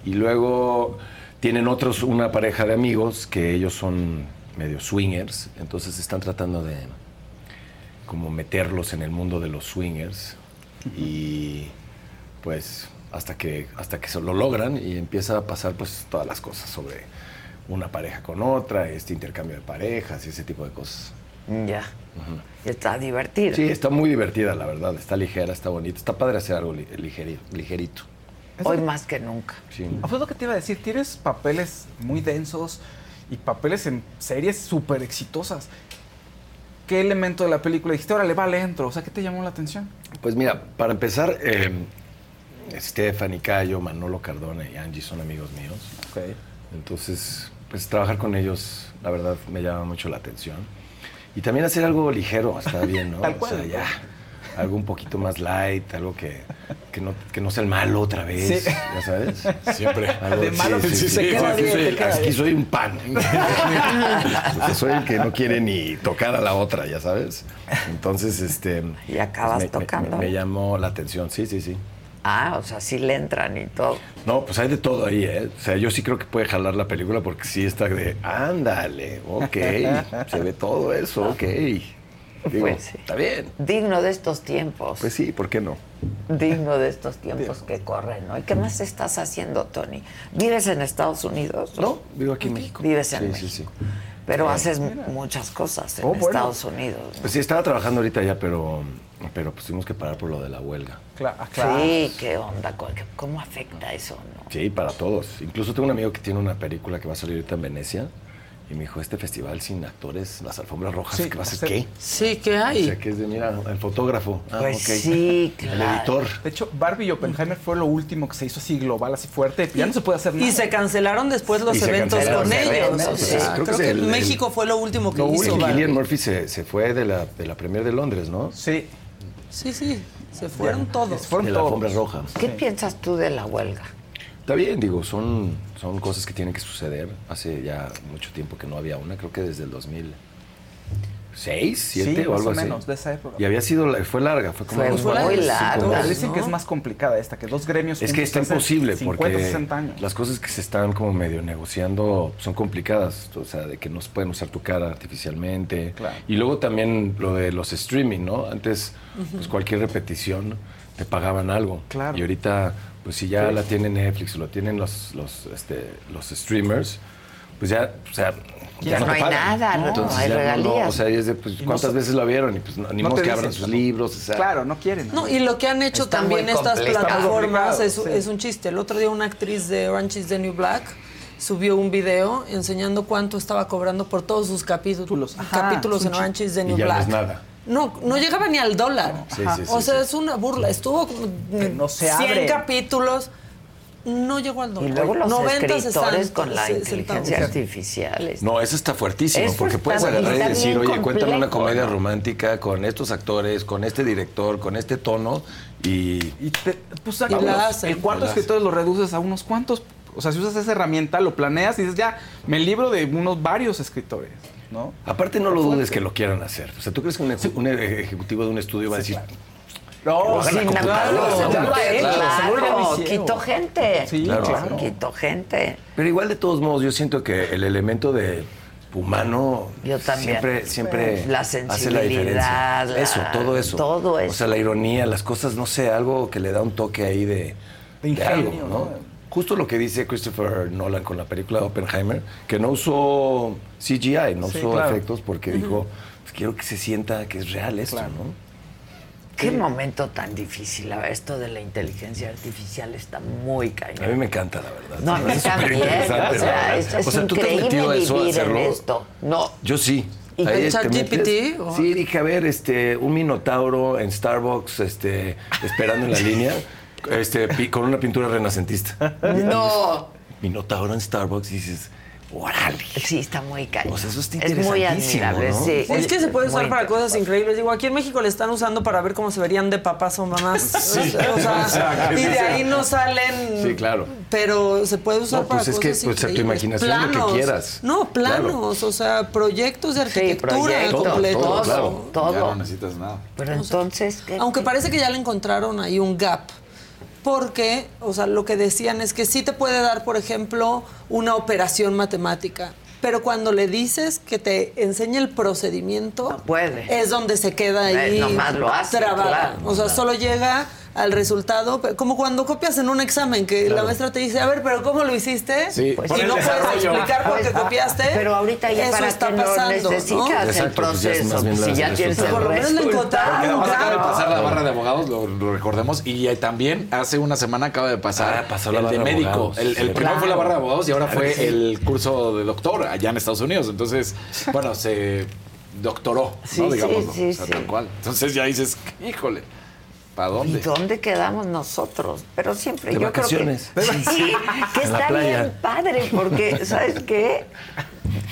Y luego tienen otros, una pareja de amigos que ellos son medio swingers, entonces están tratando de como meterlos en el mundo de los swingers y pues hasta que hasta que se lo logran y empieza a pasar pues todas las cosas sobre una pareja con otra, este intercambio de parejas y ese tipo de cosas. Ya. Está divertido. Sí, está muy divertida, la verdad. Está ligera, está bonita. Está padre hacer algo li- ligeri- ligerito. Hoy más que nunca. Sí. Ah, pues lo que te iba a decir, tienes papeles muy densos y papeles en series súper exitosas. ¿Qué elemento de la película dijiste, órale, vale, entro? O sea, ¿qué te llamó la atención? Pues mira, para empezar, eh, Stephanie Cayo, Manolo Cardona y Angie son amigos míos. Entonces, pues trabajar con ellos, la verdad, me llama mucho la atención. Y también hacer algo ligero, está bien, ¿no? Tal O sea, ya, algo un poquito más light, algo que, que, no, que no sea el malo otra vez, Sí. ¿ya sabes? Siempre. De malo, sí, se queda aquí bien, soy, aquí soy un pan. O sea, soy el que no quiere ni tocar a la otra, ya sabes. Entonces, este... Y acabas me- me- tocando. me llamó la atención, sí, sí, sí. Ah, o sea, sí le entran y todo. No, pues hay de todo ahí, ¿eh? O sea, yo sí creo que puede jalar la película porque sí está de, ándale, ok, se ve todo eso, ok. Digo, Pues sí. está bien. Digno de estos tiempos. Pues sí, ¿por qué no? Digno de estos tiempos que corren, ¿no? ¿Y qué más estás haciendo, Tony? ¿Vives en Estados Unidos? No, vivo aquí en México. Vives en Sí, México. sí, sí. Pero haces muchas cosas en Oh, bueno. Estados Unidos. ¿no? Pues sí, estaba trabajando ahorita ya, pero, pero pues tuvimos que parar por lo de la huelga. Claro, Sí, ¿qué onda? ¿Cómo- ¿Cómo afecta eso, no? Sí, para todos. Incluso tengo un amigo que tiene una película que va a salir ahorita en Venecia y me dijo, este festival sin actores, las alfombras rojas, Sí, ¿qué va a ser qué? Sí, ¿qué O hay? sea, que es de, mira, el fotógrafo. Ah, Pues ok. sí, El claro. editor. De hecho, Barbie y Oppenheimer fue lo último que se hizo así global, así fuerte. Ya no se puede hacer nada. Y se cancelaron después los Y se eventos con los ellos. eventos, o sí, sea, creo creo, que el- México fue lo último que Lo hizo. Barbie. Cillian Murphy se, se fue de la, de la premier de Londres, ¿no? Sí. Sí, sí, se fueron todos. de la alfombra roja. ¿Qué piensas tú de la huelga? Está bien, digo, son, son cosas que tienen que suceder. Hace ya mucho tiempo que no había una, creo que desde el 2006, 7 Sí, o más algo o así. menos, de esa época. Y había sido, fue larga, fue como Fue muy larga. Dicen que es más complicada esta, que dos gremios. Es que está imposible 50, porque 60 años. las cosas que se están como medio negociando son complicadas, o sea, de que no se pueden usar tu cara artificialmente. Claro. Y luego también lo de los streaming, ¿no? Antes, pues cualquier repetición te pagaban algo. Claro. Y ahorita, pues si ya Sí. la tiene Netflix o lo tienen los, los, este, los streamers, pues ya, o sea, Ya ya, no hay pagan. nada, no, Entonces hay regalías. o sea, y es de, pues, Y no ¿cuántas veces lo vieron? Y pues no, ni No modo te que abran sus ¿no? libros, o sea. Claro, no quieren. No, y lo que han hecho Está también estas plataformas es, un chiste. El otro día una actriz de Orange is the New Black subió un video enseñando cuánto estaba cobrando por todos sus capítulos, Ajá, capítulos en Orange is the Y New no Black. es nada. No, no llegaba ni al dólar. Sí, sí, sí, o sea, sí. es una burla. Estuvo no se 100 abre. capítulos, no llegó al dólar. Y luego los 90 escritores con la inteligencia artificial. es- No, eso está fuertísimo, Eso porque está puedes agarrar y decir, oye, cuéntame una complejo, comedia romántica con estos actores, con este director, con este tono, y Y, te, pues, Y sacamos la hacen. el cuarto escritores lo reduces a unos cuantos. O sea, si usas esa herramienta, lo planeas y dices, ya, me libro de unos varios escritores, ¿no? aparte no lo dudes que lo quieran hacer. O sea, ¿tú crees que un, un ejecutivo de un estudio va a decir, No, Sin claro, quitó gente. Sí, Claro. Quitó gente. Pero igual de todos modos, yo siento que el elemento de humano Yo también. siempre, siempre La hace la sensibilidad, diferencia. la- Eso, todo eso. todo O eso. sea, la ironía, las cosas, no sé, algo que le da un toque ahí de, De ingenio, algo, ¿no? ¿no? Justo lo que dice Christopher Nolan con la película Oppenheimer, que no usó CGI, no Sí, usó claro. efectos porque dijo, pues quiero que se sienta que es real esto, Claro. ¿no? Qué momento tan difícil. Esto de la inteligencia artificial está muy A mí cañón. me encanta, la verdad. No, a mí Es también. superinteresante, O sea, la es, verdad. es O sea, ¿tú te has metido a eso, a vivir en esto. No. Yo sí. ¿Y Ahí con ChatGPT, o? Sí, dije, a ver, este, un minotauro en Starbucks, este, esperando en la línea, este, con una pintura renacentista. No. Minotauro en Starbucks y dices, órale. Sí, está muy cañón. O sea, eso está es muy interesantísimo, admirable, ¿no? sí. Sí, es que se puede usar Muy para cosas increíbles. Digo, aquí en México le están usando para ver cómo se verían de papás o mamás. Sí, o sea, y de ahí no salen. Sí, claro. Pero se puede usar No, para pues es que, pues, a tu increíbles. imaginación, lo que quieras. No, planos, o sea, proyectos de arquitectura proyectos, completos. todo, claro. todo. Ya no necesitas nada. Pero entonces, ¿qué? Aunque parece que ya le encontraron ahí un gap. Porque, o sea, lo que decían es que sí te puede dar, por ejemplo, una operación matemática. Pero cuando le dices que te enseñe el procedimiento, No puede. es donde se queda ahí Eh, nomás lo hace, trabada. claro. o sea, solo llega al resultado, como cuando copias en un examen que la maestra te dice, a ver, pero ¿cómo lo hiciste? Sí, Pues, el no puedes explicar por qué Pues, copiaste. Pero ahorita ya eso para está pasando, ¿no? necesitas el Exacto, pues ya es proceso. bien si ya el tienes el. Por lo menos le resultado. encontraron Porque además acaba de pasar la barra de abogados, lo, lo recordemos, y eh, también hace una semana acaba de pasar Ah, pasó la el de barra de médico. abogados. El, el Sí. primero fue la barra de abogados y ahora Claro fue sí. el curso de doctor allá en Estados Unidos. Entonces, bueno, se doctoró, Sí, ¿no? sí, Digámoslo, sí, o sea, sí. tal cual. Entonces ya dices, híjole, ¿para ¿Y dónde? dónde quedamos nosotros? Pero siempre De yo vacaciones. creo que sí, que En está bien padre porque sabes qué,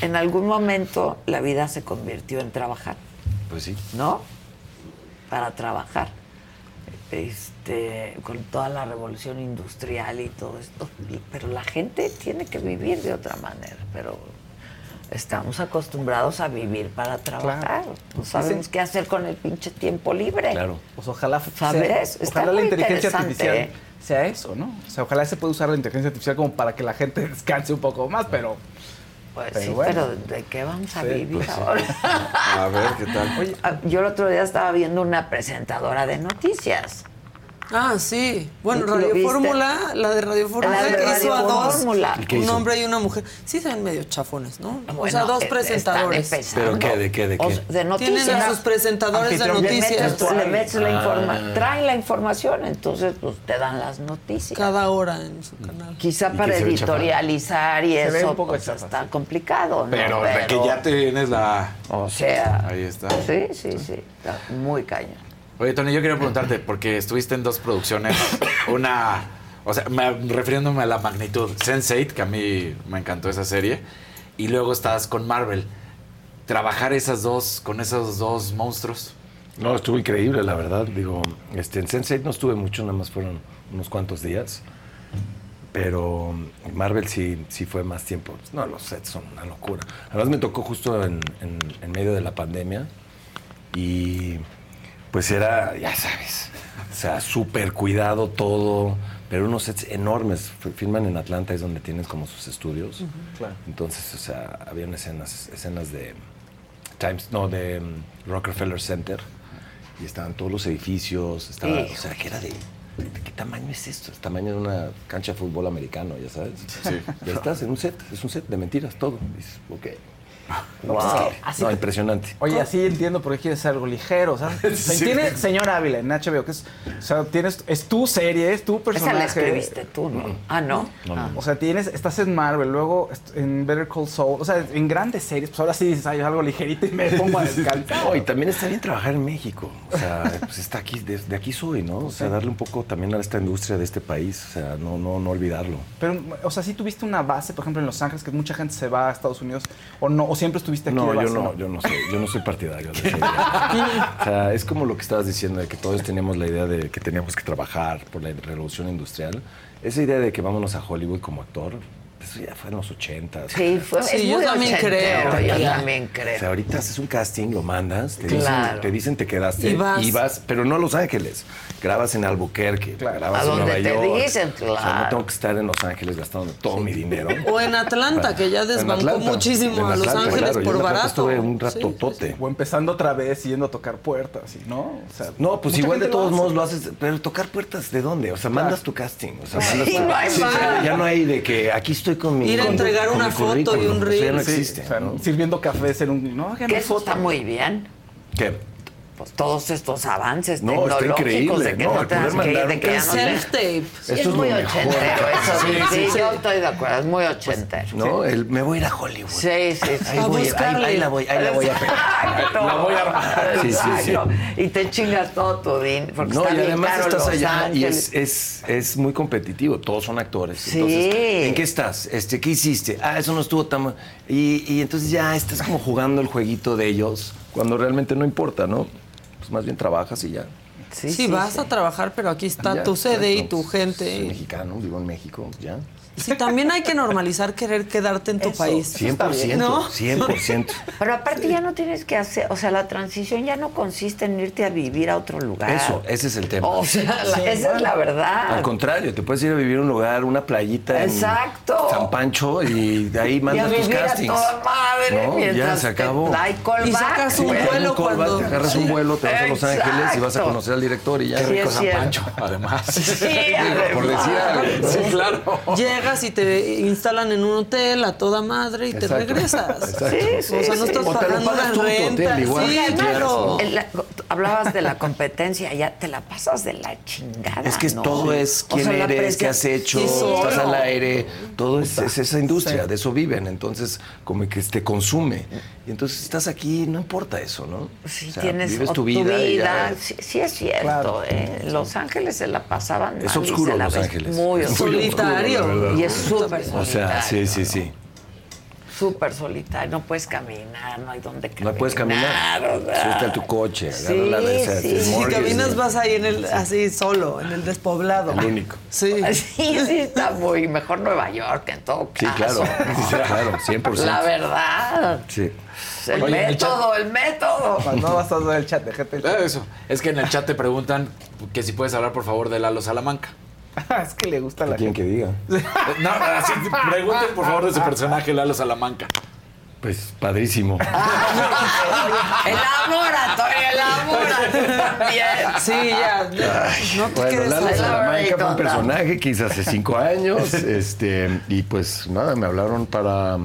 en algún momento la vida se convirtió en trabajar, Pues sí. ¿no? Para trabajar, este, con toda la revolución industrial y todo esto. Pero la gente tiene que vivir de otra manera, pero estamos acostumbrados a vivir para trabajar. No sabemos qué hacer con el pinche tiempo libre. Claro. Pues ojalá, ¿Sabes? sea- ojalá la inteligencia artificial ¿eh? sea eso, ¿no? O sea, ojalá se pueda usar la inteligencia artificial como para que la gente descanse un poco más, pero... Pues Pero sí, bueno. pero ¿de qué vamos a Sí, vivir pues sí. ahora? A ver, ¿qué tal? Oye, Ah, Yo el otro día estaba viendo una presentadora de noticias. Ah, sí. Bueno, ¿Lo Radio? Fórmula, la de Radio Fórmula, La de que hizo a dos, Fórmula. ¿Y qué un hombre y una mujer. Sí se ven medio chafones, ¿no? o Bueno, sea, dos eh, presentadores. ¿Pero qué? ¿De qué? ¿De O sea, de Tienen noticias. a sus presentadores de le noticias metes, le metes la Ah. información, traen la información, entonces pues te dan las noticias. cada hora en su canal. Quizá ¿Y para editorializar y Se ve eso un poco pues, chafa, está sí. complicado, ¿no? Pero, de que ya tienes la... O sea, Ahí está. sí, sí, sí, está muy cañón. Oye, Tony, yo quería preguntarte, porque estuviste en dos producciones, una, o sea, me- refiriéndome a la magnitud, Sense8, que a mí me encantó esa serie, y luego estás con Marvel. Trabajar esas dos, con esos dos monstruos. No, estuvo increíble, la verdad. Digo, este, en Sense8 no estuve mucho, nada más fueron unos cuantos días. Pero Marvel sí, sí fue más tiempo. No, los sets son una locura. Además me tocó justo en, en- en medio de la pandemia y pues era, ya sabes, o sea, súper cuidado todo, pero unos sets enormes. Filman en Atlanta, es donde tienes como sus estudios. Claro. Entonces, o sea, habían escenas, escenas de Times, no, de mm, Rockefeller Center y estaban todos los edificios, estaba, Sí. o sea, que era de ¿de qué tamaño es esto? Es tamaño de una cancha de fútbol americano, ya sabes. Sí. Ya estás en un set, es un set de mentiras, todo. Dices, ok. No, pues es que- Así no, te- impresionante. Oye, así entiendo por qué quieres algo ligero, ¿sabes? Sí. Tiene Señor Ávila en HBO, que es, o sea, tienes, es tu serie, es tu Esa personaje. la escribiste tú, ¿no? Ah, ¿no? Ah. O sea, tienes, estás en Marvel, luego en Better Call Saul, o sea, en grandes series, pues ahora sí dices, ay, algo ligerito y me pongo a descansar. No, y también está bien trabajar en México. O sea, pues está aquí, desde aquí soy, ¿no? O sea, darle un poco también a esta industria de este país, o sea, no, no, no olvidarlo. Pero, o sea, sí tuviste una base, por ejemplo, en Los Ángeles, que mucha gente se va a Estados Unidos, o no, o siempre estuviste aquí No, de yo no, yo no soy, yo no soy partidario de esa idea. O sea, es como lo que estabas diciendo, de que todos teníamos la idea de que teníamos que trabajar por la revolución industrial. Esa idea de que vámonos a Hollywood como actor, eso ya fue en los 80. Sí, fue, Sí, es yo muy también ochentero, creo. Yo Ya. también O creo. sea, ahorita haces un casting, lo mandas, te, Claro. dicen, te dicen te quedaste Y vas. y vas, pero no a Los Ángeles. Grabas en Albuquerque, grabas A en donde Nueva te York. dicen, O sea, claro. no tengo que estar en Los Ángeles gastando todo mi dinero. O en Atlanta, que ya desbancó Atlanta, muchísimo en a Los Ángeles claro, por barato. Estuve un Sí. rato tote. O empezando otra vez yendo a tocar puertas, ¿y ¿no? O sea, No, pues igual de todos modos lo haces, pero tocar puertas, ¿de dónde? O sea, mandas tu casting. O sea, Sí, mandas tu- no hay Sí, más. ya- no hay de que aquí estoy con mi. Ir a entregar con una foto y un Eso ya reel. no Sí, existe. O sea, ¿no? sirviendo cafés en un... No, Que eso está muy bien. ¿Qué? Pues todos estos avances No, está tecnológicos increíble, de que no, no, poder que, mandar de que ya no te-. Sí, Eso es es muy ochentero, eso sí, Sí, sí, sí, sí. yo estoy de acuerdo, es muy ochentero. No, el, me voy a ir a Hollywood. Sí, sí, sí. Ahí, voy, ahí, ahí la voy, ahí la voy a pegar. La voy a armar. Sí, sí, sí. Y te chingas todo tu dinero, porque No, está y bien además caro estás Los allá y es, es, es muy competitivo, todos son actores. Sí. Entonces, ¿en qué estás? Este, ¿Qué hiciste? Ah, eso no estuvo tan... mal. Y, y entonces ya estás como jugando el jueguito de ellos, cuando realmente no importa, ¿no? Pues más bien trabajas y ya. Sí, vas a trabajar, pero aquí está Ya, tu sede y tu Soy gente. mexicano, vivo en México, ya. Sí, también hay que normalizar querer quedarte en tu país. 100%, ¿No? 100%. Pero aparte ya no tienes que hacer, o sea, la transición ya no consiste en irte a vivir a otro lugar. Eso, ese es el tema. O sea, la- esa es la verdad. Al contrario, te puedes ir a vivir a un lugar, una playita Exacto. en San Pancho y de ahí Y a mandas tus vivir a castings. toda madre No, mientras ya se te acabó. da y sacas un. Te vuelo cuando- te agarras un Sí. vuelo, te vas a Los Ángeles y vas a Exacto. conocer al director y ya. Sí, Qué rico es San cierto. Pancho, además. Sí, Por decir algo. Sí, claro. Llegas y te instalan en un hotel a toda madre y te regresas. Exacto. Sí, sí, o sea, no sí. estás pagando tu renta. hotel, igual. Sí, claro. La- hablabas de la competencia, ya te la pasas de la chingada. Es que todo es O quién sea, la eres, qué has hecho, Sí, estás al aire, todo es, es esa industria, de eso viven, entonces como que te consume. Y entonces estás aquí, no importa eso, ¿no? Sí, O sea, tienes vives tu vida. y ya. Sí, sí es cierto. Claro. ¿eh? Los Ángeles se la pasaban Es mal y oscuro se la Los ves Ángeles. Muy Es muy oscuro. Solitario. Y es súper O sea, sí, sí, sí. Súper solitario. No puedes caminar, no hay dónde caminar. No puedes caminar. o sea. Súbete a tu coche, Sí, agarra la de esas. sí. Si caminas vas ahí en el así solo, en el despoblado. El único. Sí. Sí, sí, está muy mejor Nueva York en todo Sí, claro. Sí, claro, 100%. La verdad. Sí. El Oye, en el método, el método. No vas a dar el chat, déjate el Ah, Eso. Es que en el chat te preguntan que si puedes hablar, por favor, de Lalo Salamanca. es que le gusta ¿Qué la quieren que diga? No, así pregunten, por favor, de su personaje, Lalo Salamanca. Pues padrísimo. Elabora, elabora también. Sí, ya. No te Bueno, quedes Lalo. Salamanca fue un personaje que hice hace cinco años. este, y pues nada, me hablaron para,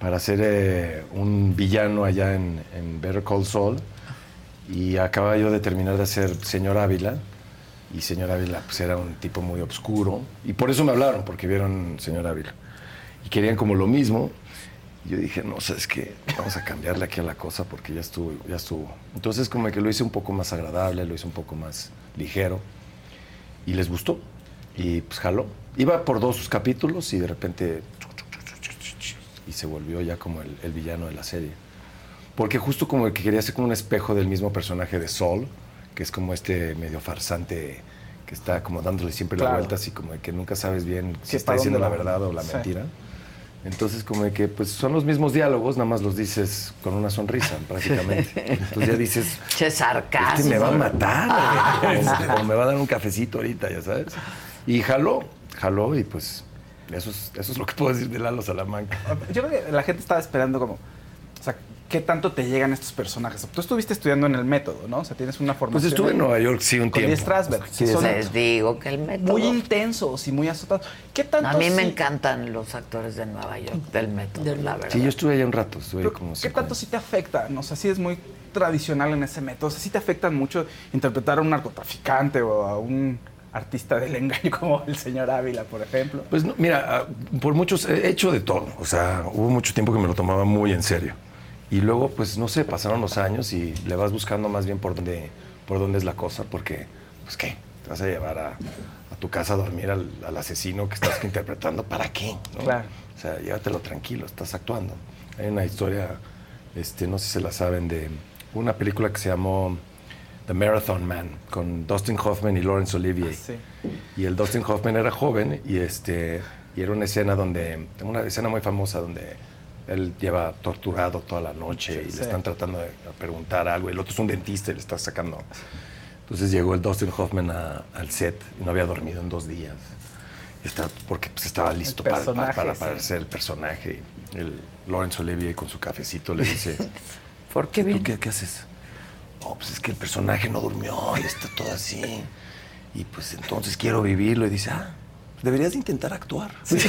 para hacer eh, un villano allá en, en Better Call Saul. Y acababa yo de terminar de hacer Señor Ávila. Y Señor Ávila pues, era un tipo muy oscuro. Y por eso me hablaron, porque vieron Señor Ávila. Y querían como lo mismo. Y yo dije, no, sabes qué, vamos a cambiarle aquí a la cosa porque ya estuvo, ya estuvo. Entonces como que lo hice un poco más agradable, lo hice un poco más ligero. Y les gustó. Y pues jaló. Iba por dos capítulos y de repente... Y se volvió ya como el, el villano de la serie. Porque justo como que quería ser como un espejo del mismo personaje de Sol, que es como este medio farsante que está como dándole siempre Claro. la vuelta, así como de que nunca sabes bien si está ¿para diciendo la verdad o la Sí. mentira. Entonces como de que pues son los mismos diálogos, nada más los dices con una sonrisa prácticamente. Entonces ya dices, Che, sarcasmo. este me va a matar o, o me va a dar un cafecito ahorita, ya sabes. Y jaló, jaló y pues eso es, eso es lo que puedo decir de Lalo Salamanca. Yo creo que la gente estaba esperando como. O sea, ¿qué tanto te llegan estos personajes? Tú estuviste estudiando en el método, ¿no? O sea, tienes una formación. Pues estuve en Nueva York, sí, un con tiempo. Lee Strasberg. Sí, son Les digo que el método. muy intensos y muy azotados. ¿Qué tanto A mí me sí- encantan los actores de Nueva York, del método, la verdad. Sí, yo estuve allá un rato, estuve Pero, como ¿Qué tanto sí te afecta? No sé si es muy tradicional en ese método. O sea, sí te afectan mucho interpretar a un narcotraficante o a un artista del engaño como el señor Ávila, por ejemplo. Pues no, mira, ah, por muchos he hecho de todo. O sea, hubo mucho tiempo que me lo tomaba muy en serio. Y luego, pues no sé, pasaron los años y le vas buscando más bien por dónde, por dónde es la cosa, porque, pues qué, te vas a llevar a, a tu casa a dormir al, al asesino que estás interpretando. ¿Para qué? no? Claro. O sea, llévatelo tranquilo, estás actuando. Hay una historia, este, no sé si se la saben, de una película que se llamó The Marathon Man, con Dustin Hoffman y Laurence Olivier. Sí. Y el Dustin Hoffman era joven y este y era una escena donde una escena muy famosa donde él lleva torturado toda la noche y Sí. le están tratando de preguntar algo el otro es un dentista y le está sacando. Entonces llegó el Dustin Hoffman a- al set y no había dormido en dos días. Estaba- porque pues, estaba listo para, para, para, sí. ser el personaje. El Laurence Olivier con su cafecito le dice, ¿por qué ¿Tú qué, qué haces? No, pues es que el personaje no durmió y está todo así. Y pues entonces quiero vivirlo. Y dice, ah, deberías de intentar actuar. Sí, pues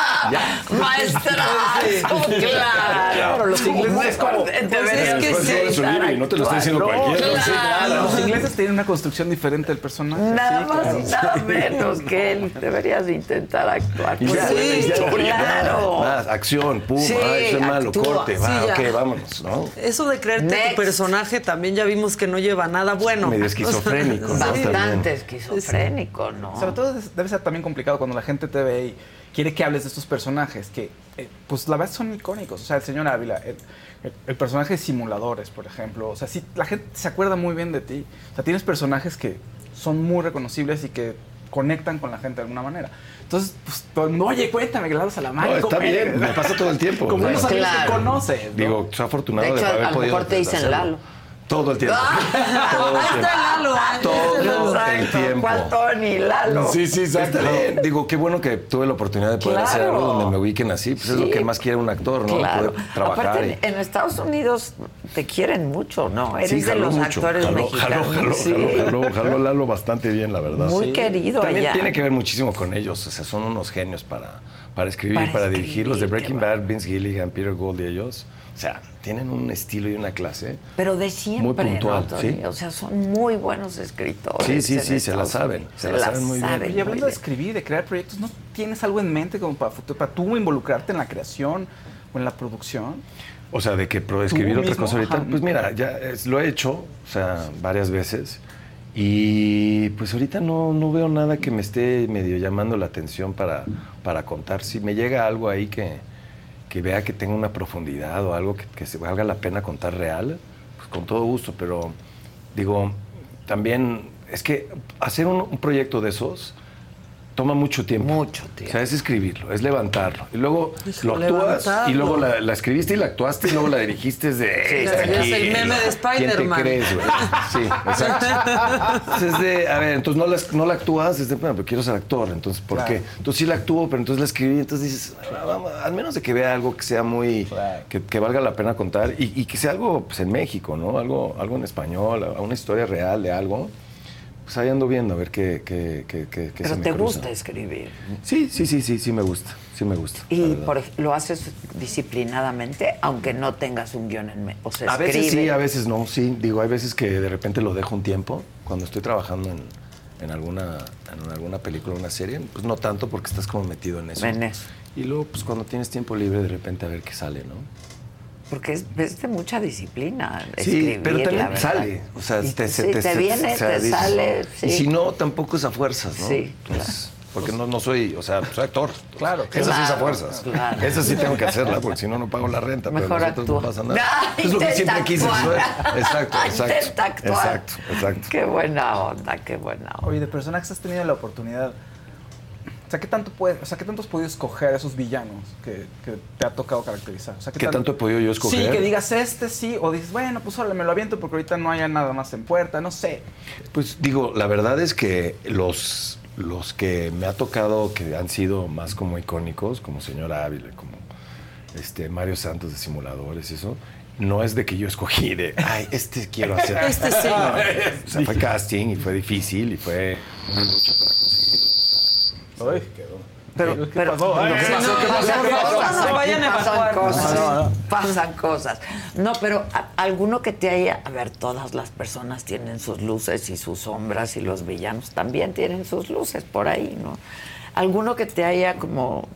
Ya. Maestrazo, claro. Claro, los ingleses es como... Deberías es que de sí. no te lo está diciendo cualquiera. claro. Los ingleses tienen una construcción diferente del personaje. Nada más y nada menos que él. Deberías de intentar actuar. Sí, claro. Más, acción, pum, Sí, ah, eso es malo, corte, va, ok, vámonos, ¿no? Eso de creerte tu personaje también ya vimos que no lleva nada bueno. Medio esquizofrénico. Bastante esquizofrénico, ¿no? Sobre todo debe ser también complicado cuando la gente te ve y quiere que hables de estos personajes que, eh, pues la verdad son icónicos. O sea, el señor Ávila, el, el- el personaje de Simuladores, por ejemplo. O sea, sí, la gente se acuerda muy bien de ti. O sea, tienes personajes que son muy reconocibles y que conectan con la gente de alguna manera. Entonces, pues todo el mundo, oye, cuéntame, que le das a la No, mano. está bien, me pasa todo el tiempo. Como unos amigos Claro. que conoces. ¿no? Digo, soy afortunado De de, hecho, haber a lo podido mejor te dicen hacerlo. Lalo. Todo el tiempo. Todo el tiempo. está Lalo. Todo el tiempo. ¿Cuál Tony? Lalo. Sí, sí, exacto. Digo, qué bueno que tuve la oportunidad de poder Claro. hacer algo donde me ubiquen así. Pues es lo que más quiere un actor, ¿no? Claro. Poder trabajar. Aparte, y- en Estados Unidos te quieren mucho, ¿no? Eres Sí, de los mucho. actores jaló, mexicanos. Jaló, jaló, sí. jaló, jaló, jaló Lalo bastante bien, la verdad. Muy querido También allá. tiene que ver muchísimo con ellos. O sea, son unos genios para, para escribir, Para para, dirigir. Los de Breaking Bad, Vince Gilligan, Peter Gould y ellos. O sea, tienen un estilo y una clase. Pero de siempre, Muy puntual, sí. O sea, son muy buenos escritores. Sí, sí, sí, se la saben, Unidos. se la saben muy bien. saben Oye, hablando muy de escribir, de crear proyectos, ¿no tienes algo en mente como para, futuro, para tú involucrarte en la creación o en la producción? O sea, de que pro- escribir otra mismo, cosa ahorita. ajá. Pues mira, ya es- lo he hecho, o sea, varias veces. Y pues ahorita no, no veo nada que me esté medio llamando la atención para, para contar. Si me llega algo ahí que, que vea que tenga una profundidad o algo que, se valga la pena contar real, pues con todo gusto. Pero digo, también es que hacer un, un proyecto de esos toma mucho tiempo. Mucho O sea, es escribirlo, es levantarlo. Y luego lo Híjole, actúas y luego la, la escribiste y la actuaste y luego la dirigiste de... Sí, "Está es aquí". el meme de ¿Quién te Spider-Man. crees, güey? Sí, exacto. Entonces, es de, a ver, entonces no la, no la actúas, es de, bueno, pero quiero ser actor, entonces, ¿por Claro. qué? Entonces sí la actúo, pero entonces la escribí, entonces dices, "Ah, vamos, al menos de que vea algo que sea muy, que, que valga la pena contar y, y que sea algo pues, en México, ¿no? Algo, algo en español, una historia real de algo. Pues ahí ando viendo a ver qué, qué, qué, qué, qué se Pero me te cruza. gusta escribir. Sí, sí, sí, sí, sí me gusta, sí me gusta. Y por lo haces disciplinadamente, aunque no tengas un guion en mente. O sea, A veces escribe. sí, a veces no, sí. Digo, hay veces que de repente lo dejo un tiempo. Cuando estoy trabajando en, en alguna, en alguna película o una serie, pues no tanto porque estás como metido en eso. En eso. Y luego, pues cuando tienes tiempo libre, de repente a ver qué sale, ¿no? Porque es, es de mucha disciplina Sí, escribir, pero también sale. O sea, Y te, sí, se- te se- viene, o sea, te dices, sale, sí. Y si no, tampoco es a fuerzas, ¿no? Sí, Entonces, Porque no, no soy, o sea, soy actor. Claro. Esa sí es a Claro, fuerzas. claro. Esa sí tengo que hacerla, porque si no, no pago la renta. Mejor pero nosotros actúa. no pasa nada. Ah, es lo que siempre quise. Exacto, exacto. Exacto, exacto. Qué buena onda, qué buena onda. Oye, de personajes has tenido la oportunidad. O sea, ¿qué tanto, puedes, o sea, ¿qué tanto has podido escoger esos villanos que, que te ha tocado caracterizar? O sea, ¿Qué tanto he podido yo escoger? Sí, que digas este sí, o dices, bueno, pues ahora me lo aviento porque ahorita no haya nada más en puerta, no sé. Pues digo, la verdad es que los, los que me ha tocado que han sido más como icónicos, como Señor Ávila, como este, Mario Santos de simuladores y eso. No es de que yo escogí de, ay, este quiero hacer. Este sí. No, o sea, fue casting y fue difícil y fue una lucha para conseguirlo. Ay, quedó. Pero, ¿Qué pero pasó? Ay, no, ¿qué pasó? no, ¿Qué no, pasó? no, ¿Qué no, pasó? no, Se vayan a pasan cosas, No, no, no. pasan cosas. No, pero a- alguno que te haya, a ver, todas las personas tienen sus luces y sus sombras y los villanos también tienen sus luces por ahí, ¿no? Alguno que te haya como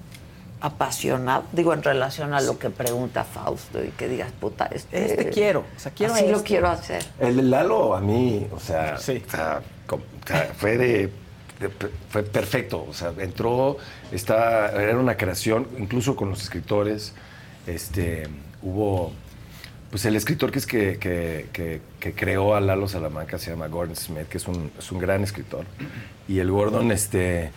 apasionado, digo, en relación a lo que pregunta Fausto y que digas, puta, este, Este quiero, o sea, quiero así lo este. quiero hacer. El de Lalo a mí, o sea, o sea, com- o sea, fue de- fue perfecto, o sea, entró, está, era una creación, incluso con los escritores, este, hubo, pues el escritor que es que, que, que- creó a Lalo Salamanca se llama Gordon Smith, que es un, es un gran escritor, y el Gordon, este,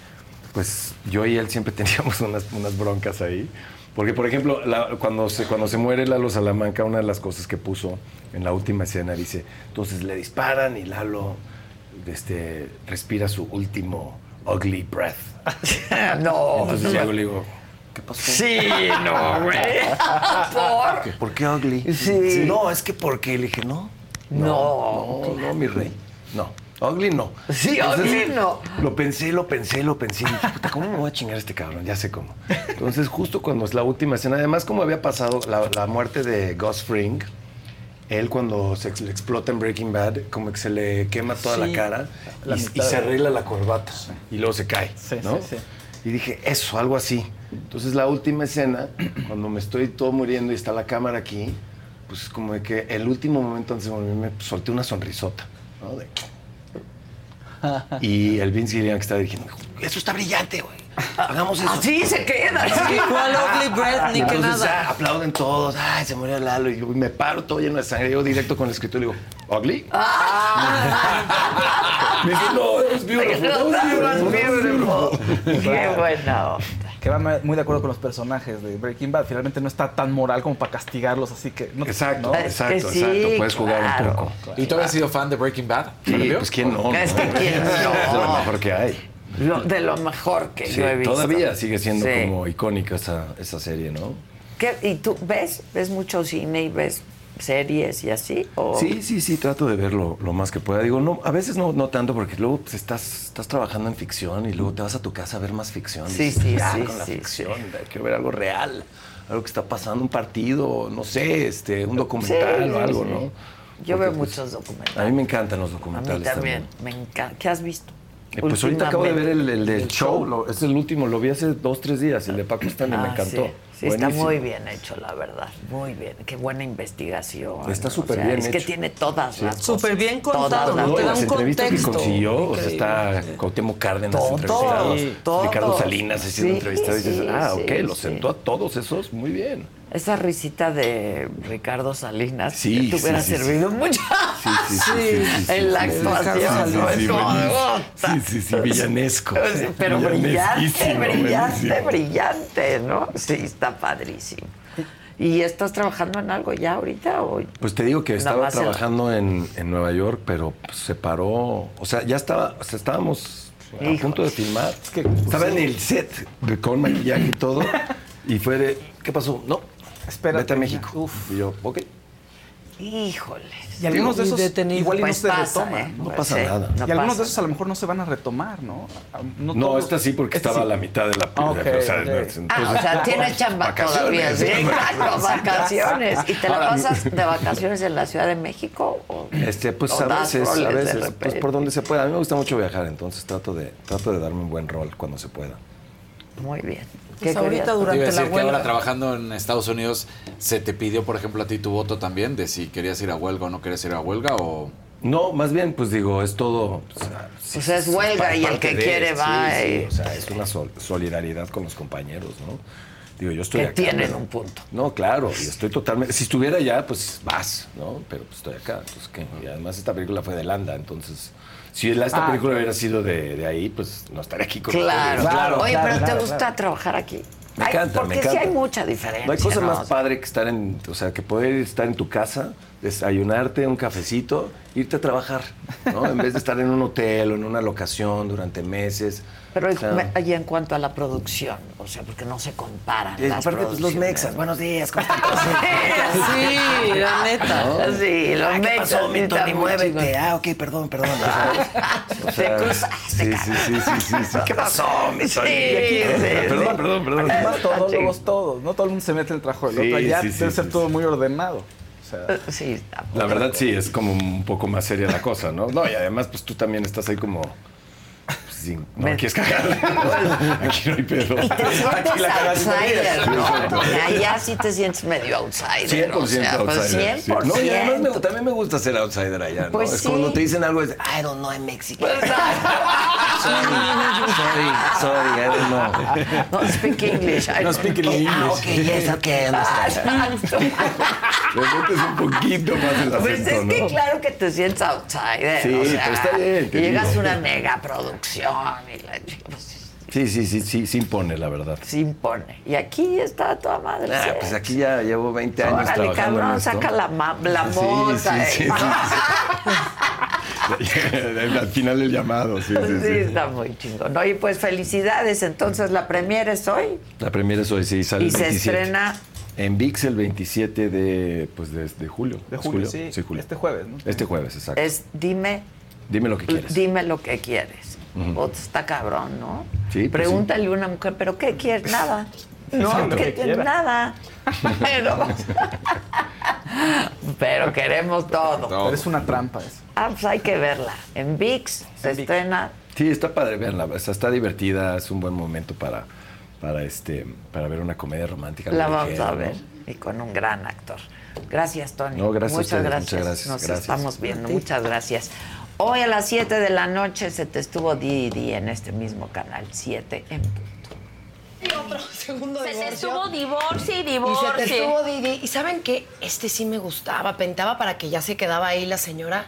pues yo y él siempre teníamos unas, unas broncas ahí. Porque, por ejemplo, cuando, se, cuando se muere Lalo Salamanca, una de las cosas que puso en la última escena dice, entonces le disparan y Lalo este, respira su último ugly breath. no. Entonces le digo, ¿qué pasó? Sí, no, güey. ¿Por? ¿Qué- ¿Por qué ugly? Sí. No, es que porque le dije, no. No. No, no, mi rey. No. Ugly no. Sí, ugly no. Lo pensé, lo pensé, lo pensé. Y dije, puta, ¿cómo me voy a chingar a este cabrón? Ya sé cómo. Entonces, justo cuando es la última escena, además, como había pasado la, la muerte de Gus Fring, él cuando se le explota en Breaking Bad, como que se le quema toda Sí, la cara la y, se arregla la corbata y luego se cae. ¿no? sí, sí. Y dije, eso, algo así. Entonces, la última escena, cuando me estoy todo muriendo y está la cámara aquí, pues como de que el último momento antes de morir me solté una sonrisota. ¿no? De- y el Vince Gillian que me dijo, eso está brillante, güey. Hagamos eso. Así se queda. Sí, ¿cuál ugly breath? Ni que Entonces, nada. ah, aplauden todos, ay, se murió Lalo. Y yo me paro todo lleno de sangre. Llego directo con el escritor y le digo, ¿ugly? Me dice, no, es beautiful. beautiful." Qué buena onda. Que va muy de acuerdo con los personajes de Breaking Bad. Finalmente no está tan moral como para castigarlos, así que... No, Exacto, ¿no? exacto, exacto. Puedes jugar un poco. ¿Y tú habías sido fan de Breaking Bad? Sí, pues quién no. Es que quién no. Es lo mejor que hay. Lo- de lo mejor que Sí, yo he visto. todavía sigue siendo Sí. como icónica esa, esa serie, ¿no? ¿Qué? ¿Y tú ves? ¿Ves mucho cine y ves series y así? ¿O- Sí, sí, sí, trato de verlo lo más que pueda. Digo, no, a veces no, no tanto porque luego pues, estás, estás trabajando en ficción y luego te vas a tu casa a ver más ficción. Sí, sí, "Ya, sí, con la sí, ficción, quiero ver algo real, algo que está pasando, un partido, no sé, este, un documental o algo. ¿no? Yo veo pues, muchos documentales. A mí me encantan los A documentales mí también. Me encanta. ¿Qué has visto? Eh, Pues ahorita acabo de ver el, el del El show, lo- es el último, lo vi hace dos, tres días, el de Paco Stanley, me Ah, encantó. Sí, Sí, está muy bien hecho, la verdad. Muy bien. Qué buena investigación. Está O súper sea, bien Es que tiene todas Sí. las cosas. Súper bien contado, ¿no? Te da las un entrevistas que contexto. consiguió, o sea, está Cuauhtémoc Cárdenas Todos, entrevistado, todos. Ricardo Salinas haciendo Sí, entrevistas, y dices, sí, ah, ok, sí. los sentó a todos esos muy bien. Esa risita de Ricardo Salinas Sí, que te hubiera sí, servido sí. mucho en la actuación. sí, sí, Es. Sí, sí, sí, villanesco. Pero brillante, brillante, brillante, ¿no? Sí, está padrísimo. ¿Y estás trabajando en algo ya ahorita? O Pues te digo que estaba trabajando en, en Nueva York, pero pues, se paró. O sea, ya estaba, o sea, estábamos a punto de filmar. estaba en el set con maquillaje y todo. y fue de, ¿qué pasó? No, Espérate. vete a México. Y yo, ok. Híjole. Y algunos de esos igual y Pues no se pasa, retoman. ¿eh? No Pues pasa sí, nada. no y algunos de esos a lo mejor no se van a retomar, ¿no? No, todos. esta sí, porque Esta estaba sí. a la mitad de la Ah, o sea, ok. entonces, Ah, o sea, tienes chamba vacaciones. todavía, sí, exacto, vacaciones. ¿Y te la pasas de vacaciones en la Ciudad de México? O, Este, pues o a veces, a veces, pues por donde se pueda. A mí me gusta mucho viajar, entonces trato de, trato de darme un buen rol cuando se pueda. Muy bien. Pues ¿Qué ahorita querías? Durante a la decir que ahora huelga. trabajando en Estados Unidos, ¿se te pidió, por ejemplo, a ti tu voto también de si querías ir a huelga o no querías ir a huelga? O... No, más bien, pues digo, es todo. o sea, sí, Pues es sí, huelga y el que de, quiere va sí, sí, y- o sea, es una sol- solidaridad con los compañeros, ¿no? Digo, yo estoy Que acá. tienen pero- un punto. No, claro, y estoy totalmente. Si estuviera allá, pues vas, ¿no? Pero pues estoy acá. Pues, ¿qué? Y además, esta película fue de Landa, entonces. Si la- esta Ah, película hubiera sido de, de ahí, pues no estaría aquí con Claro, ustedes. claro. Oye, claro, pero ¿te gusta claro. trabajar aquí? Me Ay, encanta, porque me encanta. sí hay mucha diferencia. No hay cosa ¿no? más padre que estar en, o sea, que poder estar en tu casa desayunarte un cafecito, irte a trabajar, ¿no? En vez de estar en un hotel o en una locación durante meses. Pero O sea, me- y en cuanto a la producción, o sea, porque no se comparan. Eh, las aparte, pues, los mexas, buenos días, ¿cómo están? Sí, la neta. ¿No? Sí, los Ah, ¿qué mexas. pasó, mi sí Tony? están muy Muévete. Ah, ok, perdón, perdón. O sea, Te cruzaste, sí, sí, sí, sí, sí, sí. ¿Qué pasó, mi Tony? Sí, sí, Perdón, perdón, perdón. Además, Sí. todólogos todos, no todo el mundo se mete en el trabajo del Sí, otro. Allá debe sí, ser sí. todo muy ordenado. O sea, Sí, está La verdad sí, es como un poco más seria la cosa, ¿no? No, y además pues tú también estás ahí como... pues, sin- no Me- quieres cagar. Aquí no hay pedo. Y te sientes Aquí la outsider. ¿no? Allá sí te sientes medio outsider. 100% o sea, pues outsider. 100%. sí. No, y además me- también me gusta ser outsider allá, ¿no? Pues es sí. como cuando te dicen algo, es, I don't know, I'm Mexican. sorry, sorry, I don't know. No speak English. I No don't- speak English. Ah, ok, yes, ok, understand. Le metes un poquito más el acento, Pues es que ¿no? claro que te sientes outsider. Sí, o sea, pero está bien, te Llegas a una mega producción y la pues, Sí, sí, sí, sí, sí impone, la verdad. se impone. Y aquí está toda madre. Ah, sí. pues aquí ya llevo 20 años Órale, trabajando cabrón, en esto. saca la, ma- la Sí, mota. sí, eh. sí, sí, Al final el llamado, sí, sí, Sí, sí. está muy chingón. Oye, pues felicidades. Entonces, la premiere es hoy La primera es hoy, sí, sale y el se 27. estrena. En VIX el 27 de, pues de, de julio. De ¿Es julio, sí. julio. Este jueves, ¿no? Este jueves, exacto. Es dime, Dime lo que quieres. dime lo que quieres. Puta, está cabrón, ¿no? Sí, pues Pregúntale a una mujer, ¿pero qué quieres? Nada. No, Sí, que que nada. Pero, pero queremos todo. Pero es una trampa eso. Ah, pues hay que verla. En VIX se estrena. Sí, está padre verla. o sea, está divertida, es un buen momento para, para, este, para ver una comedia romántica. La vamos a ¿no? ver. Y con un gran actor. Gracias, Tony. No, gracias a muchas ustedes, gracias. muchas gracias, Nos gracias. estamos viendo. Muchas gracias. Hoy a las 7 de la noche se te estuvo Didi en este mismo canal 7 en Otro segundo Se te divorcio. estuvo divorcio y Y se divorcio. te estuvo Didi. ¿Y saben qué? Este sí me gustaba. Pentaba para que ya se quedaba ahí la señora.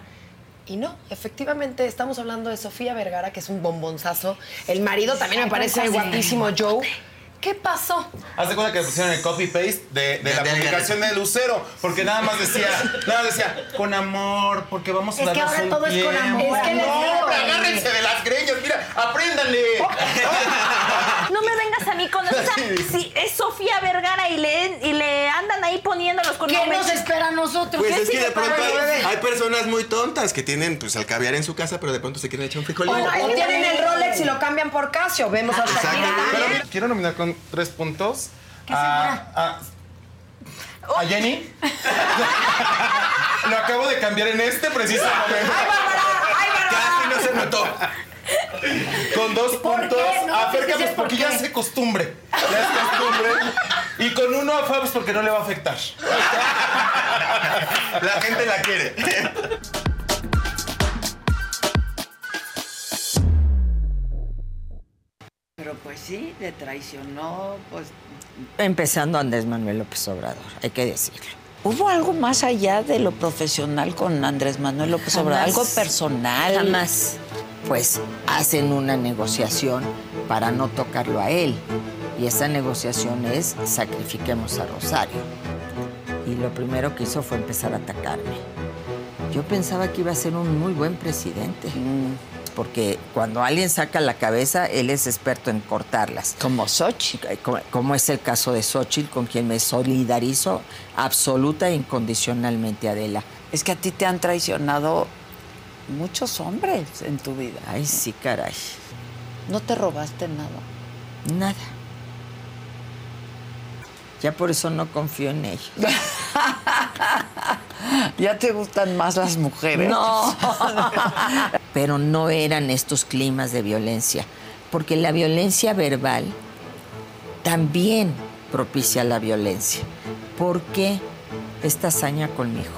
Y no, efectivamente, estamos hablando de Sofía Vergara, que es un bombonzazo. El marido también me parece guapísimo, Joe. ¿Qué pasó? Haz de cuenta que pusieron el copy-paste de, de la publicación de Lucero, porque nada más decía, nada más decía, con amor, porque vamos a Es que ahora un todo es con tiempo". amor, Es que no, hombre, agárrense de las greñas, mira, apréndanle. No me vengas a mí con eso. O sea, si es Sofía Vergara y le, y le andan ahí poniéndolos con ¿Qué nos espera a nosotros? Pues ¿Qué es que sigue de pronto para hay, bebé? hay personas muy tontas que tienen pues el caviar en su casa, pero de pronto se quieren echar un frijolito. O, o tienen el Rolex y lo cambian por Casio. Vemos a Shakira Pero también. mira, quiero nominar con tres puntos a, a, a Jenny. Lo acabo de cambiar en este preciso momento. Casi no se notó. Con dos ¿Por puntos qué? No, a Fer que Campos decir por porque ya qué. es costumbre. Ya es costumbre. Y con uno a Fabs porque no le va a afectar. La gente la quiere. Pero pues sí, le traicionó, pues... Empezando Andrés Manuel López Obrador, hay que decirlo. ¿Hubo algo más allá de lo profesional con Andrés Manuel López Obrador? ¿Algo personal? Jamás. Pues hacen una negociación para no tocarlo a él. Y esa negociación es sacrifiquemos a Rosario. Y lo primero que hizo fue empezar a atacarme. Yo pensaba que iba a ser un muy buen presidente. Porque cuando alguien saca la cabeza, él es experto en cortarlas. Como Xochitl. Como, como es el caso de Xochitl, con quien me solidarizo absoluta e incondicionalmente, Adela. Es que a ti te han traicionado muchos hombres en tu vida. Ay, sí, caray. ¿No te robaste nada? Nada. Ya por eso no confío en ellos. ¿Ya te gustan más las mujeres? No. Pero no eran estos climas de violencia, porque la violencia verbal también propicia la violencia. ¿Por qué esta hazaña conmigo?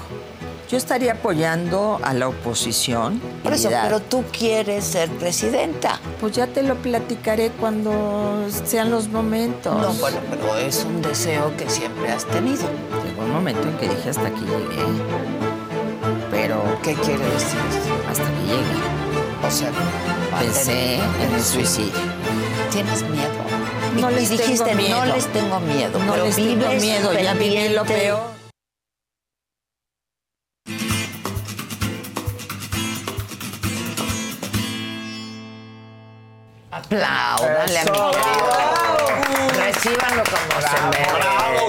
Yo estaría apoyando a la oposición. Por eso, pero tú quieres ser presidenta. Pues ya te lo platicaré cuando sean los momentos. No, bueno, pero es un deseo que siempre has tenido. Llegó un momento en que dije hasta aquí llegué. Pero, ¿qué quiere decir? Hasta que llegue. O sea, pensé en el suicidio. ¿Tienes miedo? No les dijiste, tengo miedo. no les tengo miedo. No les tengo miedo, ya viví lo peor. Aplaudanle a mi querido. Recíbanlo como se merece. Bravo.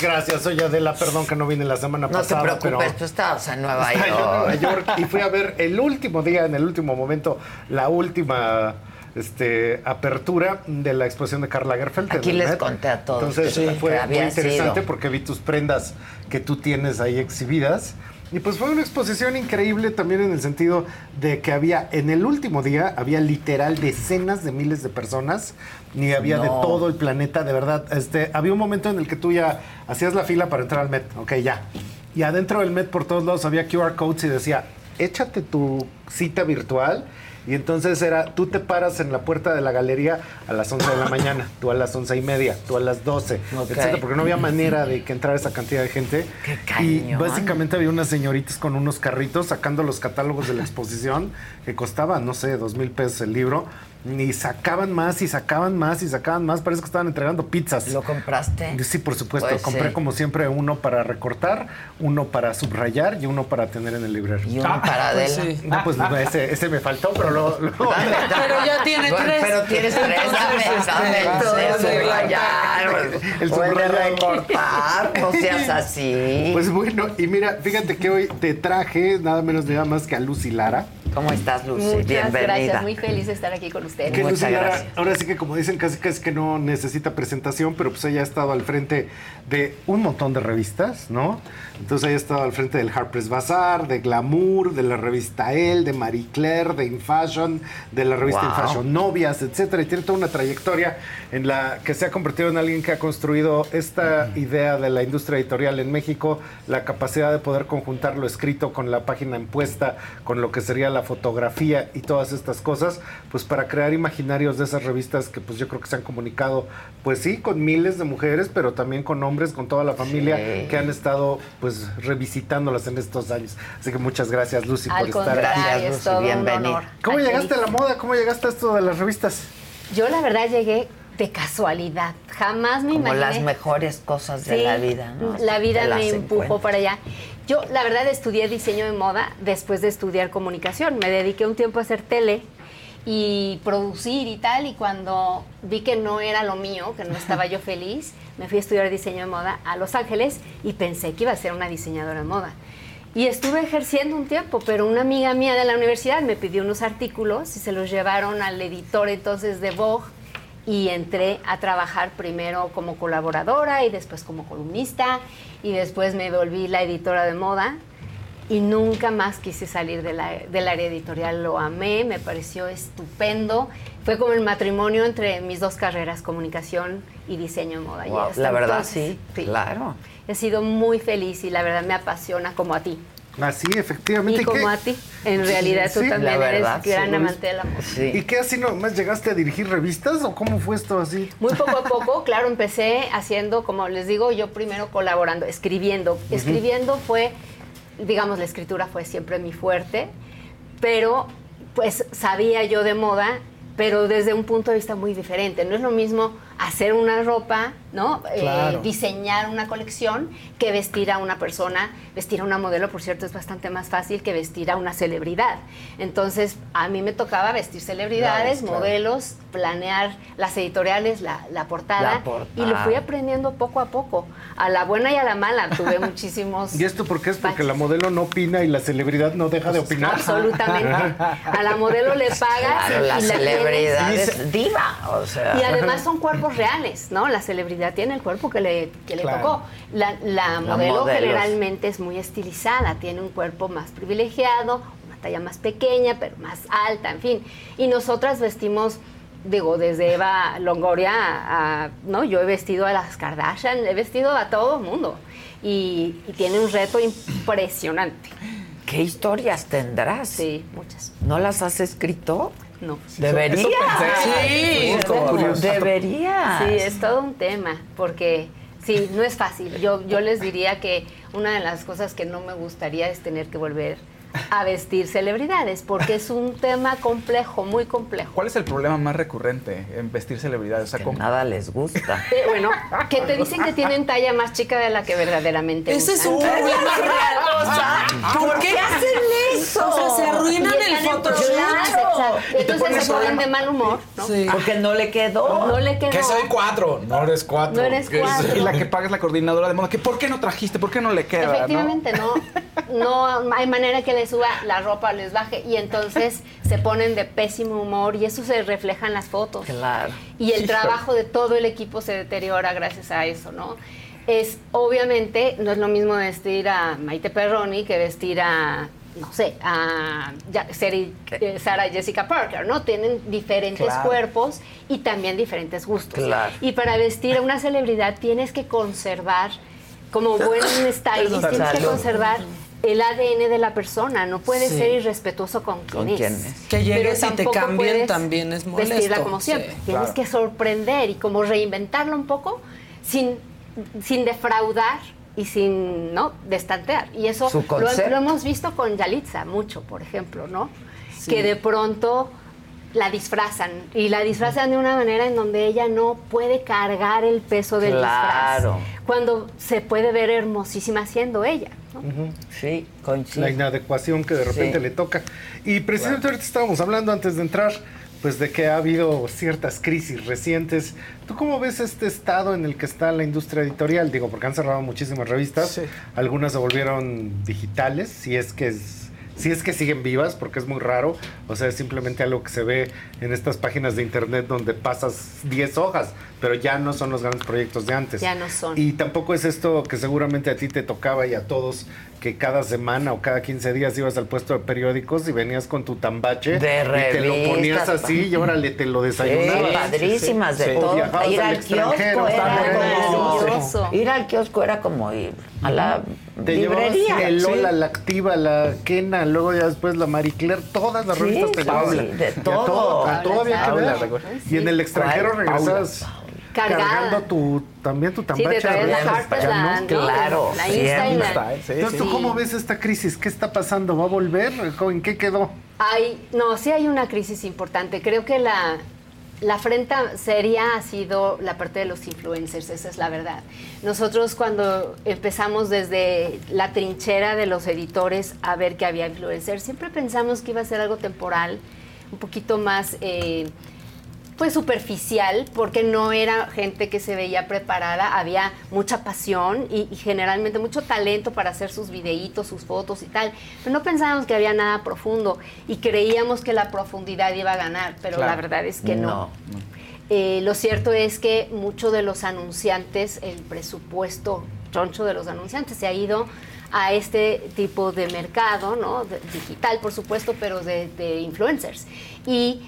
Gracias, soy Adela, perdón que no vine la semana No te pasada. preocupes, pero tú estabas en Nueva Estaba yo en Nueva York. York y fui a ver el último día, en el último momento, la última este, apertura de la exposición de Karl Lagerfeld. en Aquí les Met. conté a todos Entonces que- fue que muy interesante sido. porque vi tus prendas que tú tienes ahí exhibidas. Y pues fue una exposición increíble también en el sentido de que había, en el último día, había literal decenas de miles de personas y había de todo el planeta, de verdad. Este, había un momento en el que tú ya hacías la fila para entrar al Met, ok, ya. Y adentro del Met por todos lados había QR codes y decía, échate tu cita virtual. Y entonces era, tú te paras en la puerta de la galería a las 11 de la mañana, tú a las 11 y media, tú a las 12, Ok. etcétera, porque no había manera de que entrara esa cantidad de gente. y cañón. básicamente había unas señoritas con unos carritos sacando los catálogos de la exposición que costaban, no sé, dos mil pesos el libro. Y sacaban más y sacaban más y sacaban más. Parece que estaban entregando pizzas. ¿Lo compraste? Sí, por supuesto. Pues Compré sí. como siempre uno para recortar, uno para subrayar y uno para tener en el librero. Y uno para pues Adela. sí. No, pues ese, ese me faltó, pero lo... lo- Pero ya tiene Bueno, tres. Pero tienes tres, dame, dame subrayar, El o el de subrayador. recortar, no seas así. Pues bueno, y mira, fíjate que hoy te traje nada menos nada más que a Lucy Lara. ¿Cómo estás, Lucy? Muchas Bienvenida. gracias, muy feliz de estar aquí con ustedes. Que Lucy Lara, ahora sí que como dicen, casi casi que no necesita presentación, pero pues ella ha estado al frente de un montón de revistas, ¿no? Entonces ha estado al frente del Harper's Bazaar, de Glamour, de la revista Elle, de Marie Claire, de InFashion, de la revista Wow. InFashion Novias, etcétera, y tiene toda una trayectoria en la que se ha convertido en alguien que ha construido esta idea de la industria editorial en México, la capacidad de poder conjuntar lo escrito con la página impuesta, con lo que sería la fotografía y todas estas cosas, pues para crear imaginarios de esas revistas que pues yo creo que se han comunicado, pues sí, con miles de mujeres, pero también con hombres, con toda la familia Sí. que han estado pues revisitándolas en estos años. Así que muchas gracias Lucy Al por estar aquí. es todo un honor. ¿Cómo Aquí. llegaste a la moda? ¿Cómo llegaste a esto de las revistas? Yo la verdad llegué de casualidad. Jamás me Como imaginé. las mejores cosas de Sí, la vida, ¿no? La vida Te me empujó para allá. Yo, la verdad, estudié diseño de moda después de estudiar comunicación. Me dediqué un tiempo a hacer tele y producir y tal. Y cuando vi que no era lo mío, que no estaba yo feliz, me fui a estudiar diseño de moda a Los Ángeles y pensé que iba a ser una diseñadora de moda. Y estuve ejerciendo un tiempo, pero una amiga mía de la universidad me pidió unos artículos y se los llevaron al editor entonces de Vogue y entré a trabajar primero como colaboradora y después como columnista y después me volví la editora de moda y nunca más quise salir de la- del área editorial. Lo amé, me pareció estupendo. Fue como el matrimonio entre mis dos carreras, comunicación y diseño de moda. Y Wow, la verdad, entonces, sí, claro. He sido muy feliz y la verdad me apasiona como a ti. Así, efectivamente. Y como qué? a ti. En realidad tú Sí, también eres gran sí. amante de la moda. ¿Y qué así nomás llegaste a dirigir revistas o cómo fue esto así? Muy poco a poco, claro, empecé haciendo, como les digo, yo primero colaborando, escribiendo. Escribiendo fue, digamos, la escritura fue siempre mi fuerte, pero pues sabía yo de moda, pero desde un punto de vista muy diferente. No es lo mismo hacer una ropa, ¿no? Eh, diseñar una colección que vestir a una persona, vestir a una modelo, por cierto, es bastante más fácil que vestir a una celebridad. Entonces, a mí me tocaba vestir celebridades, Claro, claro. modelos, planear las editoriales, la, la portada, La portada. y lo fui aprendiendo poco a poco, a la buena y a la mala. Tuve muchísimos ¿Y esto por qué es? Porque la modelo no opina y la celebridad no deja de opinar. Absolutamente. A la modelo le pagas Claro, y, la y la celebridad tienes. es diva, o sea. Y además son cuerpos reales, ¿no? La celebridad tiene el cuerpo que le, que le Claro. tocó. La, la modelo modelos. generalmente es muy estilizada, tiene un cuerpo más privilegiado, una talla más pequeña, pero más alta, en fin. Y nosotras vestimos, digo, desde Eva Longoria a, a- ¿no? Yo he vestido a las Kardashian, he vestido a todo el mundo. Y, y tiene un reto impresionante. ¿Qué historias tendrás? Sí, muchas. ¿No las has escrito? No. Eso pensé. Sí, deberías. Sí, es todo un tema, porque sí, no es fácil. Yo, yo les diría que una de las cosas que no me gustaría es tener que volver a vestir celebridades, porque es un tema complejo, muy complejo. ¿Cuál es el problema más recurrente en vestir celebridades? O sea, ¿cómo- Nada les gusta. Eh, bueno, que te dicen que tienen talla más chica de la que verdaderamente Ese es un problema real. ¿Por qué hacen eso? O sea, se arruinan el están en Entonces, ponen se ponen de mal humor, ¿no? Porque no le quedó. No le quedó. Que soy cuatro, no eres cuatro. No eres Que- cuatro. Y la que paga es la coordinadora de moda. que ¿Por qué no trajiste? ¿Por qué no le queda? no? Efectivamente, no, no hay manera que les suba la ropa, les baje y entonces se ponen de pésimo humor y eso se refleja en las fotos. Claro. Y el trabajo de todo el equipo se deteriora gracias a eso, ¿no? Es obviamente no es lo mismo vestir a Maite Perroni que vestir a no sé, a eh, Sarah Jessica Parker, ¿no? Tienen diferentes Claro. cuerpos y también diferentes gustos. Claro. Y para vestir a una celebridad tienes que conservar, como buen stylist, tienes que conservar el ADN de la persona. No puedes Sí. ser irrespetuoso con quien Con es. quién es. Que llegues y te tampoco cambien puedes también es molesto. Vestirla como siempre. Sí, Tienes claro. que sorprender y como reinventarla un poco sin, sin defraudar y sin no destantear. Y eso lo, hemos visto con Yalitza mucho, por ejemplo, ¿no? Sí. Que de pronto la disfrazan y la disfrazan de una manera en donde ella no puede cargar el peso del Claro. disfraz cuando se puede ver hermosísima siendo ella. ¿No? Sí, coincido. La inadecuación que de repente Sí. le toca. Y precisamente ahorita estábamos hablando antes de entrar, pues de que ha habido ciertas crisis recientes. ¿Tú cómo ves este estado en el que está la industria editorial? Digo, porque han cerrado muchísimas revistas, algunas se volvieron digitales, si es que es- si es que siguen vivas, porque es muy raro. O sea, es simplemente algo que se ve en estas páginas de internet donde pasas 10 hojas, pero ya no son los grandes proyectos de antes. Ya no son. Y tampoco es esto que seguramente a ti te tocaba y a todos, que cada semana o cada 15 días ibas al puesto de periódicos y venías con tu tambache De y te lo ponías revistas, así y órale, te lo Sí, desayunabas. padrísimas de Sí. Todo. Ir al al kiosco era. Ir al kiosco era como ir a la Te llevabas librería. el Sí. Lola, la Activa, la Kena, luego ya después la Marie Claire, todas las Sí, revistas te sí, llevaban. sí, de Y a todo. a todo había que Paula, ver. recuerdo. Y en el extranjero regresabas Cargada. cargando tu, también tu Sí, te traías la ya la- no. ¿no? Claro, La Insta. Sí, Entonces, ¿tú sí. cómo ves esta crisis? ¿Qué está pasando? ¿Va a volver? ¿En qué quedó? Hay, no, sí hay una crisis importante. Creo que la, la afrenta seria ha sido la parte de los influencers, esa es la verdad. Nosotros cuando empezamos desde la trinchera de los editores a ver que había influencers, siempre pensamos que iba a ser algo temporal, un poquito más... eh, pues superficial, porque no era gente que se veía preparada, había mucha pasión y, y generalmente mucho talento para hacer sus videitos, sus fotos y tal, pero no pensábamos que había nada profundo y creíamos que la profundidad iba a ganar, pero Claro. la verdad es que no. No. Eh, lo cierto es que muchos de los anunciantes, el presupuesto choncho de los anunciantes se ha ido a este tipo de mercado, ¿no? De- digital, por supuesto, pero de, de influencers. Y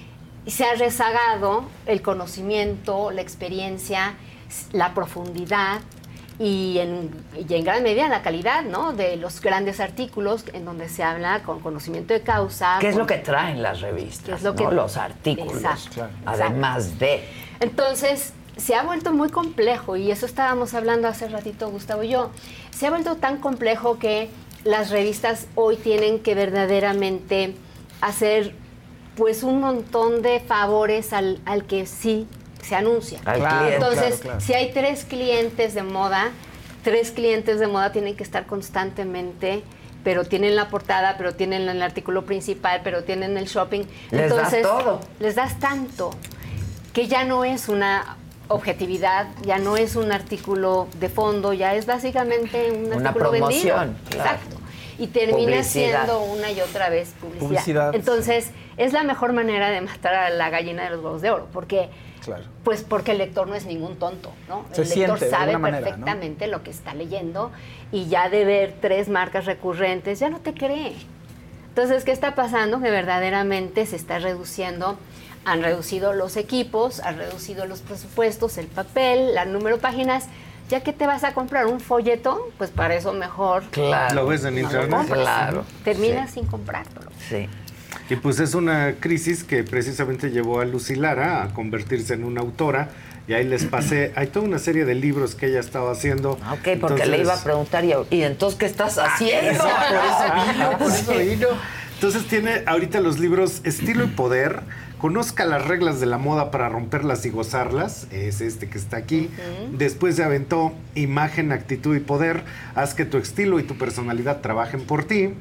se ha rezagado el conocimiento, la experiencia, la profundidad y en, y en gran medida la calidad, ¿no? De los grandes artículos en donde se habla con conocimiento de causa. ¿Qué es con- lo que traen las revistas? ¿Qué es lo no? que- Los artículos. Exacto, Claro. Además de. Entonces, se ha vuelto muy complejo, y eso estábamos hablando hace ratito Gustavo y yo, se ha vuelto tan complejo que las revistas hoy tienen que verdaderamente hacer pues un montón de favores al, al que sí se anuncia. Al Claro, cliente. Entonces, claro, claro. si hay tres clientes de moda, tres clientes de moda tienen que estar constantemente pero tienen la portada, pero tienen el artículo principal, pero tienen el shopping. Les das Entonces, todo. les das tanto que ya no es una objetividad, ya no es un artículo de fondo, ya es básicamente un Una artículo vendido. promoción, claro. Exacto. Y termina Publicidad. siendo una y otra vez publicidad. Publicidad. Entonces, es la mejor manera de matar a la gallina de los huevos de oro, porque Claro. pues porque el lector no es ningún tonto, ¿no? Se el lector siente sabe perfectamente lo que está leyendo y ya de ver tres marcas recurrentes ya no te cree. Entonces, ¿qué está pasando? Que verdaderamente se está reduciendo, han reducido los equipos, han reducido los presupuestos, el papel, la número de páginas. Ya que te vas a comprar un folleto, pues para eso mejor. Claro. Lo ves en no internet. compras. Claro. Terminas sin comprártelo. Sí. Y pues es una crisis que precisamente llevó a Lucy Lara a convertirse en una autora. Y ahí les pasé, hay toda una serie de libros que ella estaba haciendo. Ah, Ok, porque le iba a preguntar, y, y entonces, ¿qué estás haciendo? Por eso vino, por eso vino. Entonces tiene ahorita los libros Estilo y Poder, Conozca las reglas de la moda para romperlas y gozarlas, es este que está aquí. Después se aventó Imagen, Actitud y Poder, haz que tu estilo y tu personalidad trabajen por ti.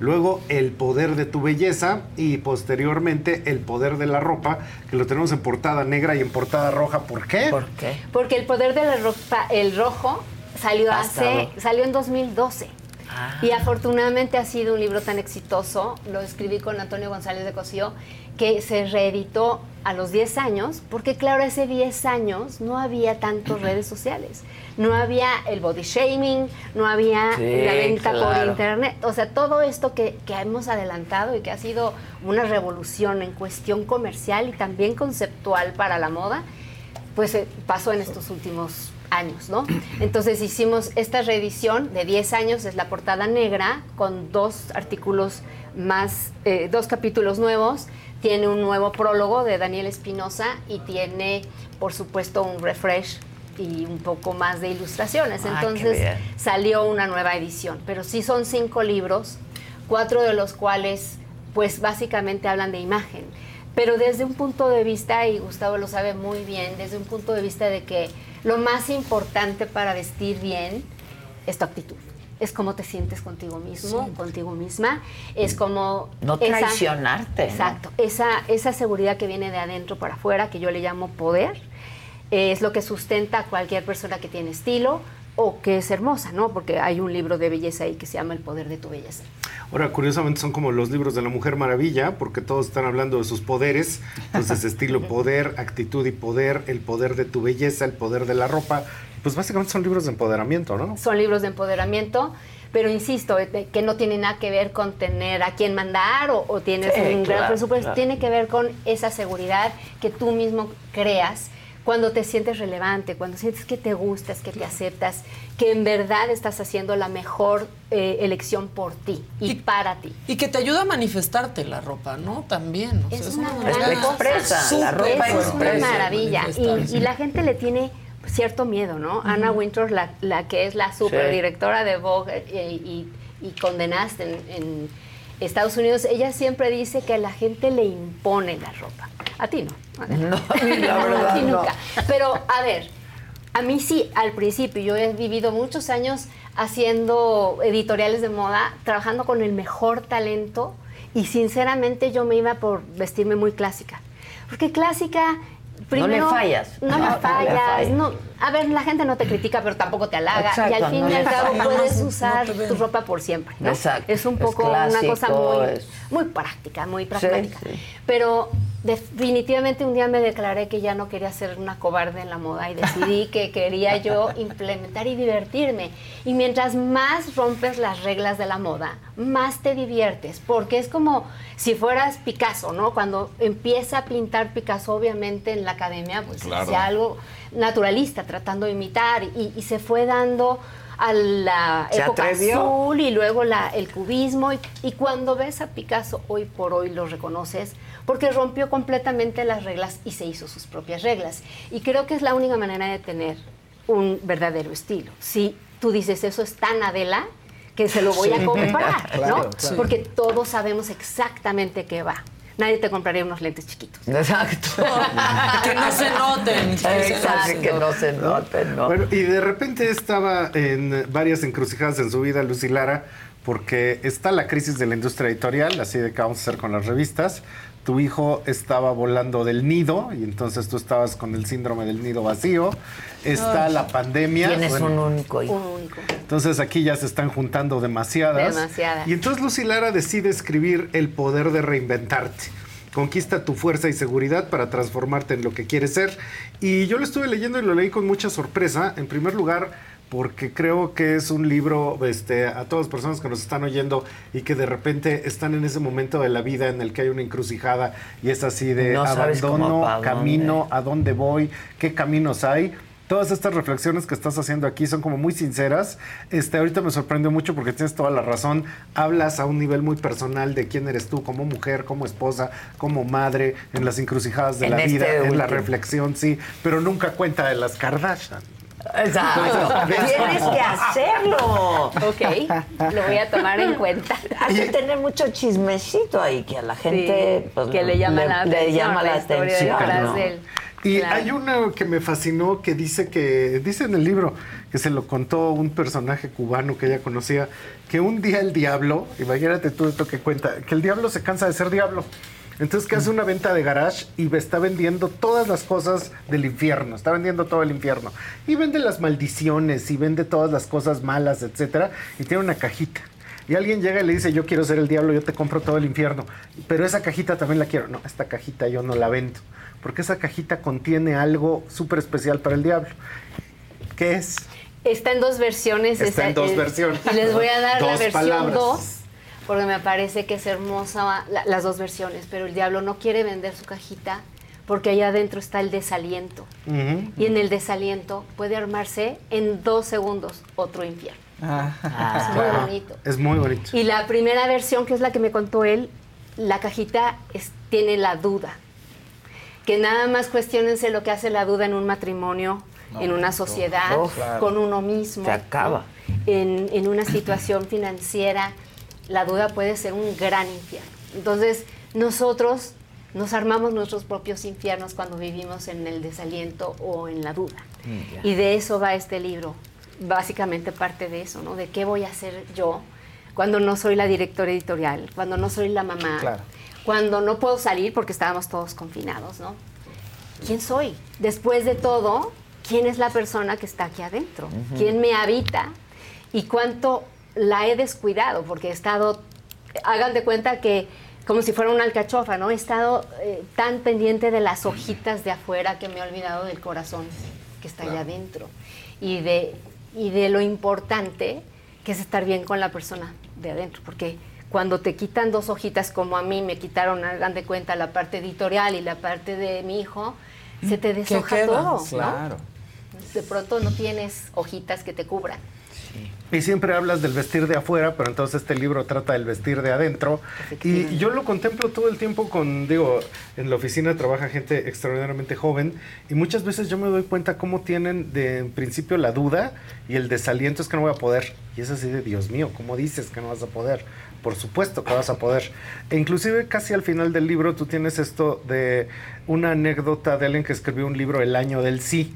Luego El poder de tu belleza y posteriormente El poder de la ropa, que lo tenemos en portada negra y en portada roja. ¿Por qué? ¿Por qué? Porque el poder de la ropa, el rojo, salió hace, salió en 2012. Y afortunadamente ha sido un libro tan exitoso, lo escribí con Antonio González de Cosío, que se reeditó a los 10 años, porque claro, hace 10 años no había tantas redes sociales, no había el body shaming, no había Sí, la venta por internet, o sea, todo esto que, que hemos adelantado y que ha sido una revolución en cuestión comercial y también conceptual para la moda, pues eh, pasó en estos últimos años, ¿no? Entonces hicimos esta reedición de 10 años, es la portada negra, con dos artículos más, eh, dos capítulos nuevos, tiene un nuevo prólogo de Daniel Espinosa y tiene, por supuesto, un refresh y un poco más de ilustraciones. Ah, Entonces salió una nueva edición, pero sí son cinco libros, cuatro de los cuales, pues básicamente hablan de imagen pero desde un punto de vista, y Gustavo lo sabe muy bien, desde un punto de vista de que lo más importante para vestir bien es tu actitud. Es cómo te sientes contigo mismo, Sí. contigo misma. Es como... No traicionarte, ¿no? Exacto. Esa, esa seguridad que viene de adentro para afuera, que yo le llamo poder, es lo que sustenta a cualquier persona que tiene estilo o que es hermosa, ¿no? Porque hay un libro de belleza ahí que se llama El poder de tu belleza. Ahora, curiosamente son como los libros de la Mujer Maravilla, porque todos están hablando de sus poderes. Entonces, estilo poder, actitud y poder, el poder de tu belleza, el poder de la ropa. Pues básicamente son libros de empoderamiento, ¿no? son libros de empoderamiento, pero insisto, eh, que no tiene nada que ver con tener a quién mandar o, o tienes Sí, un gran presupuesto, claro. tiene que ver con esa seguridad que tú mismo creas cuando te sientes relevante, cuando sientes que te gustas, que te aceptas, que en verdad estás haciendo la mejor eh, elección por ti y, para ti. Y que te ayuda a manifestarte la ropa, ¿no? También. o sea, Es una gran expresa, la ropa es una maravilla. y la gente le tiene cierto miedo, ¿no? Anna Wintour, la, la que es la superdirectora de Vogue eh, y, y condenaste en, en Estados Unidos, ella siempre dice que a la gente le impone la ropa. A ti no. No, a mí la verdad A ti no. nunca. Pero, a ver, a mí sí, al principio, yo he vivido muchos años haciendo editoriales de moda, trabajando con el mejor talento y sinceramente yo me iba por vestirme muy clásica. Porque clásica... Primero, le fallas. No, No, le no le fallas. No, a ver, la gente no te critica, pero tampoco te halaga. Exacto, y al fin no y al cabo fallas. puedes No, no usar tu ropa por siempre. ¿no? Exacto. Es un Es poco una cosa muy, es- muy práctica, muy Sí, pragmática. sí. Pero definitivamente un día me declaré que ya no quería ser una cobarde en la moda y decidí que quería yo implementar y divertirme. Y mientras más rompes las reglas de la moda, más te diviertes, porque es como si fueras Picasso, ¿no? Cuando empieza a pintar Picasso, obviamente en la academia, pues Claro. hacía algo naturalista, tratando de imitar, y, y se fue dando a la época atrevió. azul y luego la, el cubismo. Y, y cuando ves a Picasso hoy por hoy lo reconoces porque rompió completamente las reglas y se hizo sus propias reglas. Y creo que es la única manera de tener un verdadero estilo. Si tú dices eso es tan Adela que se lo voy a Sí. comprar, Claro, ¿no? claro. Porque todos sabemos exactamente qué va. Nadie te compraría unos lentes chiquitos. Exacto. que no se noten. Exacto, que no se noten, ¿no? Bueno, y de repente estaba en varias encrucijadas en su vida Lucy Lara, porque está la crisis de la industria editorial, así de que vamos a hacer con las revistas. Tu hijo estaba volando del nido y entonces tú estabas con el síndrome del nido vacío. Está Ay. la pandemia. Tienes Bueno, un único hijo. Un único. entonces aquí ya se están juntando demasiadas. Demasiadas. Y entonces Lucy Lara decide escribir El poder de reinventarte. Conquista tu fuerza y seguridad para transformarte en lo que quieres ser. Y yo lo estuve leyendo y lo leí con mucha sorpresa. En primer lugar, porque creo que es un libro este, a todas las personas que nos están oyendo y que de repente están en ese momento de la vida en el que hay una encrucijada y es así de No abandono, pa' dónde. camino, a dónde voy, qué caminos hay. Todas estas reflexiones que estás haciendo aquí son como muy sinceras. Este, ahorita me sorprendió mucho porque tienes toda la razón. Hablas a un nivel muy personal de quién eres tú como mujer, como esposa, como madre, en las encrucijadas de En la este vida, en la último. reflexión, sí, pero nunca cuenta de las Kardashian. Exacto. Tienes que hacerlo. Ok, lo voy a tomar en cuenta. Hay que tener mucho chismecito ahí que a la gente Sí, pues, que le llama la le atención, llama la la historia atención, detrás ¿no? del- Y Claro. hay una que me fascinó que dice que, dice en el libro, que se lo contó un personaje cubano que ella conocía, que un día el diablo, imagínate tú esto que cuenta, que el diablo se cansa de ser diablo. Entonces que hace una venta de garage y está vendiendo todas las cosas del infierno, está vendiendo todo el infierno. Y vende las maldiciones y vende todas las cosas malas, etcétera, y tiene una cajita. Y alguien llega y le dice, yo quiero ser el diablo, yo te compro todo el infierno. Pero esa cajita también la quiero. No, esta cajita yo no la vendo. Porque esa cajita contiene algo súper especial para el diablo. ¿Qué es? Está en dos versiones. Está en dos eh, versiones. Y les voy a dar la versión palabras. 2, porque me parece que es hermosa la- las dos versiones. Pero el diablo no quiere vender su cajita porque allá adentro está el desaliento. Y en el desaliento puede armarse en dos segundos otro infierno. es muy Claro. bonito. Es muy bonito. Y la primera versión, que es la que me contó él, la cajita es- tiene la duda. Que nada más cuestionense lo que hace la duda en un matrimonio, en una sociedad, claro. con uno mismo. Se acaba. ¿no? En, en una situación financiera, la duda puede ser un gran infierno. Entonces, nosotros nos armamos nuestros propios infiernos cuando vivimos en el desaliento o en la duda. Y de eso va este libro. Básicamente parte de eso, ¿no? De qué voy a hacer yo cuando no soy la directora editorial, cuando no soy la mamá, Claro. cuando no puedo salir porque estábamos todos confinados, ¿no? ¿Quién soy? Después de todo, ¿quién es la persona que está aquí adentro? ¿Quién me habita? ¿Y cuánto la he descuidado? Porque he estado, hagan de cuenta que como si fuera una alcachofa, ¿no? He estado eh, tan pendiente de las hojitas de afuera que me he olvidado del corazón que está allá adentro. Y de, y de lo importante que es estar bien con la persona de adentro. Porque cuando te quitan dos hojitas, como a mí me quitaron, hagan de cuenta, la parte editorial y la parte de mi hijo, se te deshoja todo. ¿no? Claro. De pronto no tienes hojitas que te cubran. Y siempre hablas del vestir de afuera, pero entonces este libro trata del vestir de adentro. Y yo lo contemplo todo el tiempo con, digo, en la oficina trabaja gente extraordinariamente joven y muchas veces yo me doy cuenta cómo tienen de en principio la duda y el desaliento es que no voy a poder. Y es así de, Dios mío, ¿cómo dices que no vas a poder? Por supuesto que vas a poder. E inclusive casi al final del libro tú tienes esto de una anécdota de alguien que escribió un libro, El año del sí,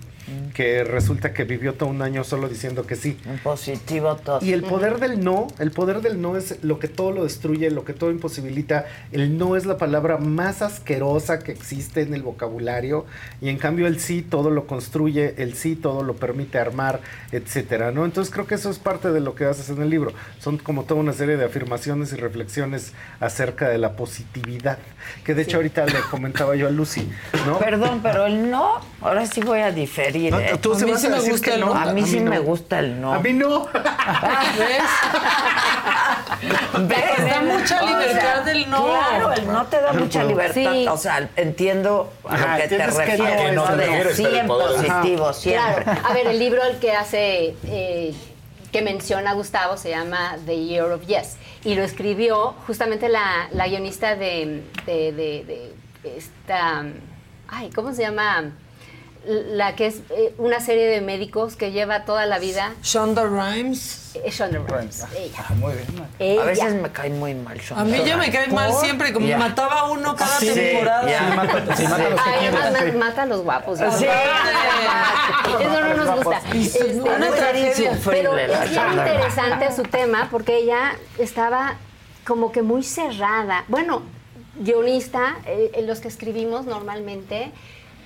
que resulta que vivió todo un año solo diciendo que sí. Positivo todo. Y el poder del no, el poder del no es lo que todo lo destruye, lo que todo imposibilita. El no es la palabra más asquerosa que existe en el vocabulario y en cambio el sí todo lo construye, el sí todo lo permite armar, etcétera, ¿no? Entonces creo que eso es parte de lo que haces en el libro. Son como toda una serie de afirmaciones y reflexiones acerca de la positividad, que de hecho ahorita le comentaba yo a Lucy, ¿no? Perdón, pero el no, ahora sí voy a diferir. ¿Eh? tú A mí sí a me gusta el no. A mí A sí mí no. me gusta el no. A mí no. ¿Ves? Te da mucha O libertad sea, del no. Claro, el no te da mucha libertad. Sí. O sea, entiendo a Ajá, lo que te refieres, que ¿no? no De sí en positivo, siempre. Claro. A ver, el libro el que hace, eh, que menciona Gustavo se llama The Year of Yes. Y lo escribió justamente la, la guionista de, de, de- de esta. Ay, ¿cómo se llama? La que es eh, una serie de médicos que lleva toda la vida. Shonda Rhimes. Eh, Shonda Rhimes. Ella. Ah, muy bien. Ella. A veces me cae muy mal. Sean A mí ya me cae mal siempre, como Ya. mataba a uno cada Sí, temporada. ya. Sí, mata, sí, mata a los además ma- mata a los guapos. ¿no? Sí. Eso no nos gusta. Este, Una tragedia pero es bien Shonda interesante su tema porque ella estaba como que muy cerrada. Bueno, guionista, eh, los que escribimos normalmente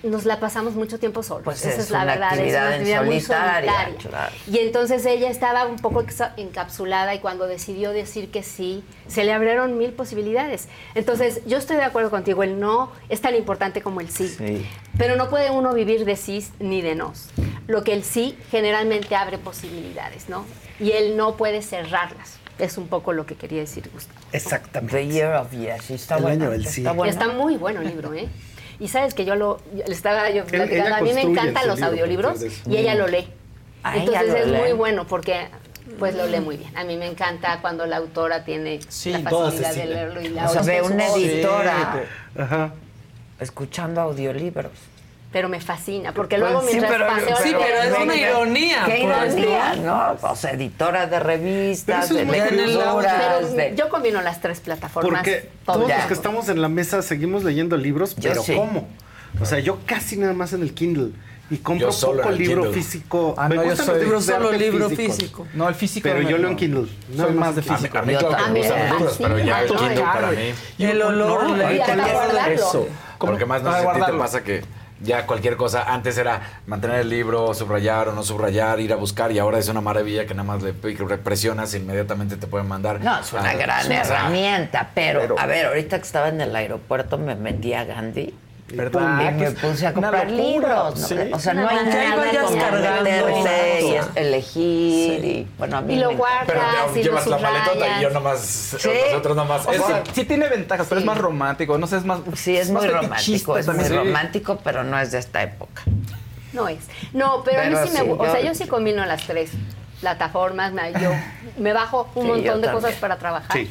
nos la pasamos mucho tiempo solos. Pues Esa es es, la una verdad, actividad es una en actividad muy solitaria, solitaria. claro. Y entonces ella estaba un poco encapsulada y cuando decidió decir que sí, se le abrieron mil posibilidades. Entonces, yo estoy de acuerdo contigo, el no es tan importante como el sí. Sí. Pero no puede uno vivir de sí ni de nos. Lo que el sí generalmente abre posibilidades, ¿no? Y el no puede cerrarlas. Es un poco lo que quería decir Gustavo. Exactamente. The Year of Yes. Está El bueno. año del sí. Está bueno. Está muy bueno el libro, ¿eh? Y sabes que yo lo le estaba yo platicando, a mí me encantan los libro, audiolibros y ella lo lee. Ah, Entonces lo es lee. muy bueno porque pues lo lee muy bien. A mí me encanta cuando la autora tiene Sí, la facilidad de leerlo y la O sea, ve una editora Ajá. escuchando audiolibros. Pero me fascina, porque Pues luego sí, mientras pero- paseo Sí, pero es una ironía, Qué pues, ironía, ¿no? O sea, editora de revistas, de lecturas, de... yo combino las tres plataformas. Porque todo todos los que estamos en la mesa seguimos leyendo libros, Yo pero sí. ¿cómo? O sea, yo casi nada más en el Kindle. Y compro Yo solo poco libro Kindle. físico. Ah, Me no, yo gustan soy- los libros de solo arte libro físicos. físico. No, el físico Pero no yo leo en Kindle. Soy Nada más de físico. A mí, claro que me gustan los libros, pero ya el Kindle para mí. Y el olor, No, la-. Eso. Porque más no sé si a ti te pasa que ya cualquier cosa, antes era mantener el libro, subrayar o no subrayar, ir a buscar, y ahora es una maravilla que nada más le presionas e inmediatamente te pueden mandar. No, es una a- gran herramienta, pero, pero- a ver, ahorita que estaba en el aeropuerto me metí a Gandhi. ¿Verdad? Y me puse a comprar libros. ¿no? Sí. O sea, no Una hay nada como meterse y es- elegir. Y, bueno, a mí Y lo me guardas. Pero y lo llevas la maletota y yo nomás, Sí. nosotros nomás. O sea, sí tiene ventajas, pero es más romántico. No sé, es más. Sí, es más muy romántico, es muy también. Sí. romántico, pero no es de esta época. No es. No, pero, a Pero mí sí me sí, gusta. O yo- sea, yo sí combino las tres plataformas. me- Yo me bajo un Sí, montón de también. cosas para trabajar. Sí.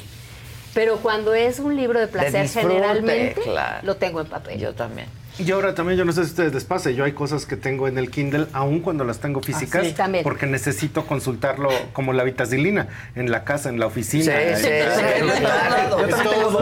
Pero cuando es un libro de placer, generalmente claro. lo tengo en papel. Yo también. Y ahora también, yo no sé si a ustedes les yo hay cosas que tengo en el Kindle, aun cuando las tengo físicas, sí, también. porque necesito consultarlo como la vitacilina, en la casa, en la oficina. Sí, sí, en- todos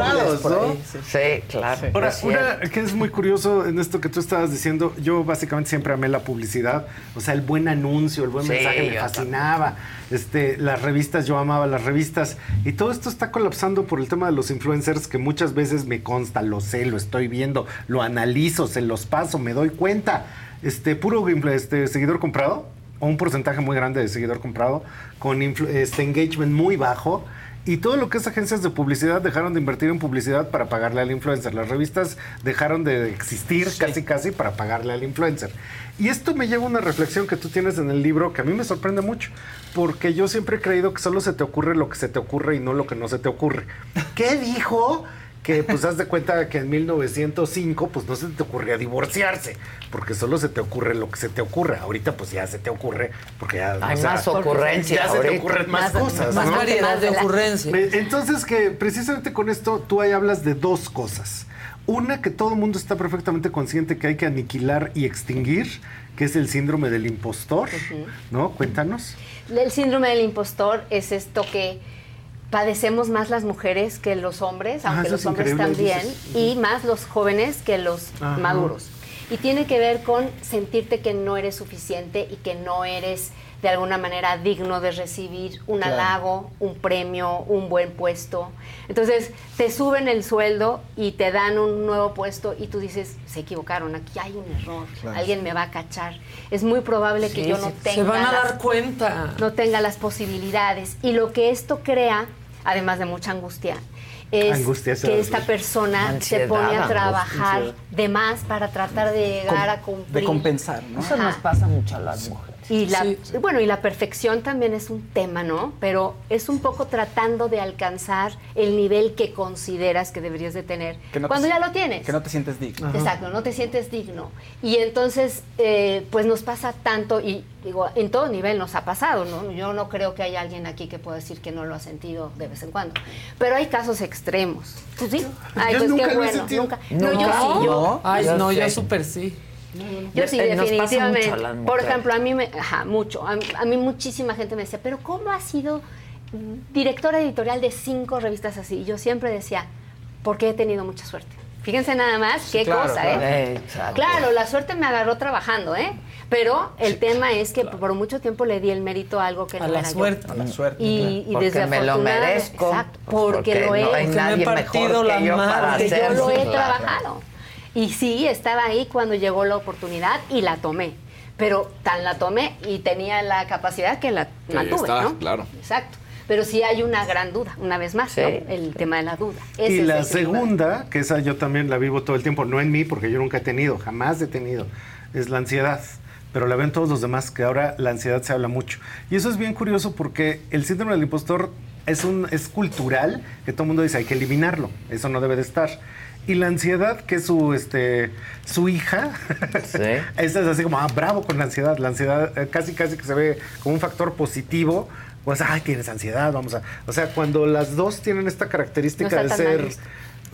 sí. Claro. Ahora, es una cierto. que es muy curioso en esto que tú estabas diciendo, yo básicamente siempre amé la publicidad, o sea, el buen anuncio, el buen Sí, mensaje me fascinaba, este, las revistas, yo amaba las revistas, y todo esto está colapsando por el tema de los influencers, que muchas veces me consta, lo sé, lo estoy viendo, lo analizo, se los paso, me doy cuenta, este, puro este, seguidor comprado, o un porcentaje muy grande de seguidor comprado, con este engagement muy bajo, y todo lo que es agencias de publicidad dejaron de invertir en publicidad para pagarle al influencer. Las revistas dejaron de existir casi casi para pagarle al influencer. Y esto me lleva a una reflexión que tú tienes en el libro que a mí me sorprende mucho, porque yo siempre he creído que solo se te ocurre lo que se te ocurre y no lo que no se te ocurre. ¿Qué dijo? Que pues haz de cuenta que en 1905 pues no se te ocurría divorciarse, porque solo se te ocurre lo que se te ocurre. Ahorita pues ya se te ocurre, porque ya... Hay o sea, más ocurrencias Ya se te ocurren más, Más- cosas, Más ¿no? variedad de ocurrencias. Entonces que precisamente con esto tú ahí hablas de dos cosas. Una que todo el mundo está perfectamente consciente que hay que aniquilar y extinguir, que es el síndrome del impostor, ¿no? Cuéntanos. El síndrome del impostor es esto que padecemos más las mujeres que los hombres, Ah, aunque los es hombres también, dices. y más los jóvenes que los Ajá. maduros. Y tiene que ver con sentirte que no eres suficiente y que no eres de alguna manera digno de recibir un Claro. halago, un premio, un buen puesto. Entonces te suben el sueldo y te dan un nuevo puesto y tú dices, se equivocaron, aquí hay un error, Claro. alguien me va a cachar. Es muy probable que Sí, yo sí. no tenga Se van a las dar cuenta. no tenga las posibilidades. Y lo que esto crea, además de mucha angustia, es Angustia, que es- esta persona Ansiedad, se pone a trabajar de más para tratar de llegar a cumplir. De compensar, ¿no? Eso nos pasa mucho a las mujeres. Y la, Sí. bueno, y la perfección también es un tema, ¿no? Pero es un poco tratando de alcanzar el nivel que consideras que deberías de tener Que no te cuando ya lo tienes. Que no te sientes digno. Exacto, no te sientes digno. Y entonces, eh, pues nos pasa tanto, y digo, en todo nivel nos ha pasado, ¿no? Yo no creo que haya alguien aquí que pueda decir que no lo ha sentido de vez en cuando. Pero hay casos extremos. Pues sí. Ay, Yo pues nunca qué bueno. Nunca. No, yo sí, yo. Ay, Yo no, yo súper sí. Yo sí, Eh, nos pasa definitivamente. mucho a las Por ejemplo, a mí me, ajá, mucho. A, a mí muchísima gente me decía, pero ¿cómo has sido directora editorial de cinco revistas así? Y yo siempre decía, porque he tenido mucha suerte. Fíjense nada más qué claro, cosa, claro. ¿eh? Exacto. Claro, la suerte me agarró trabajando, ¿eh? Pero el tema es que por mucho tiempo le di el mérito a algo que A no la era yo. suerte. A la suerte. Y, y Porque desde me lo merezco. Exacto, pues, porque, lo he no hay me partido mejor la que yo lo he Claro. trabajado. Y sí, estaba ahí cuando llegó la oportunidad y la tomé. Pero tan la tomé y tenía la capacidad que la Sí, mantuve, está, ¿no? claro. Exacto. Pero sí hay una gran duda, una vez más, Sí. ¿no? El tema de la duda. Ese y la segunda, que esa yo también la vivo todo el tiempo, no en mí, porque yo nunca he tenido, jamás he tenido, es la ansiedad. Pero la ven todos los demás, que ahora la ansiedad se habla mucho. Y eso es bien curioso porque el síndrome del impostor es, un, es cultural, que todo el mundo dice hay que eliminarlo, eso no debe de estar. Y la ansiedad, que es su, este, su hija, esta es así como, ah, bravo con la ansiedad. La ansiedad eh, casi, casi que se ve como un factor positivo. Pues, ay, tienes ansiedad, vamos a... O sea, cuando las dos tienen esta característica No de ser.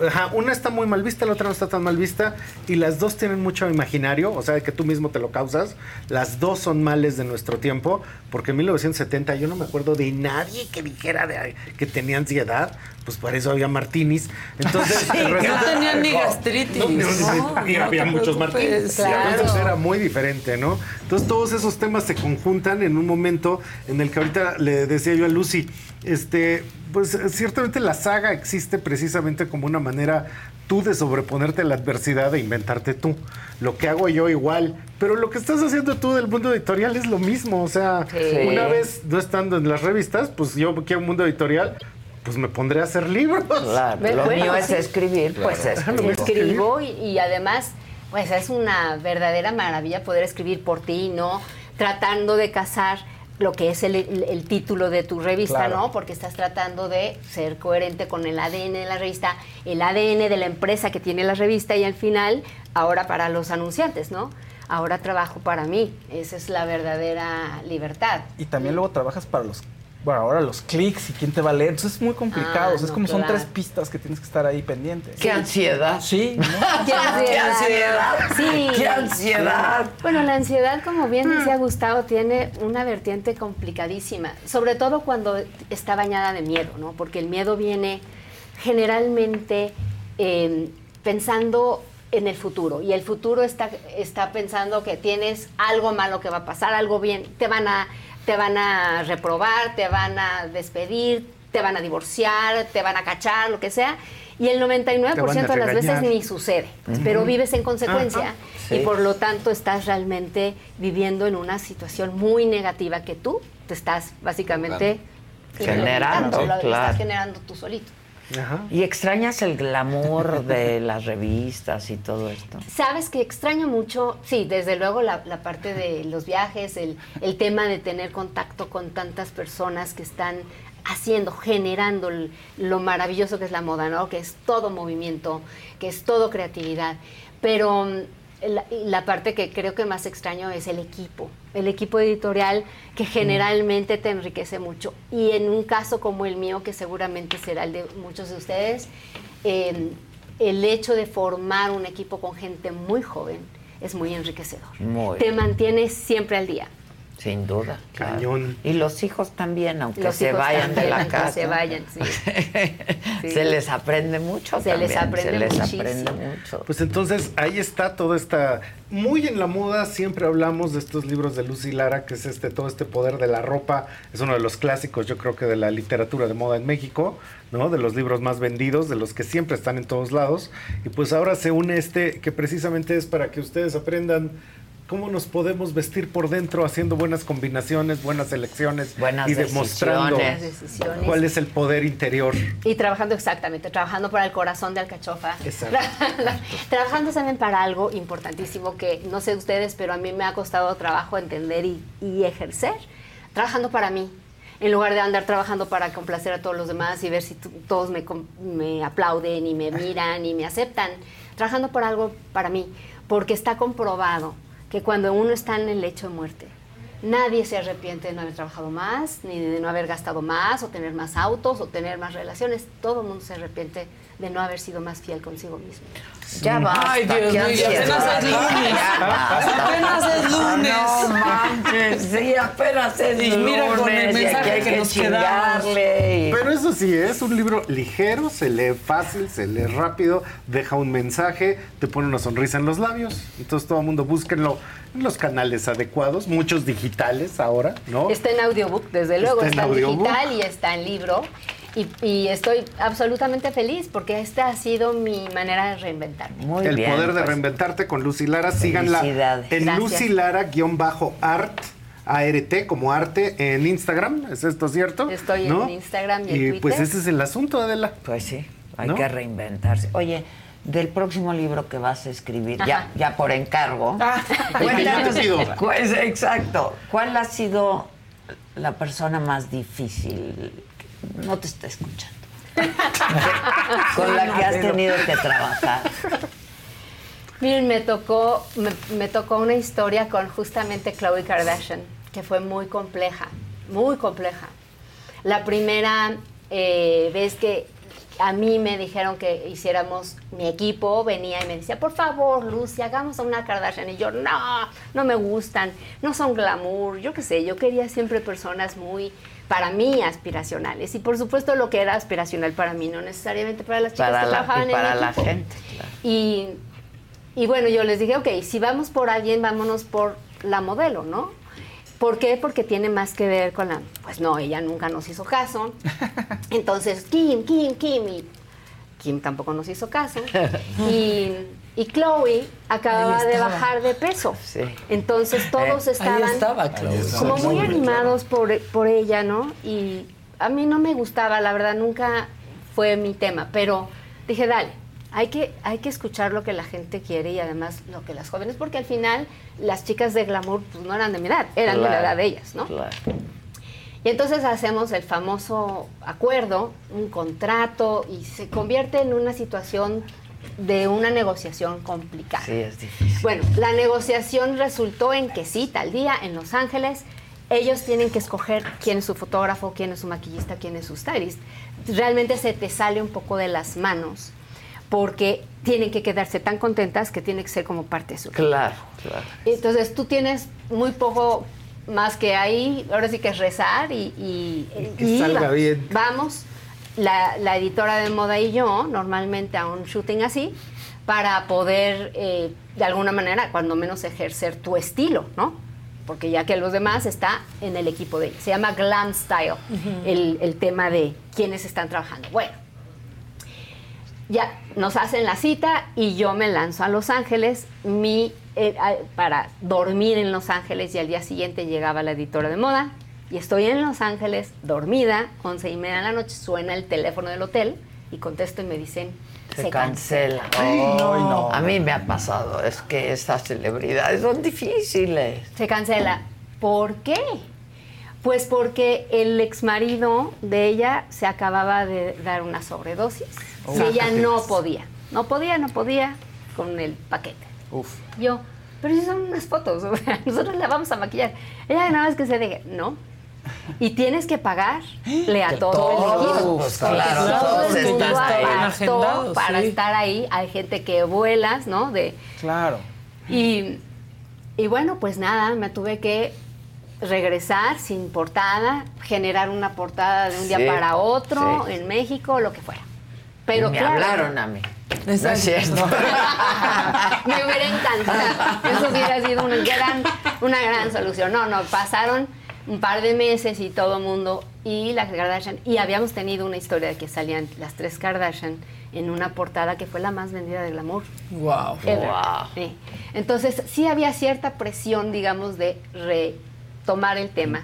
Ajá, una está muy mal vista, la otra no está tan mal vista, y las dos tienen mucho imaginario, o sea, que tú mismo te lo causas. Las dos son males de nuestro tiempo, porque en 1970 yo no me acuerdo de nadie que dijera de- que tenía ansiedad, pues por eso había martinis. Entonces, Sí, no tenían ni gastritis. No, no, No, y no había muchos martinis. claro. Entonces era muy diferente, ¿no? Entonces todos esos temas se conjuntan en un momento en el que ahorita le decía yo a Lucy, este, pues ciertamente la saga existe precisamente como una manera tú de sobreponerte a la adversidad e inventarte tú. Lo que hago yo igual, pero lo que estás haciendo tú del mundo editorial es lo mismo, o sea, Sí. una vez no estando en las revistas, pues yo quiero un mundo editorial, pues me pondré a hacer libros. Claro, lo Bueno, mío es sí. escribir, pues escribo. Escribo y, y además, pues es una verdadera maravilla poder escribir por ti, ¿no? Tratando de cazar lo que es el, el- el título de tu revista, Claro. ¿no? Porque estás tratando de ser coherente con el ADN de la revista, el ADN de la empresa que tiene la revista y al final, ahora para los anunciantes, ¿no? Ahora trabajo para mí. Esa es la verdadera libertad. Y también luego trabajas para los, bueno, ahora los clics y quién te va a leer. Entonces es muy complicado. Ah, o sea, es no, como son claro. tres pistas que tienes que estar ahí pendientes. Qué ansiedad. Sí. ¿no? ¡Qué ansiedad! Sí. ¡Qué ansiedad! Bueno, la ansiedad, como bien decía Gustavo, tiene una vertiente complicadísima, sobre todo cuando está bañada de miedo, ¿no? Porque el miedo viene generalmente eh, pensando en el futuro y el futuro está, está pensando que tienes algo malo que va a pasar, algo bien, te van a, te van a reprobar, te van a despedir, te van a divorciar, te van a cachar, lo que sea. Y el 99% Te van a de las veces ni sucede, pero vives en consecuencia Ajá. Sí. y por lo tanto estás realmente viviendo en una situación muy negativa que tú te estás básicamente Generando, lo claro. estás generando tú solito. ¿Y extrañas el glamour de las revistas y todo esto? Sabes que extraño mucho, sí, desde luego la, la parte de los viajes, el, el tema de tener contacto con tantas personas que están haciendo, generando lo maravilloso que es la moda, ¿no? Que es todo movimiento, que es todo creatividad. Pero mm, la, la parte que creo que más extraño es el equipo, el equipo editorial que generalmente te enriquece mucho. Y en un caso como el mío, que seguramente será el de muchos de ustedes, eh, el hecho de formar un equipo con gente muy joven es muy enriquecedor. Muy Te mantiene siempre al día. Sin duda. claro. Cañón. Y los hijos también, aunque Los se vayan de la aunque casa. se vayan, sí. Sí. Se les aprende mucho. Se les también, aprende Se les muchísimo. aprende mucho. Pues entonces ahí está toda esta muy en la moda siempre hablamos de estos libros de Lucy Lara que es este todo este poder de la ropa es uno de los clásicos yo creo que de la literatura de moda en México no de los libros más vendidos de los que siempre están en todos lados y pues ahora se une este que precisamente es para que ustedes aprendan cómo nos podemos vestir por dentro haciendo buenas combinaciones buenas elecciones Buenas y demostrando decisiones. Cuál es el poder interior Y trabajando exactamente, trabajando para el corazón de Alcachofa. Exacto. trabajando también para algo importantísimo que no sé ustedes, pero a mí me ha costado trabajo entender y, y ejercer. Trabajando para mí, en lugar de andar trabajando para complacer a todos los demás y ver si todos me, me aplauden y me miran y me aceptan. Trabajando por algo para mí, porque está comprobado que cuando uno está en el lecho de muerte, Nadie se arrepiente de no haber trabajado más, ni de no haber gastado más, o tener más autos, o tener más relaciones. Todo el mundo se arrepiente de no haber sido más fiel consigo mismo. Ya basta, Ay, Dios mío, y apenas es lunes. Ya basta. Apenas es lunes. No manches, sí, apenas es Y mira con el lunes, mensaje hay que nos chingarle Pero eso sí, es un libro ligero, se lee fácil, se lee rápido, deja un mensaje, te pone una sonrisa en los labios. Entonces todo el mundo búsquenlo en los canales adecuados, muchos digitales ahora, ¿no? Está en audiobook, desde luego, Está está, en en audiobook. digital y está en libro. Y, y estoy absolutamente feliz porque esta ha sido mi manera de reinventarme. Muy el bien, poder de pues. reinventarte con Lucy Lara, síganla en Gracias. Lucy Lara-art. ART como arte en Instagram, ¿es esto cierto? Estoy ¿No? en Instagram y en Y Twitter. pues ese es el asunto, Adela. Pues sí, hay ¿No? que reinventarse. Oye, del próximo libro que vas a escribir, ya, ya por encargo. Ah. cuéntanos, te pido. pues, exacto. ¿Cuál ha sido la persona más difícil? No te está escuchando. Con la que has tenido que trabajar. Miren, me tocó, me, me tocó una historia con justamente Khloe Kardashian, que fue muy compleja, muy compleja. La primera eh, vez que a mí me dijeron que hiciéramos, mi equipo venía y me decía, por favor, Lucy, hagamos a una Kardashian. Y yo, no, no me gustan, no son glamour, yo qué sé, yo quería siempre personas muy, para mí, aspiracionales. Y por supuesto lo que era aspiracional para mí, no necesariamente para las chicas Para que la- trabajaban y en la equipo. gente, Y, y bueno, yo les dije, ok, si vamos por alguien, vámonos por la modelo, ¿no? ¿Por qué? Porque tiene más que ver con la... Pues no, ella nunca nos hizo caso. Entonces, Kim, Kim, Kim. Y Kim tampoco nos hizo caso. Y, y Chloe acababa Ahí de bajar de peso. Entonces todos Ahí estaban estaba, Chloe. como muy animados por, por ella, ¿no? Y a mí no me gustaba, la verdad, nunca fue mi tema. Pero dije, dale, hay que, hay que escuchar lo que la gente quiere y además lo que las jóvenes, porque al final las chicas de glamour pues, no eran de mi edad, eran de la Claro, edad de ellas, ¿no? Y entonces hacemos el famoso acuerdo, un contrato, y se convierte en una situación de una negociación complicada. Sí, es difícil. Bueno, la negociación resultó en que sí, tal día en Los Ángeles, ellos tienen que escoger quién es su fotógrafo, quién es su maquillista, quién es su stylist. Realmente se te sale un poco de las manos porque tienen que quedarse tan contentas que tiene que ser como parte de su Claro, claro. entonces tú tienes muy poco más que ahí, ahora sí que es rezar y, y, que salga va- bien. vamos, la, la editora de moda y yo, normalmente a un shooting así, para poder eh, de alguna manera, cuando menos ejercer tu estilo, ¿no? Porque ya que los demás está en el equipo de ella. Se llama Glam Style, el, el tema de quiénes están trabajando. Bueno, ya nos hacen la cita y yo me lanzo a Los Ángeles mi, eh, para dormir en Los Ángeles y al día siguiente llegaba la editora de moda y estoy en Los Ángeles dormida, once y media de la noche, suena el teléfono del hotel y contesto y me dicen, Se, cancela. Ay, no. A mí me ha pasado. Es que estas celebridades son difíciles. Se cancela. ¿Por qué? Pues porque el exmarido de ella se acababa de dar una sobredosis Oh. y ella no podía. No podía, no podía con el paquete. Uf. Yo, pero si son unas fotos, o sea, nosotros la vamos a maquillar. Ella nada más que se deje, no. Y tienes que pagarle a todo el Todos, equipo. pues, claro, todo todos el mundo Agendados, para sí. estar ahí. Hay gente que vuelas, ¿no? De, Claro. y, y bueno, pues nada, me tuve que regresar sin portada, generar una portada de un Sí, día para otro sí. en México, lo que fuera. Pero me claro, hablaron a mí. No es cierto. me hubiera encantado. Eso hubiera sido una gran, una gran solución. No, no, pasaron un par de meses y todo el mundo y las Kardashian y habíamos tenido una historia de que salían las tres Kardashian en una portada que fue la más vendida de glamour. Wow. Ever. Sí. Entonces, sí había cierta presión, digamos, de retomar el tema.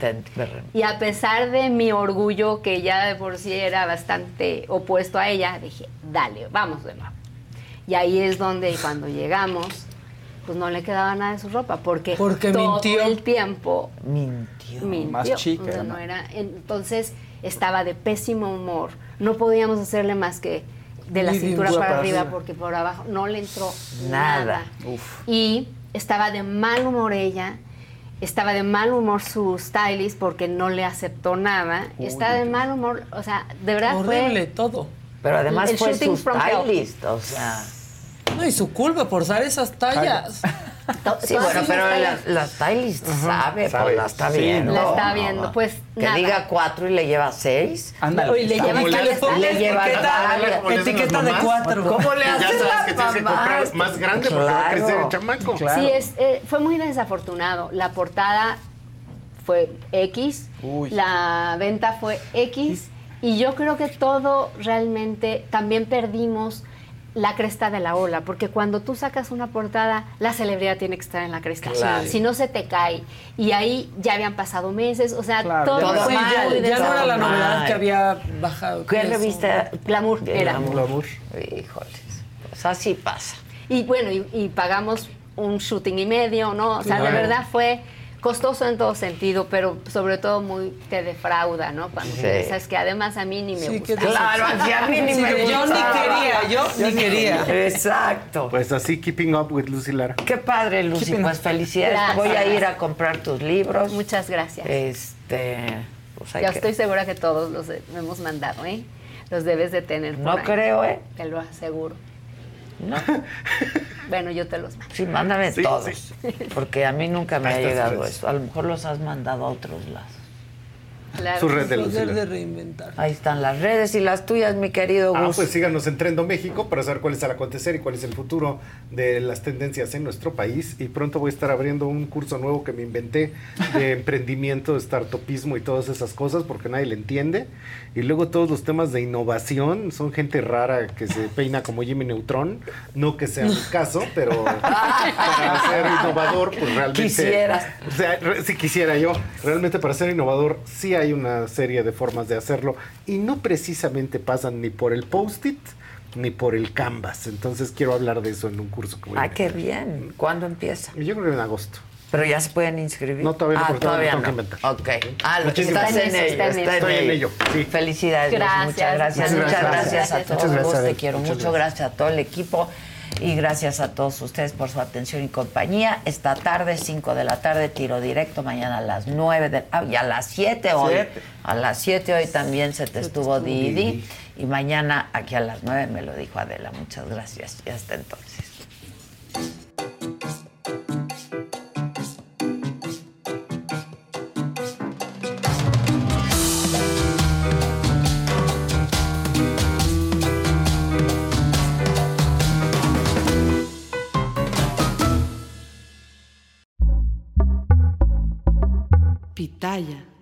Y a pesar de mi orgullo, que ya de por sí era bastante opuesto a ella, dije, dale, vamos de nuevo. Y ahí es donde cuando llegamos, pues no le quedaba nada de su ropa, porque, Porque todo mintió. el tiempo mintió. mintió. Más chica, O sea, ¿no? era- entonces estaba de pésimo humor. No podíamos hacerle más que de la cintura para, para arriba, arriba. porque por abajo no le entró Nada. nada. Uf. Y estaba de mal humor ella, estaba de mal humor su stylist porque no le aceptó nada, Uy. estaba de mal humor, o sea, de verdad Horrible fue... todo. Pero además El fue su stylist, o sea. No, y su culpa por usar esas tallas. Sí, bueno, pero la, tallas- la stylist Ajá, sabe, sabe. pues la está Sí, viendo. La está viendo, pues, Que nada. diga cuatro y le lleva seis. Ándale. Oye, le Está lleva lejos. le lleva etiqueta, las de cuatro. ¿Cómo le Ya hacen sabes las que tienes que comprar más grande porque va a crecer el Claro. chamaco. Claro. Sí, es, eh, fue muy desafortunado. La portada fue X, Uy. la venta fue X, y yo creo que todo realmente también perdimos la cresta de la ola, porque cuando tú sacas una portada, la celebridad tiene que estar en la cresta. Claro. Si no se te cae. Y ahí ya habían pasado meses, o sea, Claro, todo ya no- fue Sí, ya, ya no era la Mal. novedad que había bajado. ¿Qué revista? Glamour era. Glamour. Híjoles. Pues así pasa. Y bueno, y, y pagamos un shooting y medio, ¿no? O sea, de verdad fue costoso en todo sentido, pero sobre todo muy te defrauda, ¿no? Cuando Sí. piensas que además a mí ni me Sí, gusta. Claro, a mí ni Sí, me que yo ni quería, yo ni quería. Exacto. Pues así, keeping up with Lucy Lara. Qué padre, Lucy. Keeping Pues felicidades. Gracias. Voy a ir a comprar tus libros. Muchas gracias. Este. pues hay Ya que- estoy segura que todos los he- hemos mandado, ¿eh? Los debes de tener. por No ahí. creo, ¿eh? Te lo aseguro. No. Bueno, yo te los mando. Sí, mándame Sí, todos. sí. Porque a mí nunca me Ahí ha llegado eso. A lo mejor los has mandado a otros lados. Claro. Su red de Poder Lucila. de reinventar. Ahí están las redes y las tuyas, mi querido Ah, Gus. pues síganos en Trendo México para saber cuál es el acontecer y cuál es el futuro de las tendencias en nuestro país. Y pronto voy a estar abriendo un curso nuevo que me inventé de emprendimiento, de startupismo y todas esas cosas porque nadie le entiende. Y luego todos los temas de innovación son gente rara que se peina como Jimmy Neutron. No que sea mi caso, pero para ser innovador, pues realmente. Quisieras. O sea, re- si quisiera yo, realmente para ser innovador sí hay una serie de formas de hacerlo y no precisamente pasan ni por el post-it ni por el canvas. Entonces quiero hablar de eso en un curso que voy a Ah, qué bien. ¿Cuándo empieza? Yo creo que en agosto. Pero ya se pueden inscribir. No, todavía no, Ah, todavía tengo no. que inventar. Ok. Ah, Muchísimas estás en gracias. ello. Está en está ello. Estoy en ello, sí. Felicidades. Gracias. Muchas gracias. Muchas gracias. gracias a Muchas todos. gracias, Te quiero Muchas mucho. Gracias a todo el equipo. Y gracias a todos ustedes por su atención y compañía. Esta tarde, 5 de la tarde, tiro directo. Mañana a las 9 de ah, y a las 7 hoy. Siete. A las 7 hoy también se te estuvo Didi. Y mañana aquí a las 9 me lo dijo Adela. Muchas gracias. Y hasta entonces. Pitaya.